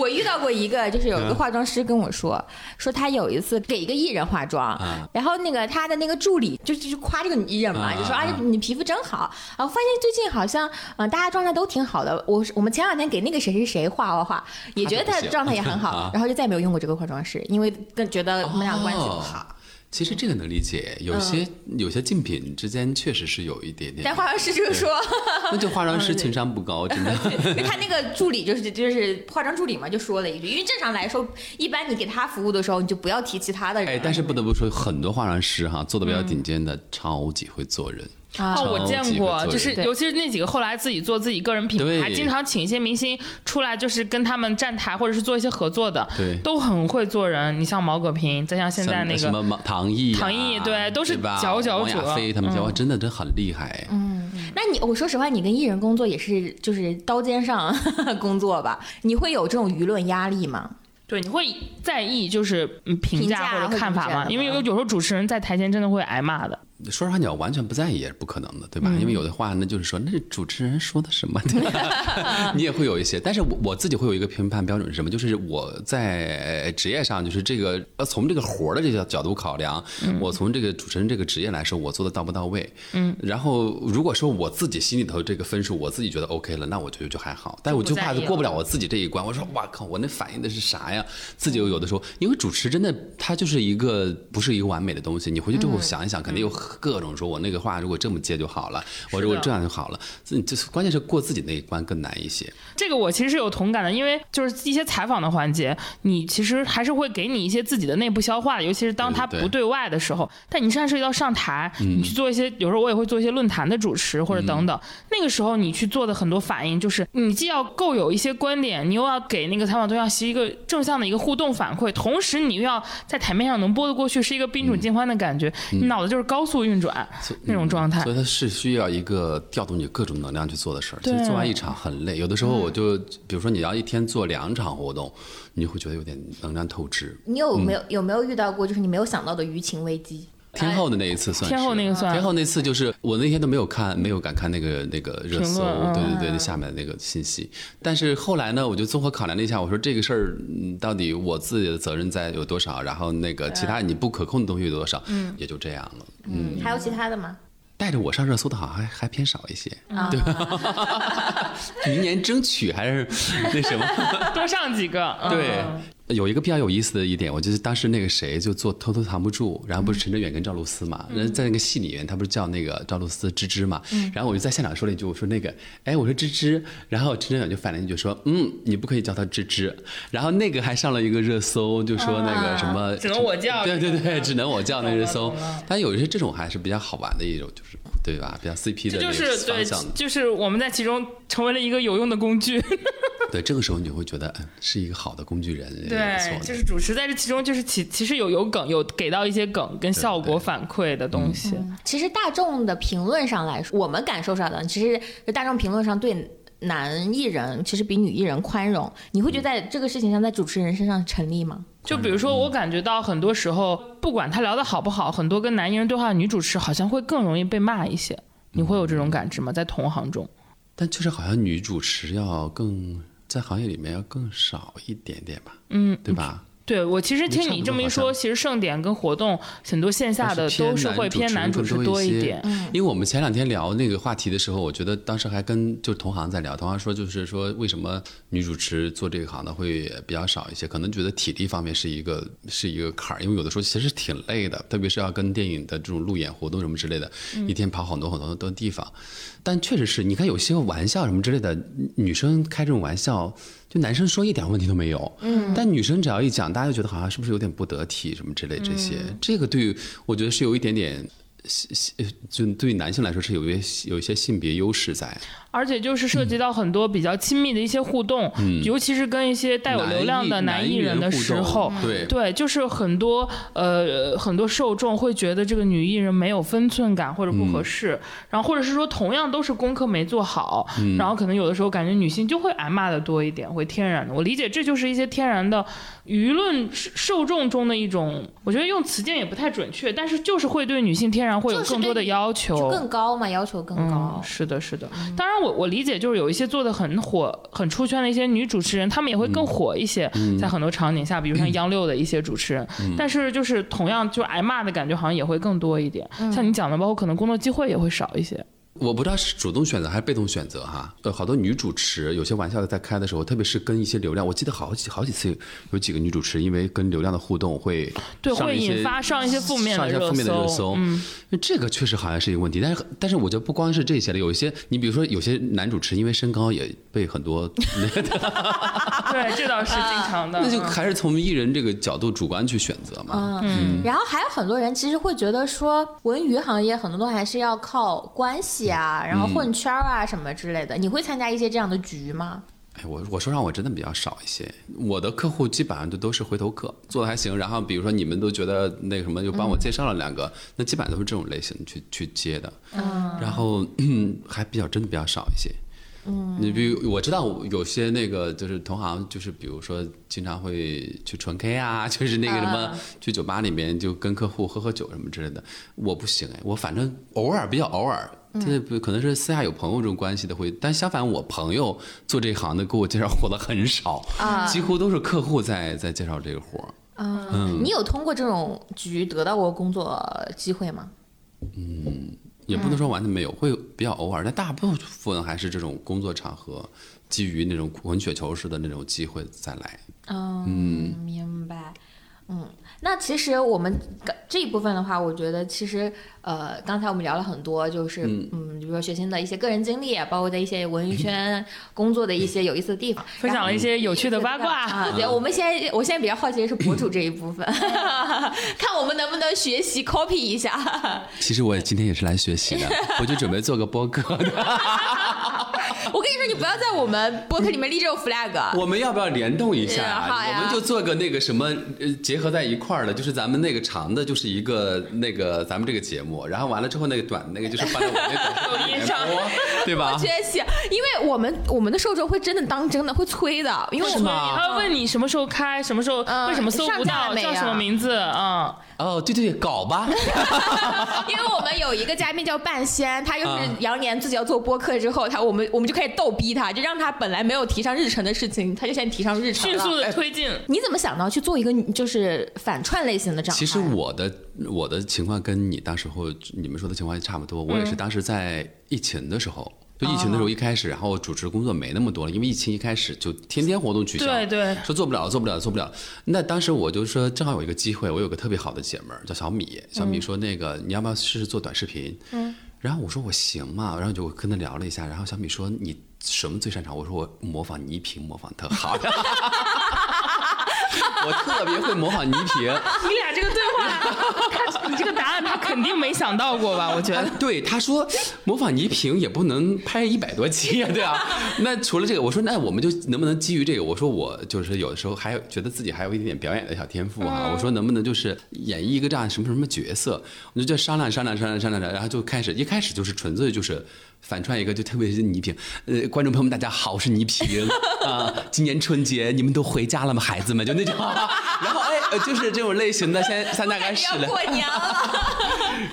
我遇到过一个，就是有一嗯。个化妆师跟我说，说他有一次给一个艺人化妆，啊然后那个他的那个助理就就是夸这个女艺人嘛，啊就说啊啊你皮肤真好，啊我发现最近好像嗯、呃大家状态都挺好的，我我们前两天给那个谁谁谁画画画，也觉得他状态也很好 [laughs] 啊，然后就再也没有用过这个化妆师，因为更觉得我们俩关系不好。哦其实这个能理解，有些、有些竞品之间确实是有一点点但，化妆师就是说，[laughs] 那就化妆师情商不高，真的。[laughs] 因为他那个助理就是就是化妆助理嘛，就说了一句，因为正常来说，一般你给他服务的时候，你就不要提其他的人。哎，但是不得不说，很多化妆师哈做的比较顶尖的，超级会做人。啊哦，我见过，就是尤其是那几个后来自己做自己个人品牌，对经常请一些明星出来，就是跟他们站台或者是做一些合作的，对都很会做人。你像毛戈平，再像现在那个什么唐毅、啊、唐毅对都是佼佼者王亚飞他们佼佼，真的真很厉害。嗯那你我说实话，你跟艺人工作也是就是刀尖上 [laughs] 工作吧？你会有这种舆论压力吗？对，你会在意就是嗯评评价价或者看法吗？因为有有时候主持人在台前真的会挨骂的。说实话，你要完全不在意也是不可能的，对吧？嗯因为有的话，那就是说，那是主持人说的什么，对吧？你也会有一些，但是我我自己会有一个评判标准是什么？就是我在职业上，就是这个呃，从这个活儿的这个角度考量，嗯我从这个主持人这个职业来说，我做的到不到位？嗯。然后如果说我自己心里头这个分数，我自己觉得 OK 了，那我觉得就还好。但我就怕过不了我自己这一关。我说哇靠，我那反应的是啥呀？自己有的时候，因为主持真的它就是一个不是一个完美的东西，你回去之后想一想，肯定有各种说我那个话如果这么接就好了，我如果这样就好了。自己就是关键是过自己那一关更难一些。这个我其实是有同感的，因为就是一些采访的环节，你其实还是会给你一些自己的内部消化，尤其是当他不对外的时候。但你现在涉及到上台，你去做一些，有时候我也会做一些论坛的主持或者等等，那个时候你去做的很多反应，就是你既要够有一些观点，你又要给那个采访对象是一个正向的一个互动反馈，同时你又要在台面上能播得过去，是一个宾主尽欢的感觉，你脑子就是高速运转那种状态所。以它是需要一个调动你各种能量去做的事儿。其做完一场很累，有的时候我就，比如说你要一天做两场活动，你就会觉得有点能量透支。你有没有、有没有遇到过就是你没有想到的舆情危机？天后的那一次算是天后那个算天后那次就是我那天都没有看，没有敢看那个那个热搜，对对对，那下面的那个信息。但是后来呢，我就综合考量了一下，我说这个事儿嗯到底我自己的责任在有多少，然后那个其他你不可控的东西有多少，嗯，也就这样了。嗯，还有其他的吗？带着我上热搜的好像还还偏少一些，啊，[laughs] 明年争取还是那什么。[laughs] 多上几个。嗯对，有一个比较有意思的一点，我就是当时那个谁就做偷偷藏不住，然后不是陈哲远跟赵露思嘛，人家在那个戏里面他不是叫那个赵露思芝芝嘛，然后我就在现场说了一句，我说那个，哎，我说芝芝，然后陈哲远就反了一句说，嗯，你不可以叫她芝芝，然后那个还上了一个热搜，就说那个什么，只能我叫对对对，只能我叫那个热搜。但有一些这种还是比较好玩的一种，就是对吧？比较 CP 的这就是对就是我们在其中成为了一个有用的工具。[laughs] 对，这个时候你就会觉得，嗯，是一个好的工具人，对，就是主持在这其中就是其其实有有梗，有给到一些梗跟效果反馈的东西。其实大众的评论上来说，我们感受上的，其实大众评论上对男艺人其实比女艺人宽容。你会觉得在这个事情上，在主持人身上成立吗？就比如说，我感觉到很多时候，不管他聊的好不好，很多跟男艺人对话的女主持好像会更容易被骂一些。你会有这种感知吗？在同行中？但确实好像女主持要更在行业里面要更少一点点吧，嗯，对吧？对我其实听你这么一说，其实盛典跟活动很多线下的都是会偏男主持多一点。嗯因为我们前两天聊那个话题的时候，我觉得当时还跟就同行在聊，同行说就是说为什么女主持做这个行的会比较少一些，可能觉得体力方面是一个是一个坎儿，因为有的时候其实挺累的，特别是要跟电影的这种路演活动什么之类的，嗯一天跑很多很多很多地方。但确实是你看有些玩笑什么之类的，女生开这种玩笑，就男生说一点问题都没有，嗯，但女生只要一讲，大家就觉得好像是不是有点不得体什么之类这些，这个对于我觉得是有一点点。性性就对于男性来说是有一些有一些性别优势在，而且就是涉及到很多比较亲密的一些互动，尤其是跟一些带有流量的嗯男艺人的时候，对对，就是很多呃很多受众会觉得这个女艺人没有分寸感或者不合适，然后或者是说同样都是功课没做好，然后可能有的时候感觉女性就会挨骂的多一点，会天然的。我理解这就是一些天然的舆论受众中的一种，我觉得用词典也不太准确，但是就是会对女性天然会有更多的要求，就更高嘛，要求更高嗯。。是的，是的。当然我，我理解就是有一些做的很火、很出圈的一些女主持人，她们也会更火一些，在很多场景下，比如像央 [clears throat] 六的一些主持人。但是就是同样就挨骂的感觉好像也会更多一点。像你讲的，包括可能工作机会也会少一些。我不知道是主动选择还是被动选择哈。呃，好多女主持有些玩笑在开的时候，特别是跟一些流量，我记得好几好几次有几个女主持因为跟流量的互动会对，会引发上一些负面的热上一些负面的热搜，嗯，这个确实好像是一个问题。但是但是我觉得不光是这些了，有一些你比如说有些男主持因为身高也被很多那个，对，这倒是经常的。那就嗯还是从艺人这个角度主观去选择嘛。嗯，然后还有很多人其实会觉得说，文娱行业很多东西还是要靠关系啊，然后混圈儿啊什么之类的。你会参加一些这样的局吗？哎，我我说让我真的比较少一些，我的客户基本上都都是回头客，做的还行。然后比如说你们都觉得那个什么，就帮我介绍了两个，那基本上都是这种类型去去接的。嗯，然后 [clears throat] 还比较真的比较少一些。嗯，你比如我知道有些那个就是同行，就是比如说经常会去纯 K 啊，[laughs] 就是那个什么、去酒吧里面就跟客户喝喝酒什么之类的，我不行哎，我反正偶尔比较偶尔。这不可能是私下有朋友这种关系的会，但相反，我朋友做这行的给我介绍活的很少，啊几乎都是客户在在介绍这个活儿。嗯，你有通过这种局得到过工作机会吗？嗯也不能说完全没有，会比较偶尔，但大部分还是这种工作场合，基于那种滚雪球式的那种机会再来。嗯，明白。嗯，那其实我们这一部分的话，我觉得其实呃，刚才我们聊了很多，就是嗯比如说学新的一些个人经历，包括在一些文艺圈工作的一些有意思的地方，[laughs] 分享了一些有趣的八卦。啊。对，[laughs] 我们现在我现在比较好奇的是博主这一部分，[laughs] 看我们能不能学习 copy 一下。其实我今天也是来学习的，我就准备做个播客的。我跟你说，你不要在我们播客里面立这种 flag。我们要不要联动一下嗯好呀我们就做个那个什么，呃，结合在一块儿的，就是咱们那个长的，就是一个那个咱们这个节目，然后完了之后那个短的那个就是放在我那个短视频里面抖音上，对吧？缺席，因为我们我们的受众会真的当真的会催的，因为我们他会问你什么时候开，什么时候嗯为什么搜不到，叫什么名字啊？哦，对对对，搞吧。[laughs] 因为我们有一个嘉宾叫半仙，他就是羊年自己要做播客之后，他我们我们就开始逗逼他，就让他本来没有提上日程的事情，他就先提上日程了。迅速的推进。你怎么想到去做一个就是。反串类型的账号？其实我的我的情况跟你当时候你们说的情况也差不多，我也是。当时在疫情的时候。就疫情的时候一开始，然后主持工作没那么多了，因为疫情一开始就天天活动取消，对对说做不了，做不了，做不了。那当时我就说，正好有一个机会，我有个特别好的姐们儿叫小米，小米说那个你要不要试试做短视频？嗯，然后我说我行嘛，然后就跟他聊了一下，然后小米说你什么最擅长？我说我模仿倪萍模仿特好，[laughs] [laughs] 我特别会模仿倪萍。[laughs] 你俩这个对话，他你这个答案他肯定没想到过吧？我觉啊得。，对，他说模仿倪萍也不能拍一百多期呀、对啊。那除了这个，我说那我们就能不能基于这个？我说我就是有的时候还有觉得自己还有一点点表演的小天赋哈、我说能不能就是演绎一个这样什么什么角色？我就就商量商量商量商量着，然后就开始一开始就是纯粹就是反串一个，就特别是倪萍。呃，观众朋友们大家好，我是倪萍 [laughs] 啊。今年春节你们都回家了吗？孩子们就那种，[laughs] 然后哎，呃就是这种类型的，先先大概试了。[laughs] 要过年了，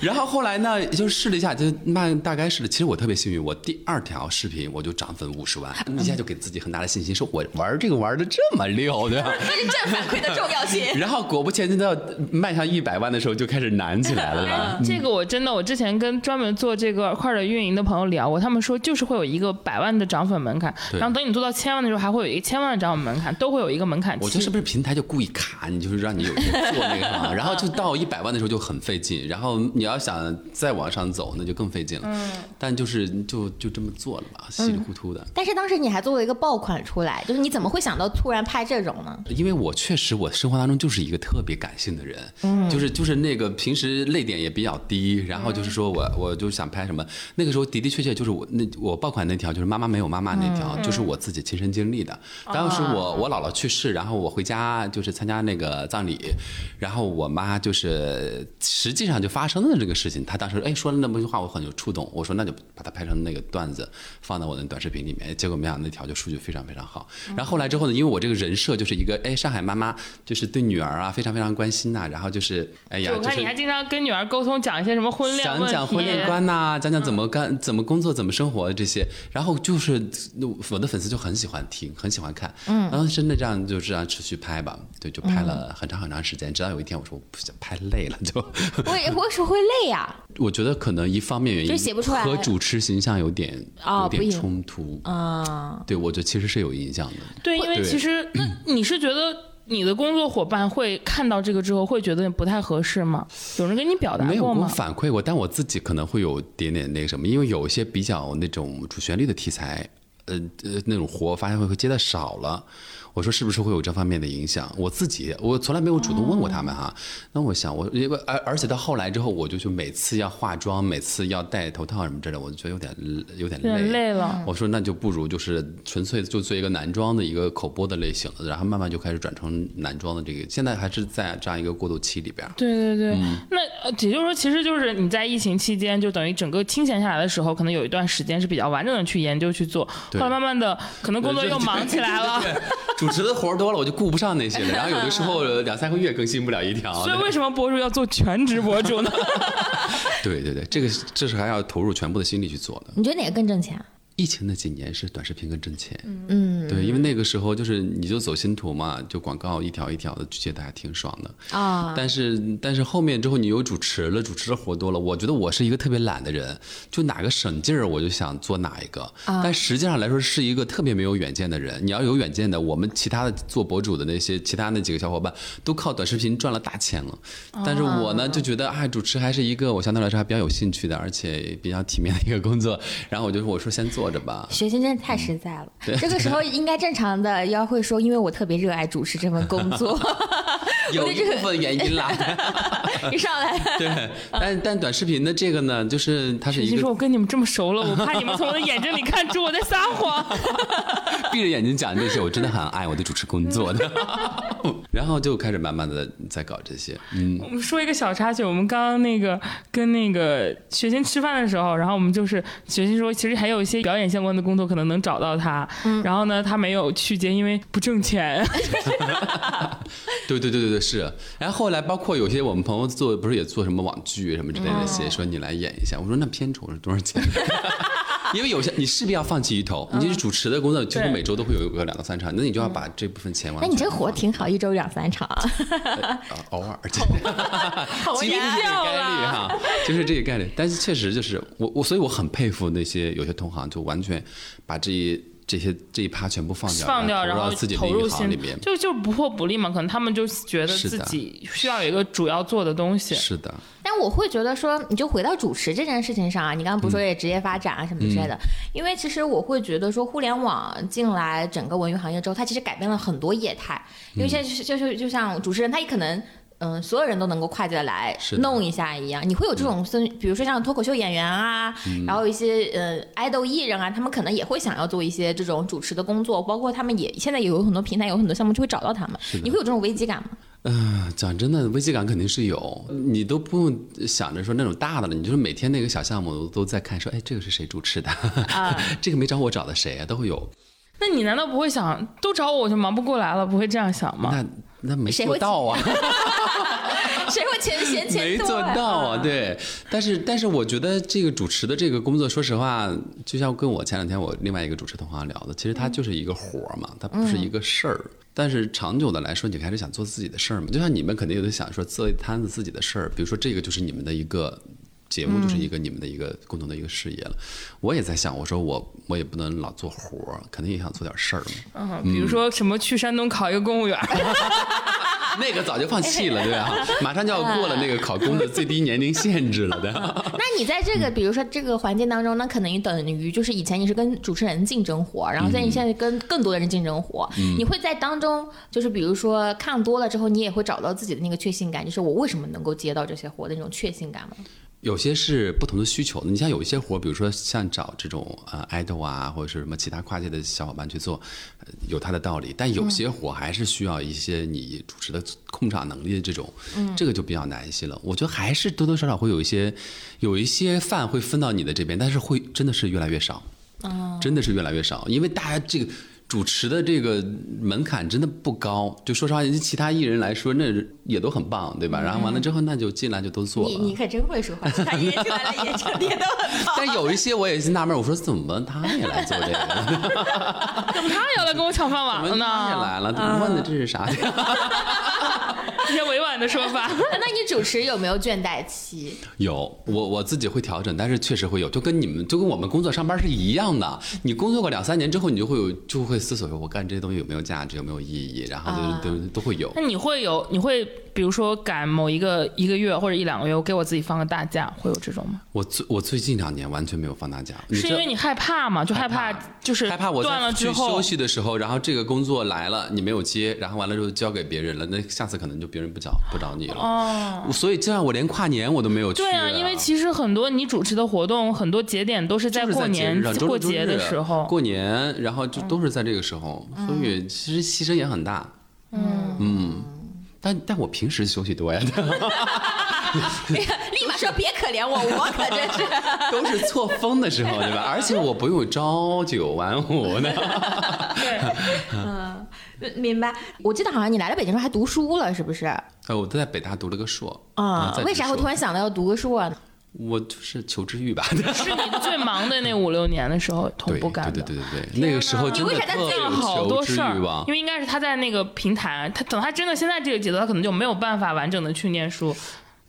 然后后来呢，就试了一下，就慢大概试了。其实我特别幸运，我第二条视频我就涨粉五十万，一下就给自己很大的信心，说我玩这个玩的这么溜，对吧？这是正反馈的重要性。然后果不其然，到迈向一百万的时候就开始难起来了，对？这个我真的，我之前跟专门做这个块儿的运营的朋友聊过，他们说就是会有一个百万的涨粉门槛，然后等你做到千万的时候，还会有一个千万的涨粉门槛，都会有一个门槛期。我觉得是不是平台就故意卡你，就是让你有去做那个啥，[laughs] 然后就到一百万的时候就很费劲，然后你要想再往上走，那就更费劲了。嗯，但就是就就这么做了吧，稀里糊涂的。但是当时你还做了一个爆款出来，就是你怎么会想到突然拍这种呢？因为我确实我生活当中就是一个特别感性的人，嗯，就是就是那个平时泪点也比较低，然后就是说我我就想拍什么，那个时候的的确确就是我那我爆款那条就是妈妈没有妈妈那条，就是我自己亲身经历的。当时我我姥姥去世，然后我回家就是参加那个葬礼，然后我妈就是实际上就发生了这个事情，她当时哎说了那么句话，我很有触动，我说那就把它拍成那个段子放到我的短视频里面，结果没想到那条就数据非常非常好。然后后来之后呢，因为我这个人设就是一个哎上海妈妈，就是对女儿啊非常非常关心呐、然后就是哎呀就是我看你还经常跟女儿沟通，讲一些什么婚恋讲讲婚恋观呐、讲讲怎么干、怎么工作、怎么生活这些，然后就是我的粉丝就很喜欢听，很喜欢看，嗯，然后真的这样就这样持续拍吧，对，就拍了很长很长时间，直到有一天我说我不想拍累了，就。为为什么会累呀、我觉得可能一方面原因就是写不出来。和主持形象有点有点冲突，啊？对我觉得其实是有影响的。对，因为其实那你是觉得你的工作伙伴会看到这个之后会觉得不太合适吗？有人跟你表达没有我过？反馈过，但我自己可能会有点点那个什么，因为有一些比较那种主旋律的题材，呃呃那种活，发现会接的少了。我说是不是会有这方面的影响？我自己我从来没有主动问过他们哈。那我想我因为而而且到后来之后，我就就每次要化妆，每次要戴头套什么之类的，我就觉得有点有点累累。了。我说那就不如就是纯粹就做一个男装的一个口播的类型的，然后慢慢就开始转成男装的这个，现在还是在这样一个过渡期里边儿。对对对，那呃也就是说，其实就是你在疫情期间，就等于整个清闲下来的时候，可能有一段时间是比较完整的去研究去做，后对来慢慢的可能工作又忙起来了。[laughs] 对，主持的活儿多了，我就顾不上那些了。然后有的时候两三个月更新不了一条。所以为什么博主要做全职博主呢？[laughs] 对对对，这个这是还要投入全部的心力去做的。你觉得哪个更挣钱？疫情那几年是短视频更挣钱，嗯对，因为那个时候就是你就走心图嘛，就广告一条一条的接的还挺爽的。啊，但是但是后面之后你有主持了，主持的活多了，我觉得我是一个特别懒的人，就哪个省劲儿我就想做哪一个。但实际上来说是一个特别没有远见的人。你要有远见的，我们其他的做博主的那些其他那几个小伙伴都靠短视频赚了大钱了，但是我呢就觉得哎，主持还是一个我相对来说还比较有兴趣的，而且比较体面的一个工作。然后我就我说先做活着吧。学习真的太实在了，这个时候应该正常的要会说，因为我特别热爱主持这份工作，[laughs] 有一部分原因啦，[laughs] 一上来。对，但但短视频的这个呢，就是它是一个其实我跟你们这么熟了，我怕你们从我的眼睛里看出我在撒谎。[laughs] 闭着眼睛讲这些，我真的很爱我的主持工作的，然后就开始慢慢的在搞这些，嗯，我们说一个小插曲，我们刚刚那个跟那个学欣吃饭的时候，然后我们就是学欣说，其实还有一些表演相关的工作可能能找到他，然后呢，他没有去接，因为不挣钱。[laughs] 对对对对对是。然后后来包括有些我们朋友做，不是也做什么网剧什么之类的些，说你来演一下，我说那片酬是多少钱？[laughs] 因为有些你势必要放弃一头，你就是主持的工作，几乎每周都会有个两到三场，那你就要把这部分钱完全。那你这活挺好，一周两三场，[laughs] 啊偶尔，好几乎是这个概率哈，就是这个概率。但是确实就是我我，所以我很佩服那些有些同行，就完全把这一这些这一趴全部放掉，放掉，然后自己投入一行新里面。就就不破不立嘛，可能他们就觉得自己需要有一个主要做的东西。是的，但我会觉得说，你就回到主持这件事情上啊，你刚刚不是说也职业发展啊什么之类的，因为其实我会觉得说，互联网进来整个文娱行业之后，它其实改变了很多业态，因为现在就是就是就像主持人，他也可能。嗯，所有人都能够跨界来弄一下一样，你会有这种分，比如说像脱口秀演员啊，然后一些呃爱豆艺人啊，他们可能也会想要做一些这种主持的工作，包括他们也现在也有很多平台，有很多项目就会找到他们。你会有这种危机感吗？嗯，讲真的，危机感肯定是有，你都不用想着说那种大的了，你就是每天那个小项目都在看，说，哎，这个是谁主持的？[laughs] 这个没找我找的谁啊？都会有。那你难道不会想都找我，我就忙不过来了？不会这样想吗？那那没做到啊。[laughs] 谁会钱嫌钱多、没做到啊，对。但是但是我觉得这个主持的这个工作，说实话，就像跟我前两天我另外一个主持同行聊的，其实它就是一个活儿嘛，它不是一个事儿。但是长久的来说，你还是想做自己的事儿嘛。就像你们肯定有的想说做一摊子自己的事儿，比如说这个就是你们的一个。节目就是一个你们的一个共同的一个事业了，我也在想，我说我我也不能老做活儿，肯定也想做点事儿嘛。嗯，比如说什么去山东考一个公务员，[laughs] [laughs] 那个早就放弃了，对吧？[laughs] 马上就要过了那个考公的最低年龄限制了的。那你在这个，比如说这个环境当中，那可能等于就是以前你是跟主持人竞争活，然后在你现在跟更多的人竞争活，你会在当中，就是比如说看多了之后，你也会找到自己的那个确信感，就是我为什么能够接到这些活的那种确信感吗？有些是不同的需求，你像有一些活，比如说像找这种呃 idol 啊，或者是什么其他跨界的小伙伴去做，呃有它的道理。但有些活还是需要一些你主持的控场能力的这种，这个就比较难一些了。我觉得还是多多少少会有一些，有一些饭会分到你的这边，但是会真的是越来越少，真的是越来越少，因为大家这个。主持的这个门槛真的不高，就说实话，其他艺人来说，那也都很棒，对吧？然后完了之后，那就进来就都做了。你你可真会说话，其 [laughs] 他艺人进来了也真的也都很棒。但有一些我也是纳闷，我说怎么他也来做这个？[laughs] 怎么他也要来跟我抢饭碗了怎么他也？来了？怎么问的这是啥？[laughs] 一些委婉的说法。[laughs] 那你主持有没有倦怠期？有，我我自己会调整，但是确实会有，就跟你们就跟我们工作上班是一样的。你工作个两三年之后，你就会有就会思索说，我干这些东西有没有价值，有没有意义，然后啊都都都会有那。你会有，你会比如说赶某一个一个月或者一两个月，我给我自己放个大假，会有这种吗？我最我最近两年完全没有放大假，是因为你害怕吗？就害怕就是害怕我断了之后休息的时候，然后这个工作来了你没有接，然后完了之后交给别人了，那下次可能就别人不找不找你了。哦。所以这样我连跨年我都没有去。对啊，因为其实很多你主持的活动，很多节点都是在过年过节的时候。过年，然后就都是在这个时候，所以其实牺牲也很大。嗯嗯但但我平时休息多 [laughs] 呀，立马说别可怜我，我可真是。[laughs] 都是错峰的时候，对吧？而且我不用朝九晚五的。[laughs] 对嗯，明白。我记得好像你来了北京之后还读书了，是不是？啊、呃，我都在北大读了个硕啊为啥会突然想到要读个硕呢？我就是求知欲吧。是你最忙的那五六年的时候同 [laughs] 对步干的。对对对对对，那个时候真的你为啥在特有干了好求知多事儿欲望，因。为应该是他在那个平台，他等他真的现在这个节奏，他可能就没有办法完整的去念书。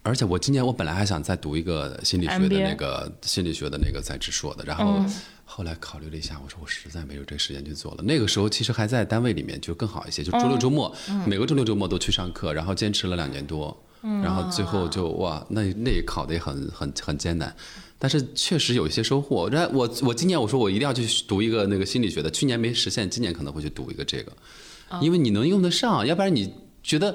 而且我今年我本来还想再读一个心理学的那个心理学的那个在职硕的，然后后来考虑了一下，我说我实在没有这个时间去做了。那个时候其实还在单位里面就更好一些，就周六周末、每个周六周末都去上课，然后坚持了两年多。然后最后就哇，那那也考的也很很很艰难。但是确实有一些收获。那我我今年我说我一定要去读一个那个心理学的，去年没实现，今年可能会去读一个这个，因为你能用得上，要不然你觉得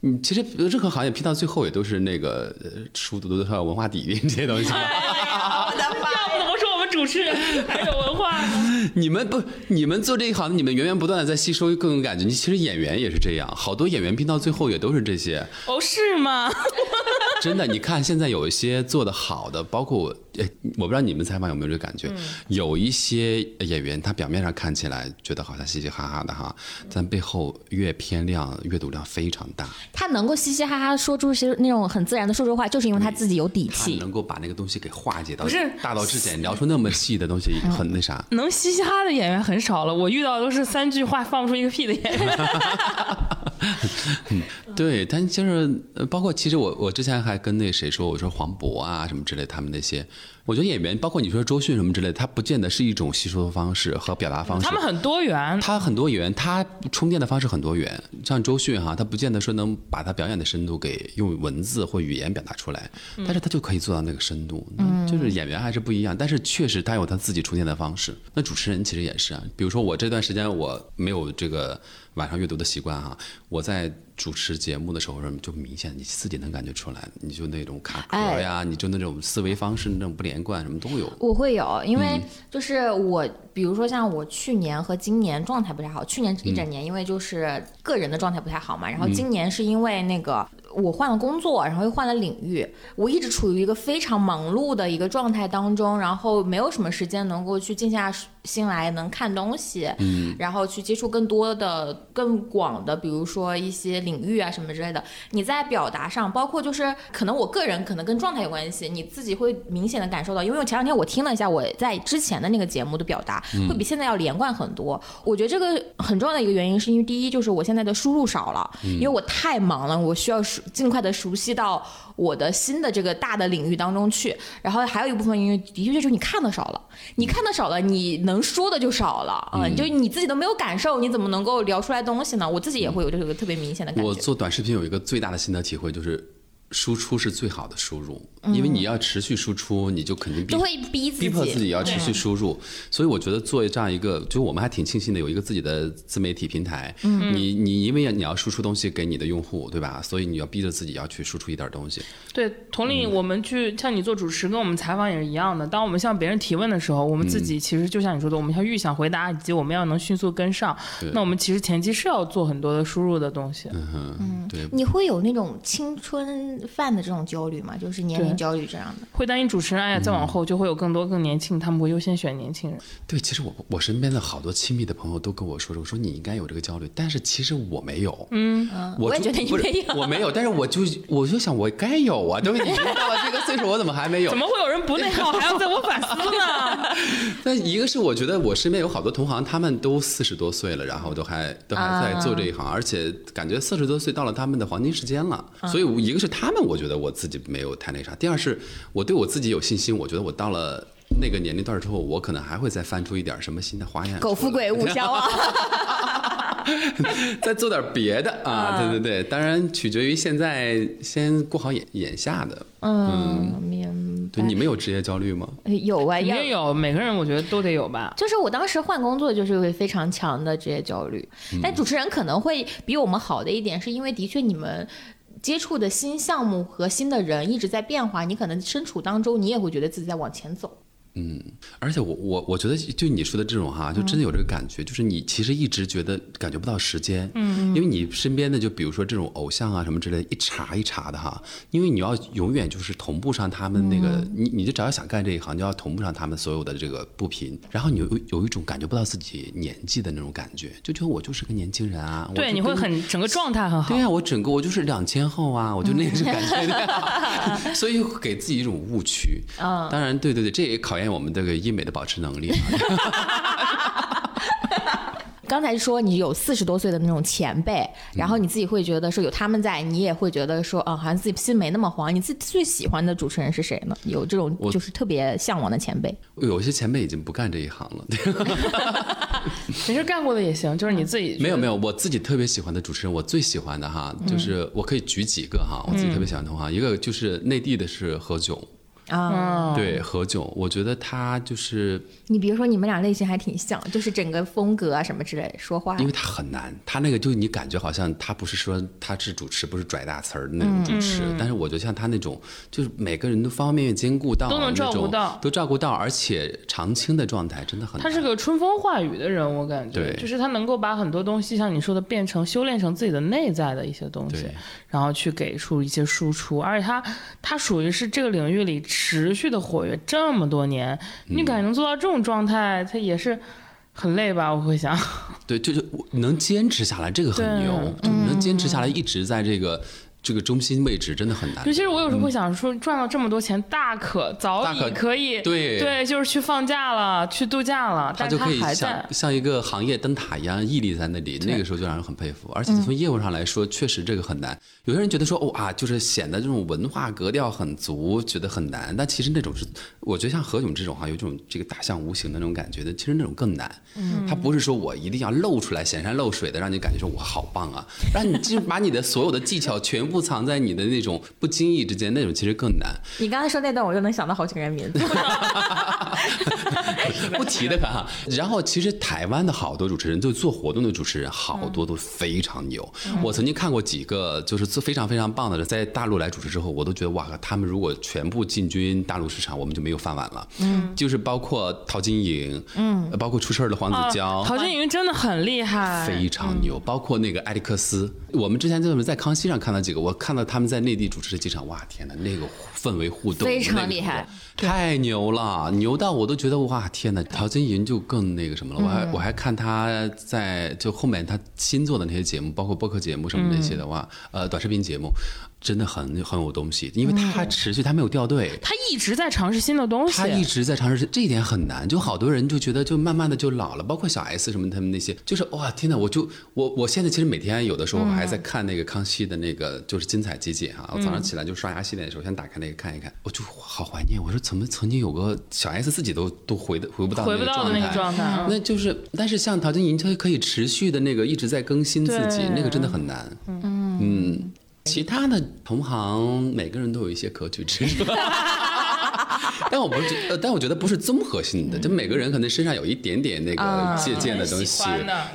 你其实任何行业拼到最后也都是那个呃书读的少，文化底蕴这些东西。[laughs] [laughs] 我的妈！要不怎么说我们主持人 [laughs] 还有文化呢？[laughs] 你们不，你们做这一行，你们源源不断的在吸收各种感觉。你其实演员也是这样，好多演员拼到最后也都是这些。哦，是吗？[laughs] 真的，你看现在有一些做的好的，包括呃，我不知道你们采访有没有这个感觉，有一些演员他表面上看起来觉得好像嘻嘻哈哈的哈，但背后阅片量、阅读量非常大。他能够嘻嘻哈哈说出些那种很自然的说出话，就是因为他自己有底气。能够把那个东西给化解到不是大道至简，聊出那么细的东西，很那啥。能嘻嘻哈哈的演员很少了，我遇到的都是三句话放不出一个屁的演员。[laughs] 对，但就是呃，包括其实我我之前还跟那谁说，我说黄渤啊什么之类，他们那些，我觉得演员，包括你说周迅什么之类的，他不见得是一种吸收的方式和表达方式。他们很多元，他很多元，他充电的方式很多元。像周迅哈，他不见得说能把他表演的深度给用文字或语言表达出来，但是他就可以做到那个深度。嗯，就是演员还是不一样，但是确实他有他自己充电的方式。那主持人其实也是啊，比如说我这段时间我没有这个晚上阅读的习惯哈，我在主持节目的时候就明显你自己能感觉出来，你就那种卡壳呀，你就那种思维方式那种不连贯什么都有。我会有，因为就是我，比如说像我去年和今年状态不太好，去年一整年因为就是个人的状态不太好嘛，然后今年是因为那个我换了工作，然后又换了领域，我一直处于一个非常忙碌的一个状态当中，然后没有什么时间能够去静下心来能看东西，嗯，然后去接触更多的、更广的，比如说一些领域啊什么之类的。你在表达上，包括就是可能我个人可能跟状态有关系，你自己会明显的感受到，因为我前两天我听了一下我在之前的那个节目的表达，会比现在要连贯很多。我觉得这个很重要的一个原因是因为第一就是我现在的输入少了，因为我太忙了，我需要熟尽快的熟悉到我的新的这个大的领域当中去。然后还有一部分因为的确就是你看的少了，你看的少了，你能说的就少了啊、就你自己都没有感受，你怎么能够聊出来东西呢？我自己也会有这个特别明显的感觉。我做短视频有一个最大的心得体会就是。输出是最好的输入，因为你要持续输出，你就肯定会逼自己逼迫自己要持续输入。所以我觉得做这样一个，就我们还挺庆幸的，有一个自己的自媒体平台。嗯，你你因为你要输出东西给你的用户，对吧？所以你要逼着自己要去输出一点东西。对，同理，我们去像你做主持，跟我们采访也是一样的。当我们向别人提问的时候，我们自己其实就像你说的，我们要预想回答，以及我们要能迅速跟上。那我们其实前期是要做很多的输入的东西。嗯哼，对。你会有那种青春饭的这种焦虑嘛？就是年龄焦虑这样的。会担心主持人，哎呀，再往后就会有更多更年轻，他们会优先选年轻人。对，其实我我身边的好多亲密的朋友都跟我说，我说你应该有这个焦虑，但是其实我没有。嗯，我我也觉得你没有我没有，但是我就我就想我该有啊，都已经到了这个岁数，我怎么还没有怎？么会有人不内耗还要自我反思呢？那一个是我觉得我身边有好多同行，他们都四十多岁了，然后都还都还在做这一行，而且感觉四十多岁到了他们的黄金时间了。所以一个是他们，我觉得我自己没有太那啥；第二是我对我自己有信心，我觉得我到了。那个年龄段之后，我可能还会再翻出一点什么新的花样出来。苟富贵勿相忘。[laughs] [laughs] 再做点别的啊！对对对，当然取决于现在先过好眼眼下的。嗯，明对，你们有职业焦虑吗？有啊，要肯定有，每个人我觉得都得有吧。就是我当时换工作就是会非常强的职业焦虑，但主持人可能会比我们好的一点，是因为的确你们。接触的新项目和新的人一直在变化，你可能身处当中，你也会觉得自己在往前走。嗯，而且我我我觉得就你说的这种哈，就真的有这个感觉，就是你其实一直觉得感觉不到时间，嗯，因为你身边的就比如说这种偶像啊什么之类，一茬一茬的哈，因为你要永远就是同步上他们那个，你你就只要想干这一行，就要同步上他们所有的这个步频，然后你有有一种感觉不到自己年纪的那种感觉，就觉得我就是个年轻人啊，我对，你会很整个状态很好。对。呀、我整个我就是两千后啊，我就那个感觉的，[laughs] 所以给自己一种误区。嗯。当然，对对对，这也考验我们这个医美的保持能力啊。[laughs] 刚才说你有四十多岁的那种前辈，然后你自己会觉得说有他们在，你也会觉得说，啊，好像自己心没那么慌。你自己最喜欢的主持人是谁呢？有这种就是特别向往的前辈。有些前辈已经不干这一行了，[laughs] [laughs] 没事干过的也行，就是你自己没有没有，我自己特别喜欢的主持人，我最喜欢的哈，就是我可以举几个哈，我自己特别喜欢的哈，一个就是内地的是何炅，啊，对何炅，我觉得他就是你比如说你们俩类型还挺像，就是整个风格啊什么之类，说话。因为他很难，他那个就你感觉好像他不是说他是主持，不是拽大词儿的那种主持，但是我觉得像他那种，就是每个人都方方面面兼顾到，都能照顾到都照顾到，而且常青的状态真的很。他是个。春风化雨的人，我感觉，对。就是他能够把很多东西，像你说的，变成修炼成自己的内在的一些东西，然后去给出一些输出，而且他他属于是这个领域里持续的活跃这么多年，你感觉能做到这种状态，他也是很累吧？我会想，对，就是我能坚持下来，这个很牛，就能坚持下来，一直在这个这个中心位置，真的很难尤。其是我有时候会想说，赚了这么多钱，大可早已大可可以对对，就是去放假了，去度假了，他就可以像。像一个行业灯塔一样屹立在那里，那个时候就让人很佩服。而且从业务上来说，确实这个很难。有些人觉得说，哇，就是显得这种文化格调很足，觉得很难。但其实那种是，我觉得像何炅这种哈，有这种这个大象无形的那种感觉的，其实那种更难。他不是说我一定要露出来显山露水的，让你感觉说我好棒啊，让你就把你的所有的技巧全部藏在你的那种不经意之间，那种其实更难。你刚才说那段，我就能想到好几个人名字。[laughs] 不提的哈。然后其实台湾的好多主持人，就做活动的主持人，好多都非常牛。我曾经看过几个，就是做非常非常棒的，在大陆来主持之后，我都觉得哇，他们如果全部进军大陆市场，我们就没有饭碗了。嗯，就是包括陶晶莹，嗯，包括出事儿的黄子佼。陶晶莹真的很厉害，非常牛，包括那个艾利克斯，我们之前就是在康熙上看到几个，我看到他们在内地主持的几场，哇天哪，那个氛围互动非常厉害。太牛了，牛到我都觉得哇天哪，陶晶莹就更那个什么了，我还我还看他在就后面他新做的那些节目，包括播客节目什么那些的话，呃，短视频节目。真的很很有东西，因为他持续，他没有掉队，他一直在尝试新的东西。他一直在尝试，这一点很难。就好多人就觉得，就慢慢的就老了，包括小 S 什么他们那些，就是哇天哪！我就我我现在其实每天有的时候我还在看那个康熙的那个就是精彩集锦哈，我早上起来就刷牙洗脸的时候先打开那个看一看，我就好怀念。我说怎么曾经有个小 S 自己都都回的回不到回不到的那个状态，嗯那就是但是像陶晶莹，她可以持续的那个一直在更新自己，那个真的很难。嗯其他的同行每个人都有一些可取之处。[laughs] 但我不是觉，呃，但我觉得不是综合性的，就每个人可能身上有一点点那个借鉴的东西，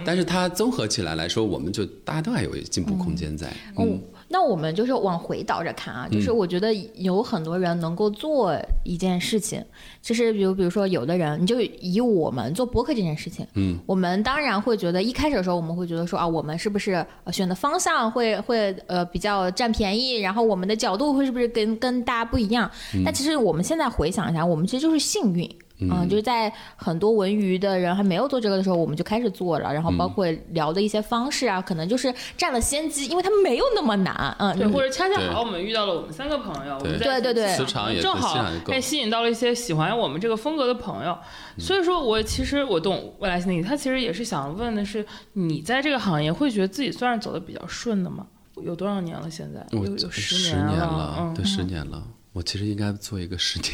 但是它综合起来来说，我们就大家都还有进步空间在。嗯，那我们就是往回倒着看啊，就是我觉得有很多人能够做一件事情，就是比如比如说有的人，你就以我们做播客这件事情，嗯，我们当然会觉得一开始的时候我们会觉得说啊，我们是不是呃选的方向会会呃比较占便宜，然后我们的角度会是不是跟跟大家不一样？但其实我们现在回想一下，我们其实就是幸运。嗯，就是在很多文娱的人还没有做这个的时候，我们就开始做了，然后包括聊的一些方式啊，可能就是占了先机，因为它没有那么难。嗯，对，或者恰恰好我们遇到了我们三个朋友，我们对在对对对磁场也正好磁场也够还吸引到了一些喜欢我们这个风格的朋友。所以说我其实我懂未来心理，他其实也是想问的是，你在这个行业会觉得自己算是走的比较顺的吗？有多少年了？现在我有有十年了，嗯，对，十年了。我其实应该做一个十年。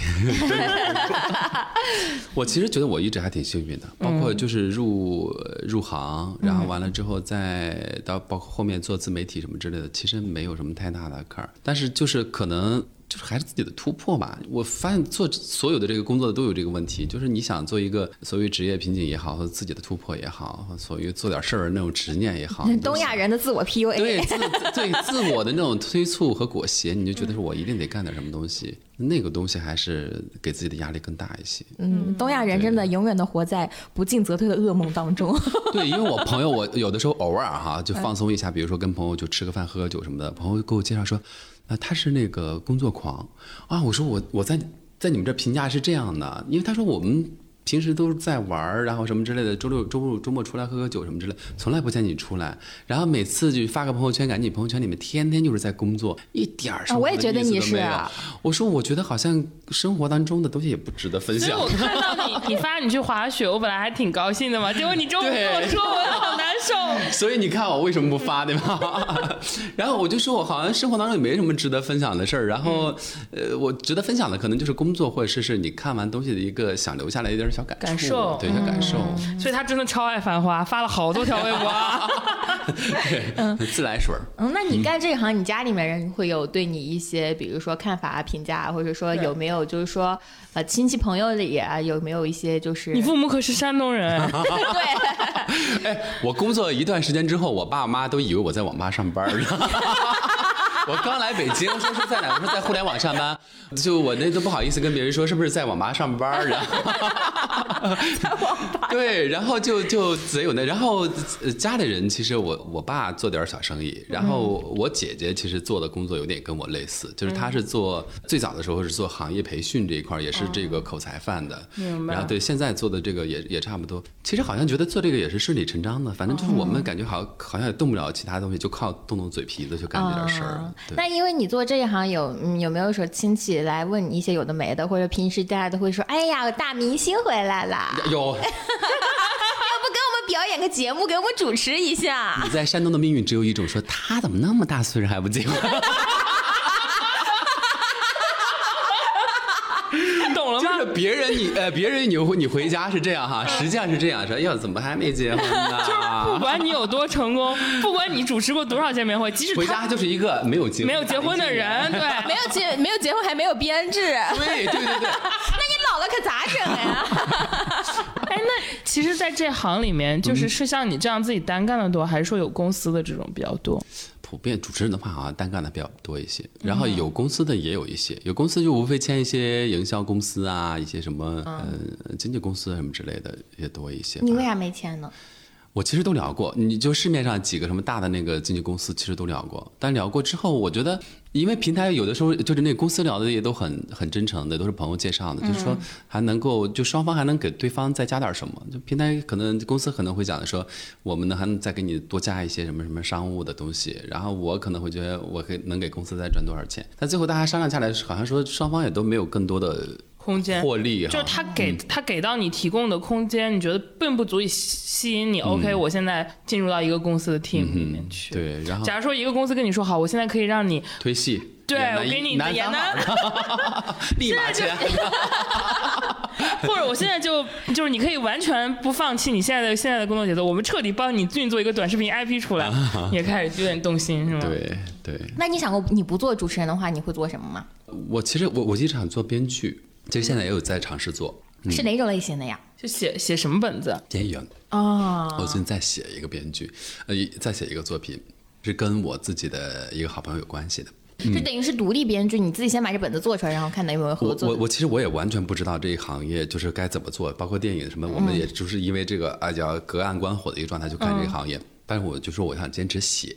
[laughs] 我其实觉得我一直还挺幸运的，包括就是入入行，然后完了之后再到包括后面做自媒体什么之类的，其实没有什么太大的坎儿，但是就是可能。就是还是自己的突破吧。我发现做所有的这个工作的都有这个问题，就是你想做一个所谓职业瓶颈也好，或者自己的突破也好，所谓做点事儿那种执念也好，[laughs] 东亚人的自我 PUA，对自 [laughs] 对自我的那种催促和裹挟，你就觉得是我一定得干点什么东西，那个东西还是给自己的压力更大一些。嗯，东亚人真的永远的活在不进则退的噩梦当中。对，因为我朋友，我有的时候偶尔哈就放松一下，比如说跟朋友就吃个饭、喝个酒什么的，朋友给我介绍说，啊，他是那个工作狂啊。我说我我在在你们这评价是这样的，因为他说我们。平时都是在玩儿，然后什么之类的，周六周日周末出来喝喝酒什么之类，从来不见你出来。然后每次就发个朋友圈，感觉你朋友圈里面天天就是在工作，一点儿生活我也觉得你是我说我觉得好像生活当中的东西也不值得分享我。看到你，你发你去滑雪，我本来还挺高兴的嘛，结果你中午跟我说我好难 [laughs] 受。[laughs] 所以你看我为什么不发，对吧？[laughs] 然后我就说我好像生活当中也没什么值得分享的事儿。然后，呃，我值得分享的可能就是工作，或者是是你看完东西的一个想留下来一点小感触感受对，小感受。所以他真的超爱繁花，发了好多条微博啊。[laughs] 对，自来水儿。嗯，那你干这一行，你家里面人会有对你一些，比如说看法啊、评价啊，或者说有没有就是说，呃，亲戚朋友里啊，有没有一些就是你父母可是山东人，对，哎，我工作一段时间之后，我爸妈都以为我在网吧上班。我刚来北京，说是在哪？我说在互联网上班，就我那都不好意思跟别人说是不是在网吧上班，然后 [laughs] 在网吧。对，然后就就贼有那，然后呃家里人其实我我爸做点小生意，然后我姐姐其实做的工作有点跟我类似，就是她是做最早的时候是做行业培训这一块，也是这个口才范的，然后对现在做的这个也也差不多。其实好像觉得做这个也是顺理成章的，反正就是我们感觉好好像也动不了其他东西，就靠动动嘴皮子就干这点事儿啊。对。那因为你做这一行有嗯有没有说亲戚来问你一些有的没的，或者平时大家都会说，哎呀，大明星回来啦，有 [laughs] 要不给我们表演个节目，给我们主持一下？你在山东的命运只有一种，说他怎么那么大岁数还不结婚？[laughs] 别人你呃别人你回你回家是这样哈，实际上是这样说，哟怎么还没结婚呢？就是不？管你有多成功，不管你主持过多少见面会，即使回他家就是一个没有结没有结婚的人，对，没有结没有结婚还没有编制，对对对对 [laughs] 那，你老了可咋整呀？[laughs] 哎，那其实，在这行里面，就是是像你这样自己单干的多，还是说有公司的这种比较多？普遍主持人的话好像单干的比较多一些，然后有公司的也有一些，有公司就无非签一些营销公司啊，一些什么呃经纪公司什么之类的也多一些。你为啥没签呢？我其实都聊过，你就市面上几个什么大的那个经纪公司，其实都聊过。但聊过之后，我觉得，因为平台有的时候就是那个公司聊的也都很很真诚的，都是朋友介绍的，就是说还能够就双方还能给对方再加点什么。就平台可能公司可能会讲的说，我们呢还能再给你多加一些什么什么商务的东西，然后我可能会觉得我可以能给公司再赚多少钱。但最后大家商量下来，好像说双方也都没有更多的空间获利啊。就是他给、他给到你提供的空间，你觉得并不足以吸引你。OK，我现在进入到一个公司的 team 里面去。，对，然后假如说一个公司跟你说好，我现在可以让你，推戏，对我给你男三演男好，[laughs] 立马签。[laughs] 或者我现在就就是你可以完全不放弃你现在的现在的工作节奏，我们彻底帮你运作一个短视频 IP 出来，也开始有点动心是吗？对对，那你想过你不做主持人的话，你会做什么吗？我其实我我一直想做编剧，其实现在也有在尝试做是哪种类型的呀？就写写什么本子？电影。哦，我最近在写一个编剧，呃，在写一个作品，是跟我自己的一个好朋友有关系的。就等于是独立编剧，你自己先把这本子做出来，然后看能有没有合作。我我其实我也完全不知道这一行业就是该怎么做，包括电影什么，我们也就是因为这个啊叫隔岸观火的一个状态就看这个行业，但是我就说我想坚持写。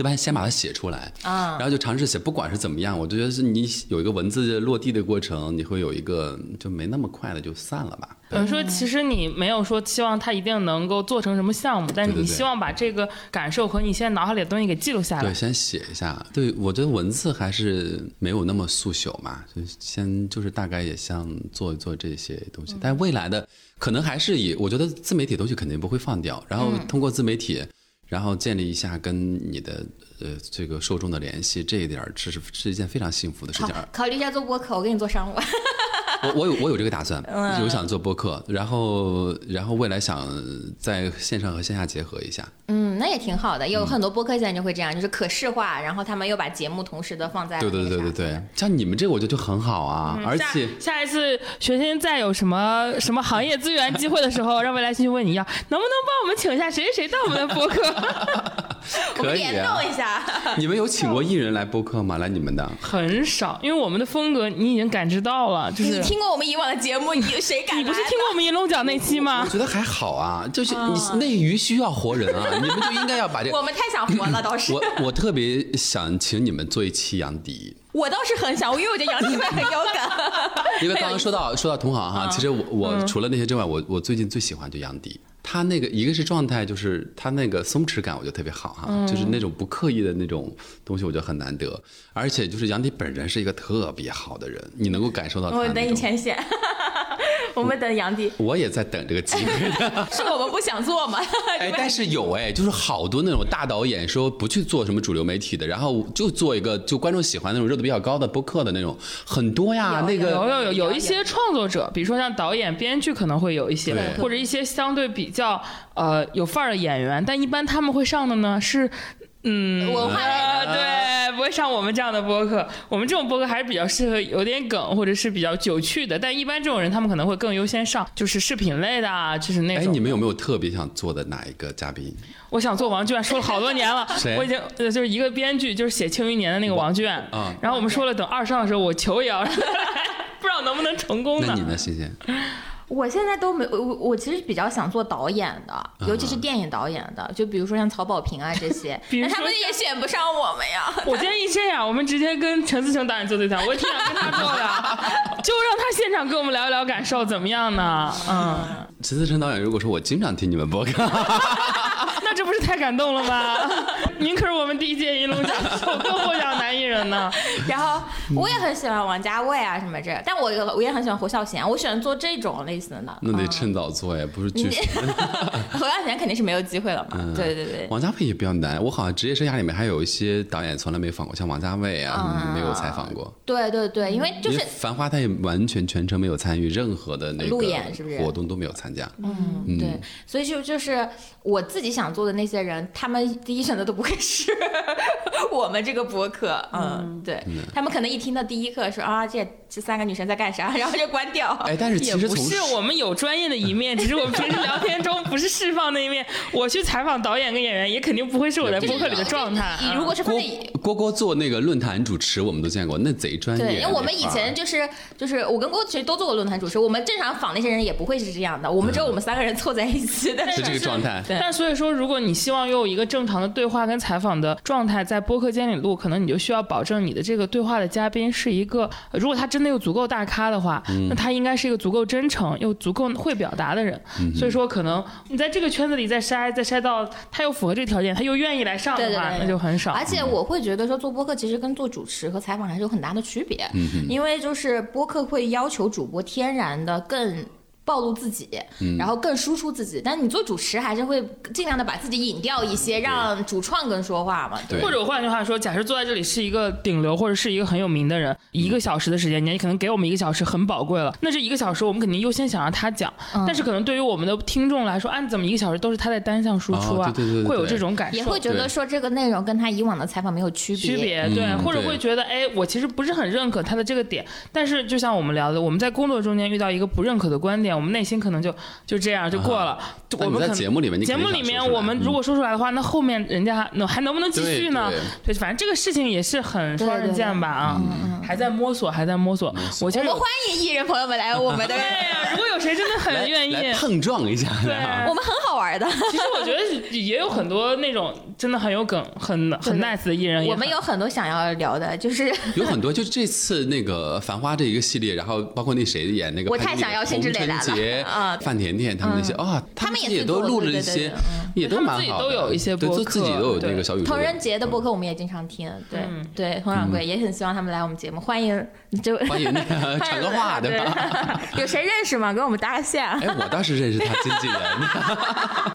就把先把它写出来，啊然后就尝试写，不管是怎么样，我就觉得是你有一个文字落地的过程，你会有一个就没那么快的就散了吧。等于说，其实你没有说期望它一定能够做成什么项目，但是你希望把这个感受和你现在脑海里的东西给记录下来对，先写一下。对，我觉得文字还是没有那么速朽嘛，就先就是大概也像做一做这些东西。但未来的可能还是以，我觉得自媒体东西肯定不会放掉，然后通过自媒体，然后建立一下跟你的呃这个受众的联系，这一点儿是是一件非常幸福的事情。考虑一下做播客，我给你做商务。我我有我有这个打算，[laughs] 有想做播客，然后然后未来想在线上和线下结合一下。嗯，那也挺好的。有很多播客现在就会这样，就是可视化，然后他们又把节目同时的放在对对对对对，像你们这个我觉得就很好啊，而且。下下一次学生再有什么什么行业资源机会的时候，让未来继续问你要，能不能帮我们请一下谁谁谁到我们的播客？[laughs] 我 [laughs] 们可以啊联动一下。[laughs] 你们有请过艺人来播客吗？来你们的？很少，因为我们的风格你已经感知到了，就是你听过我们以往的节目，你谁敢？你不是听过我们银龙奖那期吗我？觉得还好啊，就是你内娱需要活人啊，[laughs] 你们就应该要把这。我们太想活了，倒是。我我特别想请你们做一期杨迪，我倒是很想，因为我觉得杨迪会很有梗。因为刚刚说到说到同行哈，其实我我除了那些之外，我我最近最喜欢就杨迪。他那个一个是状态，就是他那个松弛感，我觉得特别好哈，就是那种不刻意的那种东西，我觉得很难得。而且就是杨迪本人是一个特别好的人，你能够感受到他我等你那种。牵线。[laughs] 我们等杨迪，我也在等这个机会的。[laughs] [laughs] 是我们不想做吗？哎，但是有哎，就是好多那种大导演说不去做什么主流媒体的，然后就做一个就观众喜欢那种热度比较高的播客的那种，很多呀。有那个有有有有一些创作者，比如说像导演、编剧可能会有一些对，或者一些相对比较呃有范儿的演员，但一般他们会上的呢是。嗯，文化类呃，对，不会上我们这样的播客。我们这种播客还是比较适合有点梗或者是比较有趣的。但一般这种人，他们可能会更优先上，就是视频类的啊，就是那种哎，你们有没有特别想做的哪一个嘉宾？我想做王俊，说了好多年了 [laughs] 谁，我已经呃就是一个编剧，就是写《庆余年》的那个王俊。啊然后我们说了，等二上的时候，我求也要让他来，[laughs] 不知道能不能成功呢那你？呢，欣欣？我现在都没我我我其实比较想做导演的，尤其是电影导演的，就比如说像曹保平啊这些 [laughs] 比，如说那他们也选不上我们呀。[laughs] 我建议这样，我们直接跟陈思诚导演做对象，我挺想跟他做的，[laughs] 就让他现场跟我们聊一聊感受，怎么样呢？嗯，陈思诚导演如果说我经常听你们播客，[laughs] 那这不是太感动了吗？[laughs] 您可是我们第一届银龙奖首个获奖男艺人呢。[laughs] 然后我也很喜欢王家卫啊什么这，但我我也很喜欢侯孝贤，我喜欢做这种类型的。那得嗯趁早做呀，不是剧时。侯孝贤肯定是没有机会了嘛。嗯对对对。王家卫也比较难，我好像职业生涯里面还有一些导演从来没访过，像王家卫啊，嗯没有采访过。对对对，因为就是《繁花》他也完全全程没有参与任何的那个路演是不是活动都没有参加。嗯，对，所以就就是我自己想做的那些人，他们第一选择都不会是 [laughs] 我们这个博客，嗯，对他们可能一听到第一课说啊，这这三个女生在干啥，然后就关掉。哎，但是其也不是，我们有专业的一面，只是我们平时聊天中不是释放那一面。我去采访导演跟演员，也肯定不会是我在博客里的状态。你如果是放郭在郭郭做那个论坛主持，我们都见过，那贼专业。对，因为我们以前就是就是我跟郭其实都做过论坛主持，我们正常访那些人也不会是这样的，我们只有我们三个人凑在一起，但是这个状态。对但所以说，如果你希望拥有一个正常的对话跟采访的状态在播客间里录，可能你就需要保证你的这个对话的嘉宾是一个，呃如果他真的又足够大咖的话，嗯那他应该是一个足够真诚又足够会表达的人。嗯所以说，可能你在这个圈子里再筛，再筛到他又符合这个条件，他又愿意来上的话，对对对那就很少。而且我会觉得说做播客其实跟做主持和采访还是有很大的区别，因为就是播客会要求主播天然的更。暴露自己，然后更输出自己，但你做主持还是会尽量的把自己引掉一些，让主创跟说话嘛。对。或者换句话说，假设坐在这里是一个顶流或者是一个很有名的人，一个小时的时间，你可能给我们一个小时很宝贵了，那这一个小时我们肯定优先想让他讲。嗯。但是可能对于我们的听众来说，按，怎么一个小时都是他在单向输出啊？哦对对对对。会有这种感受，也会觉得说这个内容跟他以往的采访没有区别。区别，对，嗯或者会觉得，哎，我其实不是很认可他的这个点，但是就像我们聊的，我们在工作中间遇到一个不认可的观点，我们内心可能就就这样就过了。我们可能节目里面节目里面我们如果说出来的话，那后面人家还能还能不能继续呢？对对，反正这个事情也是很双刃剑吧啊，还在摸索，还在摸索。我其实有我们欢迎艺人朋友们来我们的 [laughs] 对，呀，如果有谁真的很愿意，碰撞一下，对。啊我们很好玩的。其实我觉得也有很多那种真的很有梗、很很 nice 的艺人，我们有很多想要聊的，就是 [laughs] 有很多，就这次那个《繁花》这一个系列，然后包括那谁演那个我太想要辛芷蕾来了洪春节 [laughs] 啊范甜甜他们那些啊，他们也都录了一些也都蛮好，都有一些对，播自自己客都有那对个小宇宙。同人节的播客我们也经常听，对、对，佟掌柜也很希望他们来我们节目，欢迎就欢迎那个 [laughs] 传个话，对吧？[laughs] 有谁认识吗？给我们搭个线。哎，我倒是认识他经纪人，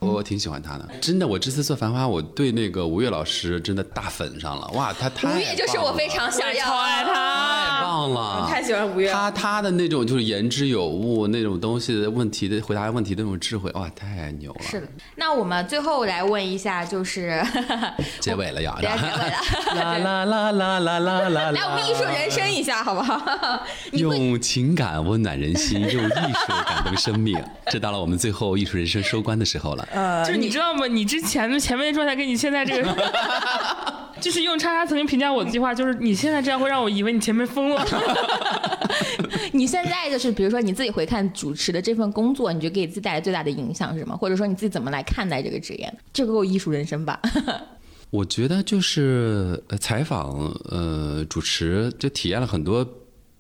我挺喜欢他的。真的，我这次做《繁花》，我对那个吴越老师真的大粉上了。哇，他太吴越就是我非常想要，也超爱他太。棒了，太喜欢吴越。他他的那种就是言之有物，那种东西的问题的回答问题的那种智慧，哇，太牛了。是的，那我们最后来问一下，就是 [laughs] 结尾了要 [laughs] 结尾了，啦啦啦啦啦啦啦来我们艺术人生一下，好不好？用情感温暖人心，用艺术感动生命。这到了我们最后艺术人生收官的时候了。呃就是你知道吗？你之前的前面的状态跟你现在这个，[laughs] 就是用叉叉曾经评价我的计划，就是你现在这样会让我以为你前面疯了。你现在就是，比如说你自己回看主持使得这份工作，你觉得给自己带来最大的影响是什么？或者说你自己怎么来看待这个职业？这个够艺术人生吧？[laughs] 我觉得就是采访呃主持，就体验了很多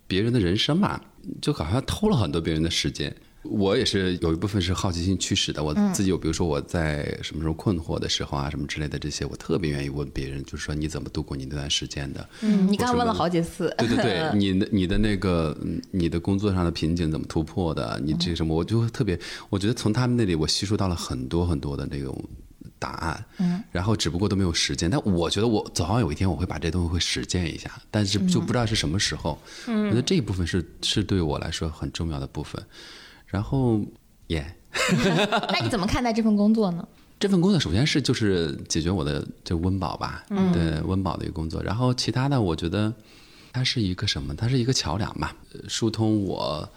别人的人生吧，就好像偷了很多别人的时间。我也是有一部分是好奇心驱使的。我自己有，比如说我在什么时候困惑的时候啊，什么之类的这些，我特别愿意问别人，就是说你怎么度过你那段时间的？嗯，你刚刚问了好几次。对对对，你的 [laughs] 你的那个嗯你的工作上的瓶颈怎么突破的？你这什么，我就特别，我觉得从他们那里我吸收到了很多很多的那种答案。嗯，然后只不过都没有实践。但我觉得我早晚有一天我会把这东西会实践一下，但是就不知道是什么时候。嗯，我觉得这一部分是是对我来说很重要的部分。然后，耶，[laughs] 那你怎么看待这份工作呢？[laughs] 这份工作首先是就是解决我的就温饱吧，嗯，对温饱的一个工作。然后其他的，我觉得它是一个什么？它是一个桥梁吧，呃疏通我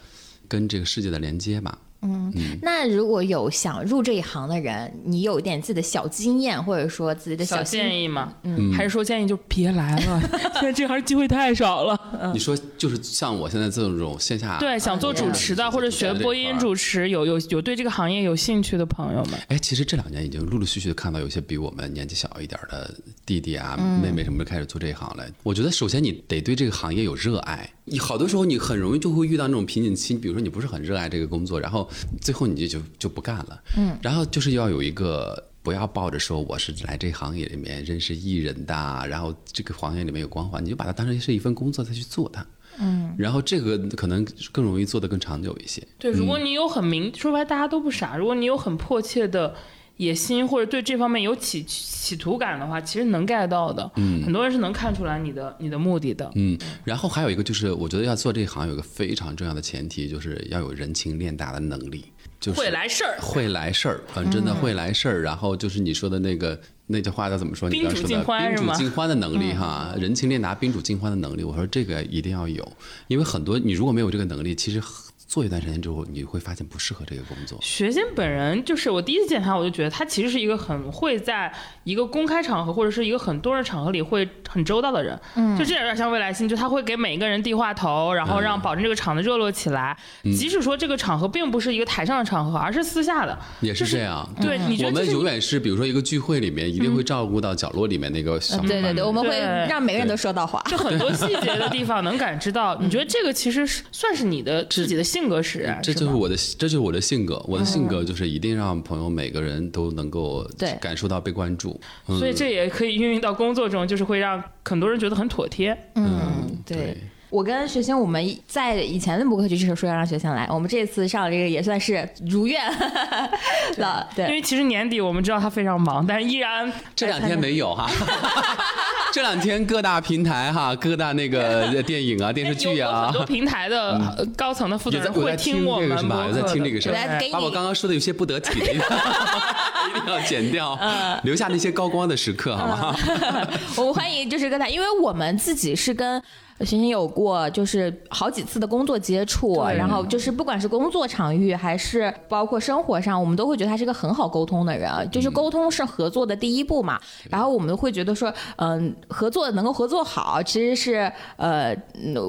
跟这个世界的连接吧。嗯，那如果有想入这一行的人，你有一点自己的小经验，或者说自己的小心建议吗？嗯，还是说建议就别来了？[laughs] 现在这行机会太少了。你说就是像我现在这种线下对想做主持的或者学播音主持，有有有对这个行业有兴趣的朋友们，哎，其实这两年已经陆陆续续的看到有些比我们年纪小一点的弟弟啊、妹妹什么的开始做这一行了。我觉得首先你得对这个行业有热爱，你好多时候你很容易就会遇到那种瓶颈期，比如说你不是很热爱这个工作，然后最后你就就就不干了。嗯，然后就是要有一个。不要抱着说我是来这行业里面认识艺人的，然后这个行业里面有光环，你就把它当成是一份工作再去做它。嗯，然后这个可能更容易做得更长久一些。对，如果你有很明，说白大家都不傻，如果你有很迫切的野心或者对这方面有企企图感的话，其实能 get 到的。嗯，很多人是能看出来你的你的目的的。嗯，然后还有一个就是，我觉得要做这一行有一个非常重要的前提，就是要有人情练达的能力。就是会来事儿，会来事儿，嗯，真的会来事儿。然后就是你说的那个那句话，叫怎么说？宾主尽欢宾主尽欢的能力哈，人情练达，宾主尽欢的能力。我说这个一定要有，因为很多你如果没有这个能力，其实。做一段时间之后，你会发现不适合这个工作。学仙本人就是我第一次见他，我就觉得他其实是一个很会在一个公开场合或者是一个很多人场合里会很周到的人。嗯，就这点有点像未来星，就他会给每一个人递话头，然后让保证这个场子热络起来。即使说这个场合并不是一个台上的场合，而是私下的，也是这样。对，你我们永远是，比如说一个聚会里面，一定会照顾到角落里面那个小。对对对，我们会让每个人都说到话。就很多细节的地方能感知到。[laughs] 你觉得这个其实是算是你的自己的性格使然？就是我的，这就是我的性格。我的性格就是一定让朋友每个人都能够感受到被关注。所以这也可以运用到工作中，就是会让很多人觉得很妥帖。嗯，对。我跟学星，我们在以前的播客剧就是说要让学星来，我们这次上这个也算是如愿了。对，因为其实年底我们知道他非常忙，但是依然这两天没有哈。这两天各大平台哈，各大那个电影啊、电视剧啊，很多平台的高层的负责人会听我们吗？有在听这个什么？把我刚刚说的有些不得体的，[laughs] 一定要剪掉，留下那些高光的时刻，好吗？[laughs] 我们欢迎就是跟他，因为我们自己是跟。行行有过，就是好几次的工作接触，然后就是不管是工作场域还是包括生活上，我们都会觉得他是个很好沟通的人。就是沟通是合作的第一步嘛。然后我们会觉得说，嗯，合作能够合作好，其实是呃，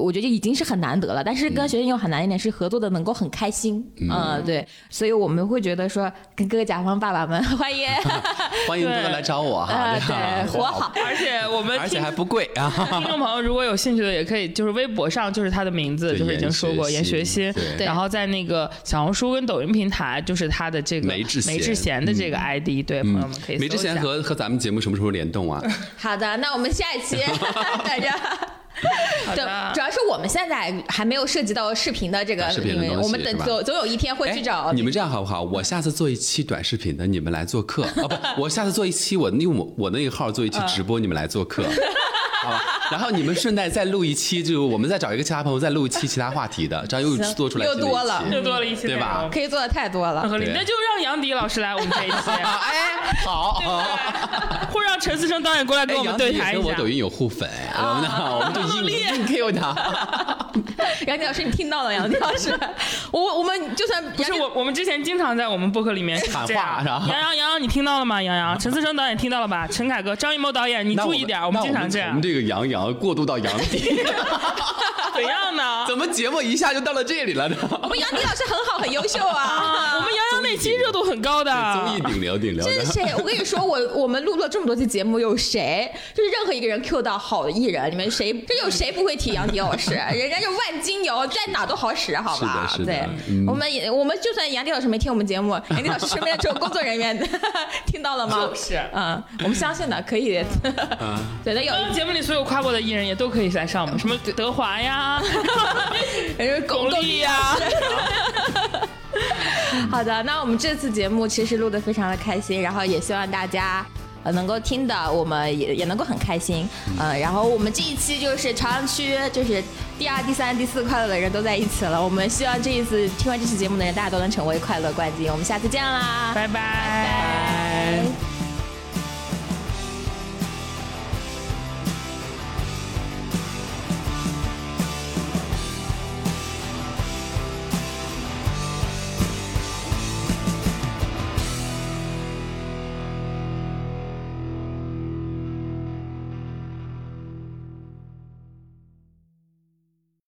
我觉得已经是很难得了。但是跟学生又很难一点，是合作的能够很开心。嗯，对。所以我们会觉得说，跟各个甲方爸爸们 [laughs] 欢迎，[laughs] 欢迎多多来找我哈。对，[laughs] 活好。而且我们而且还不贵啊。听众朋友如果有兴趣的。也可以，就是微博上就是他的名字，就是已经说过严学新，然后在那个小红书跟抖音平台，就是他的这个梅志梅志贤的这个 ID，对朋友们可以。梅志贤和和咱们节目什么时候联动啊？[laughs] 好的，那我们下一期 [laughs] 大家。对，主要是我们现在还没有涉及到视频的这个，我们等总总有一天会去找你们。这样好不好？我下次做一期短视频的，你们来做客啊！[laughs] 不，我下次做一期我用我我那个号做一期直播，你们来做客。[laughs] 好吧，然后你们顺带再录一期，就我们再找一个其他朋友再录一期其他话题的，这样又做出来又多了，又多了一期，对吧？可以做的太多了，那就让杨迪老师来我们这一期，哎，[laughs] 好，或让陈思成导演过来跟我们对谈一下。我抖音有互粉，我们我们就硬硬 Q 他。[laughs] 杨迪老师，你听到了？杨迪老师，我我们就算不是我，我们之前经常在我们播客里面喊话，是吧？杨洋，杨洋，你听到了吗？杨洋，陈思诚导演听到了吧？陈凯歌、张艺谋导演，你注意点，我们经常这样。我们这个杨洋过渡到杨迪，[laughs] 怎样呢？怎么节目一下就到了这里了呢？[laughs] 我们杨迪老师很好，很优秀啊！我们杨洋那期热度很高的，综艺顶流顶流。这是谁？我跟你说，我我们录了这么多期节目，有谁？就是任何一个人 Q 到好的艺人，你们谁？这有谁不会提杨迪老师？人家正就万金油，在哪都好使，好吧？是的是的对，嗯我们也我们就算杨迪老师没听我们节目，杨迪老师身边只有工作人员 [laughs] 听到了吗？就是嗯，我们相信的，可以。对的，有节目里所有夸过的艺人也都可以来上我们，什么德华呀、[laughs] 人巩俐呀，[laughs] 好的，那我们这次节目其实录的非常的开心，然后也希望大家。呃，能够听的，我们也也能够很开心，呃，然后我们这一期就是朝阳区，就是第二、第三、第四快乐的人都在一起了。我们希望这一次听完这期节目的人，大家都能成为快乐冠军。我们下次见啦，拜拜。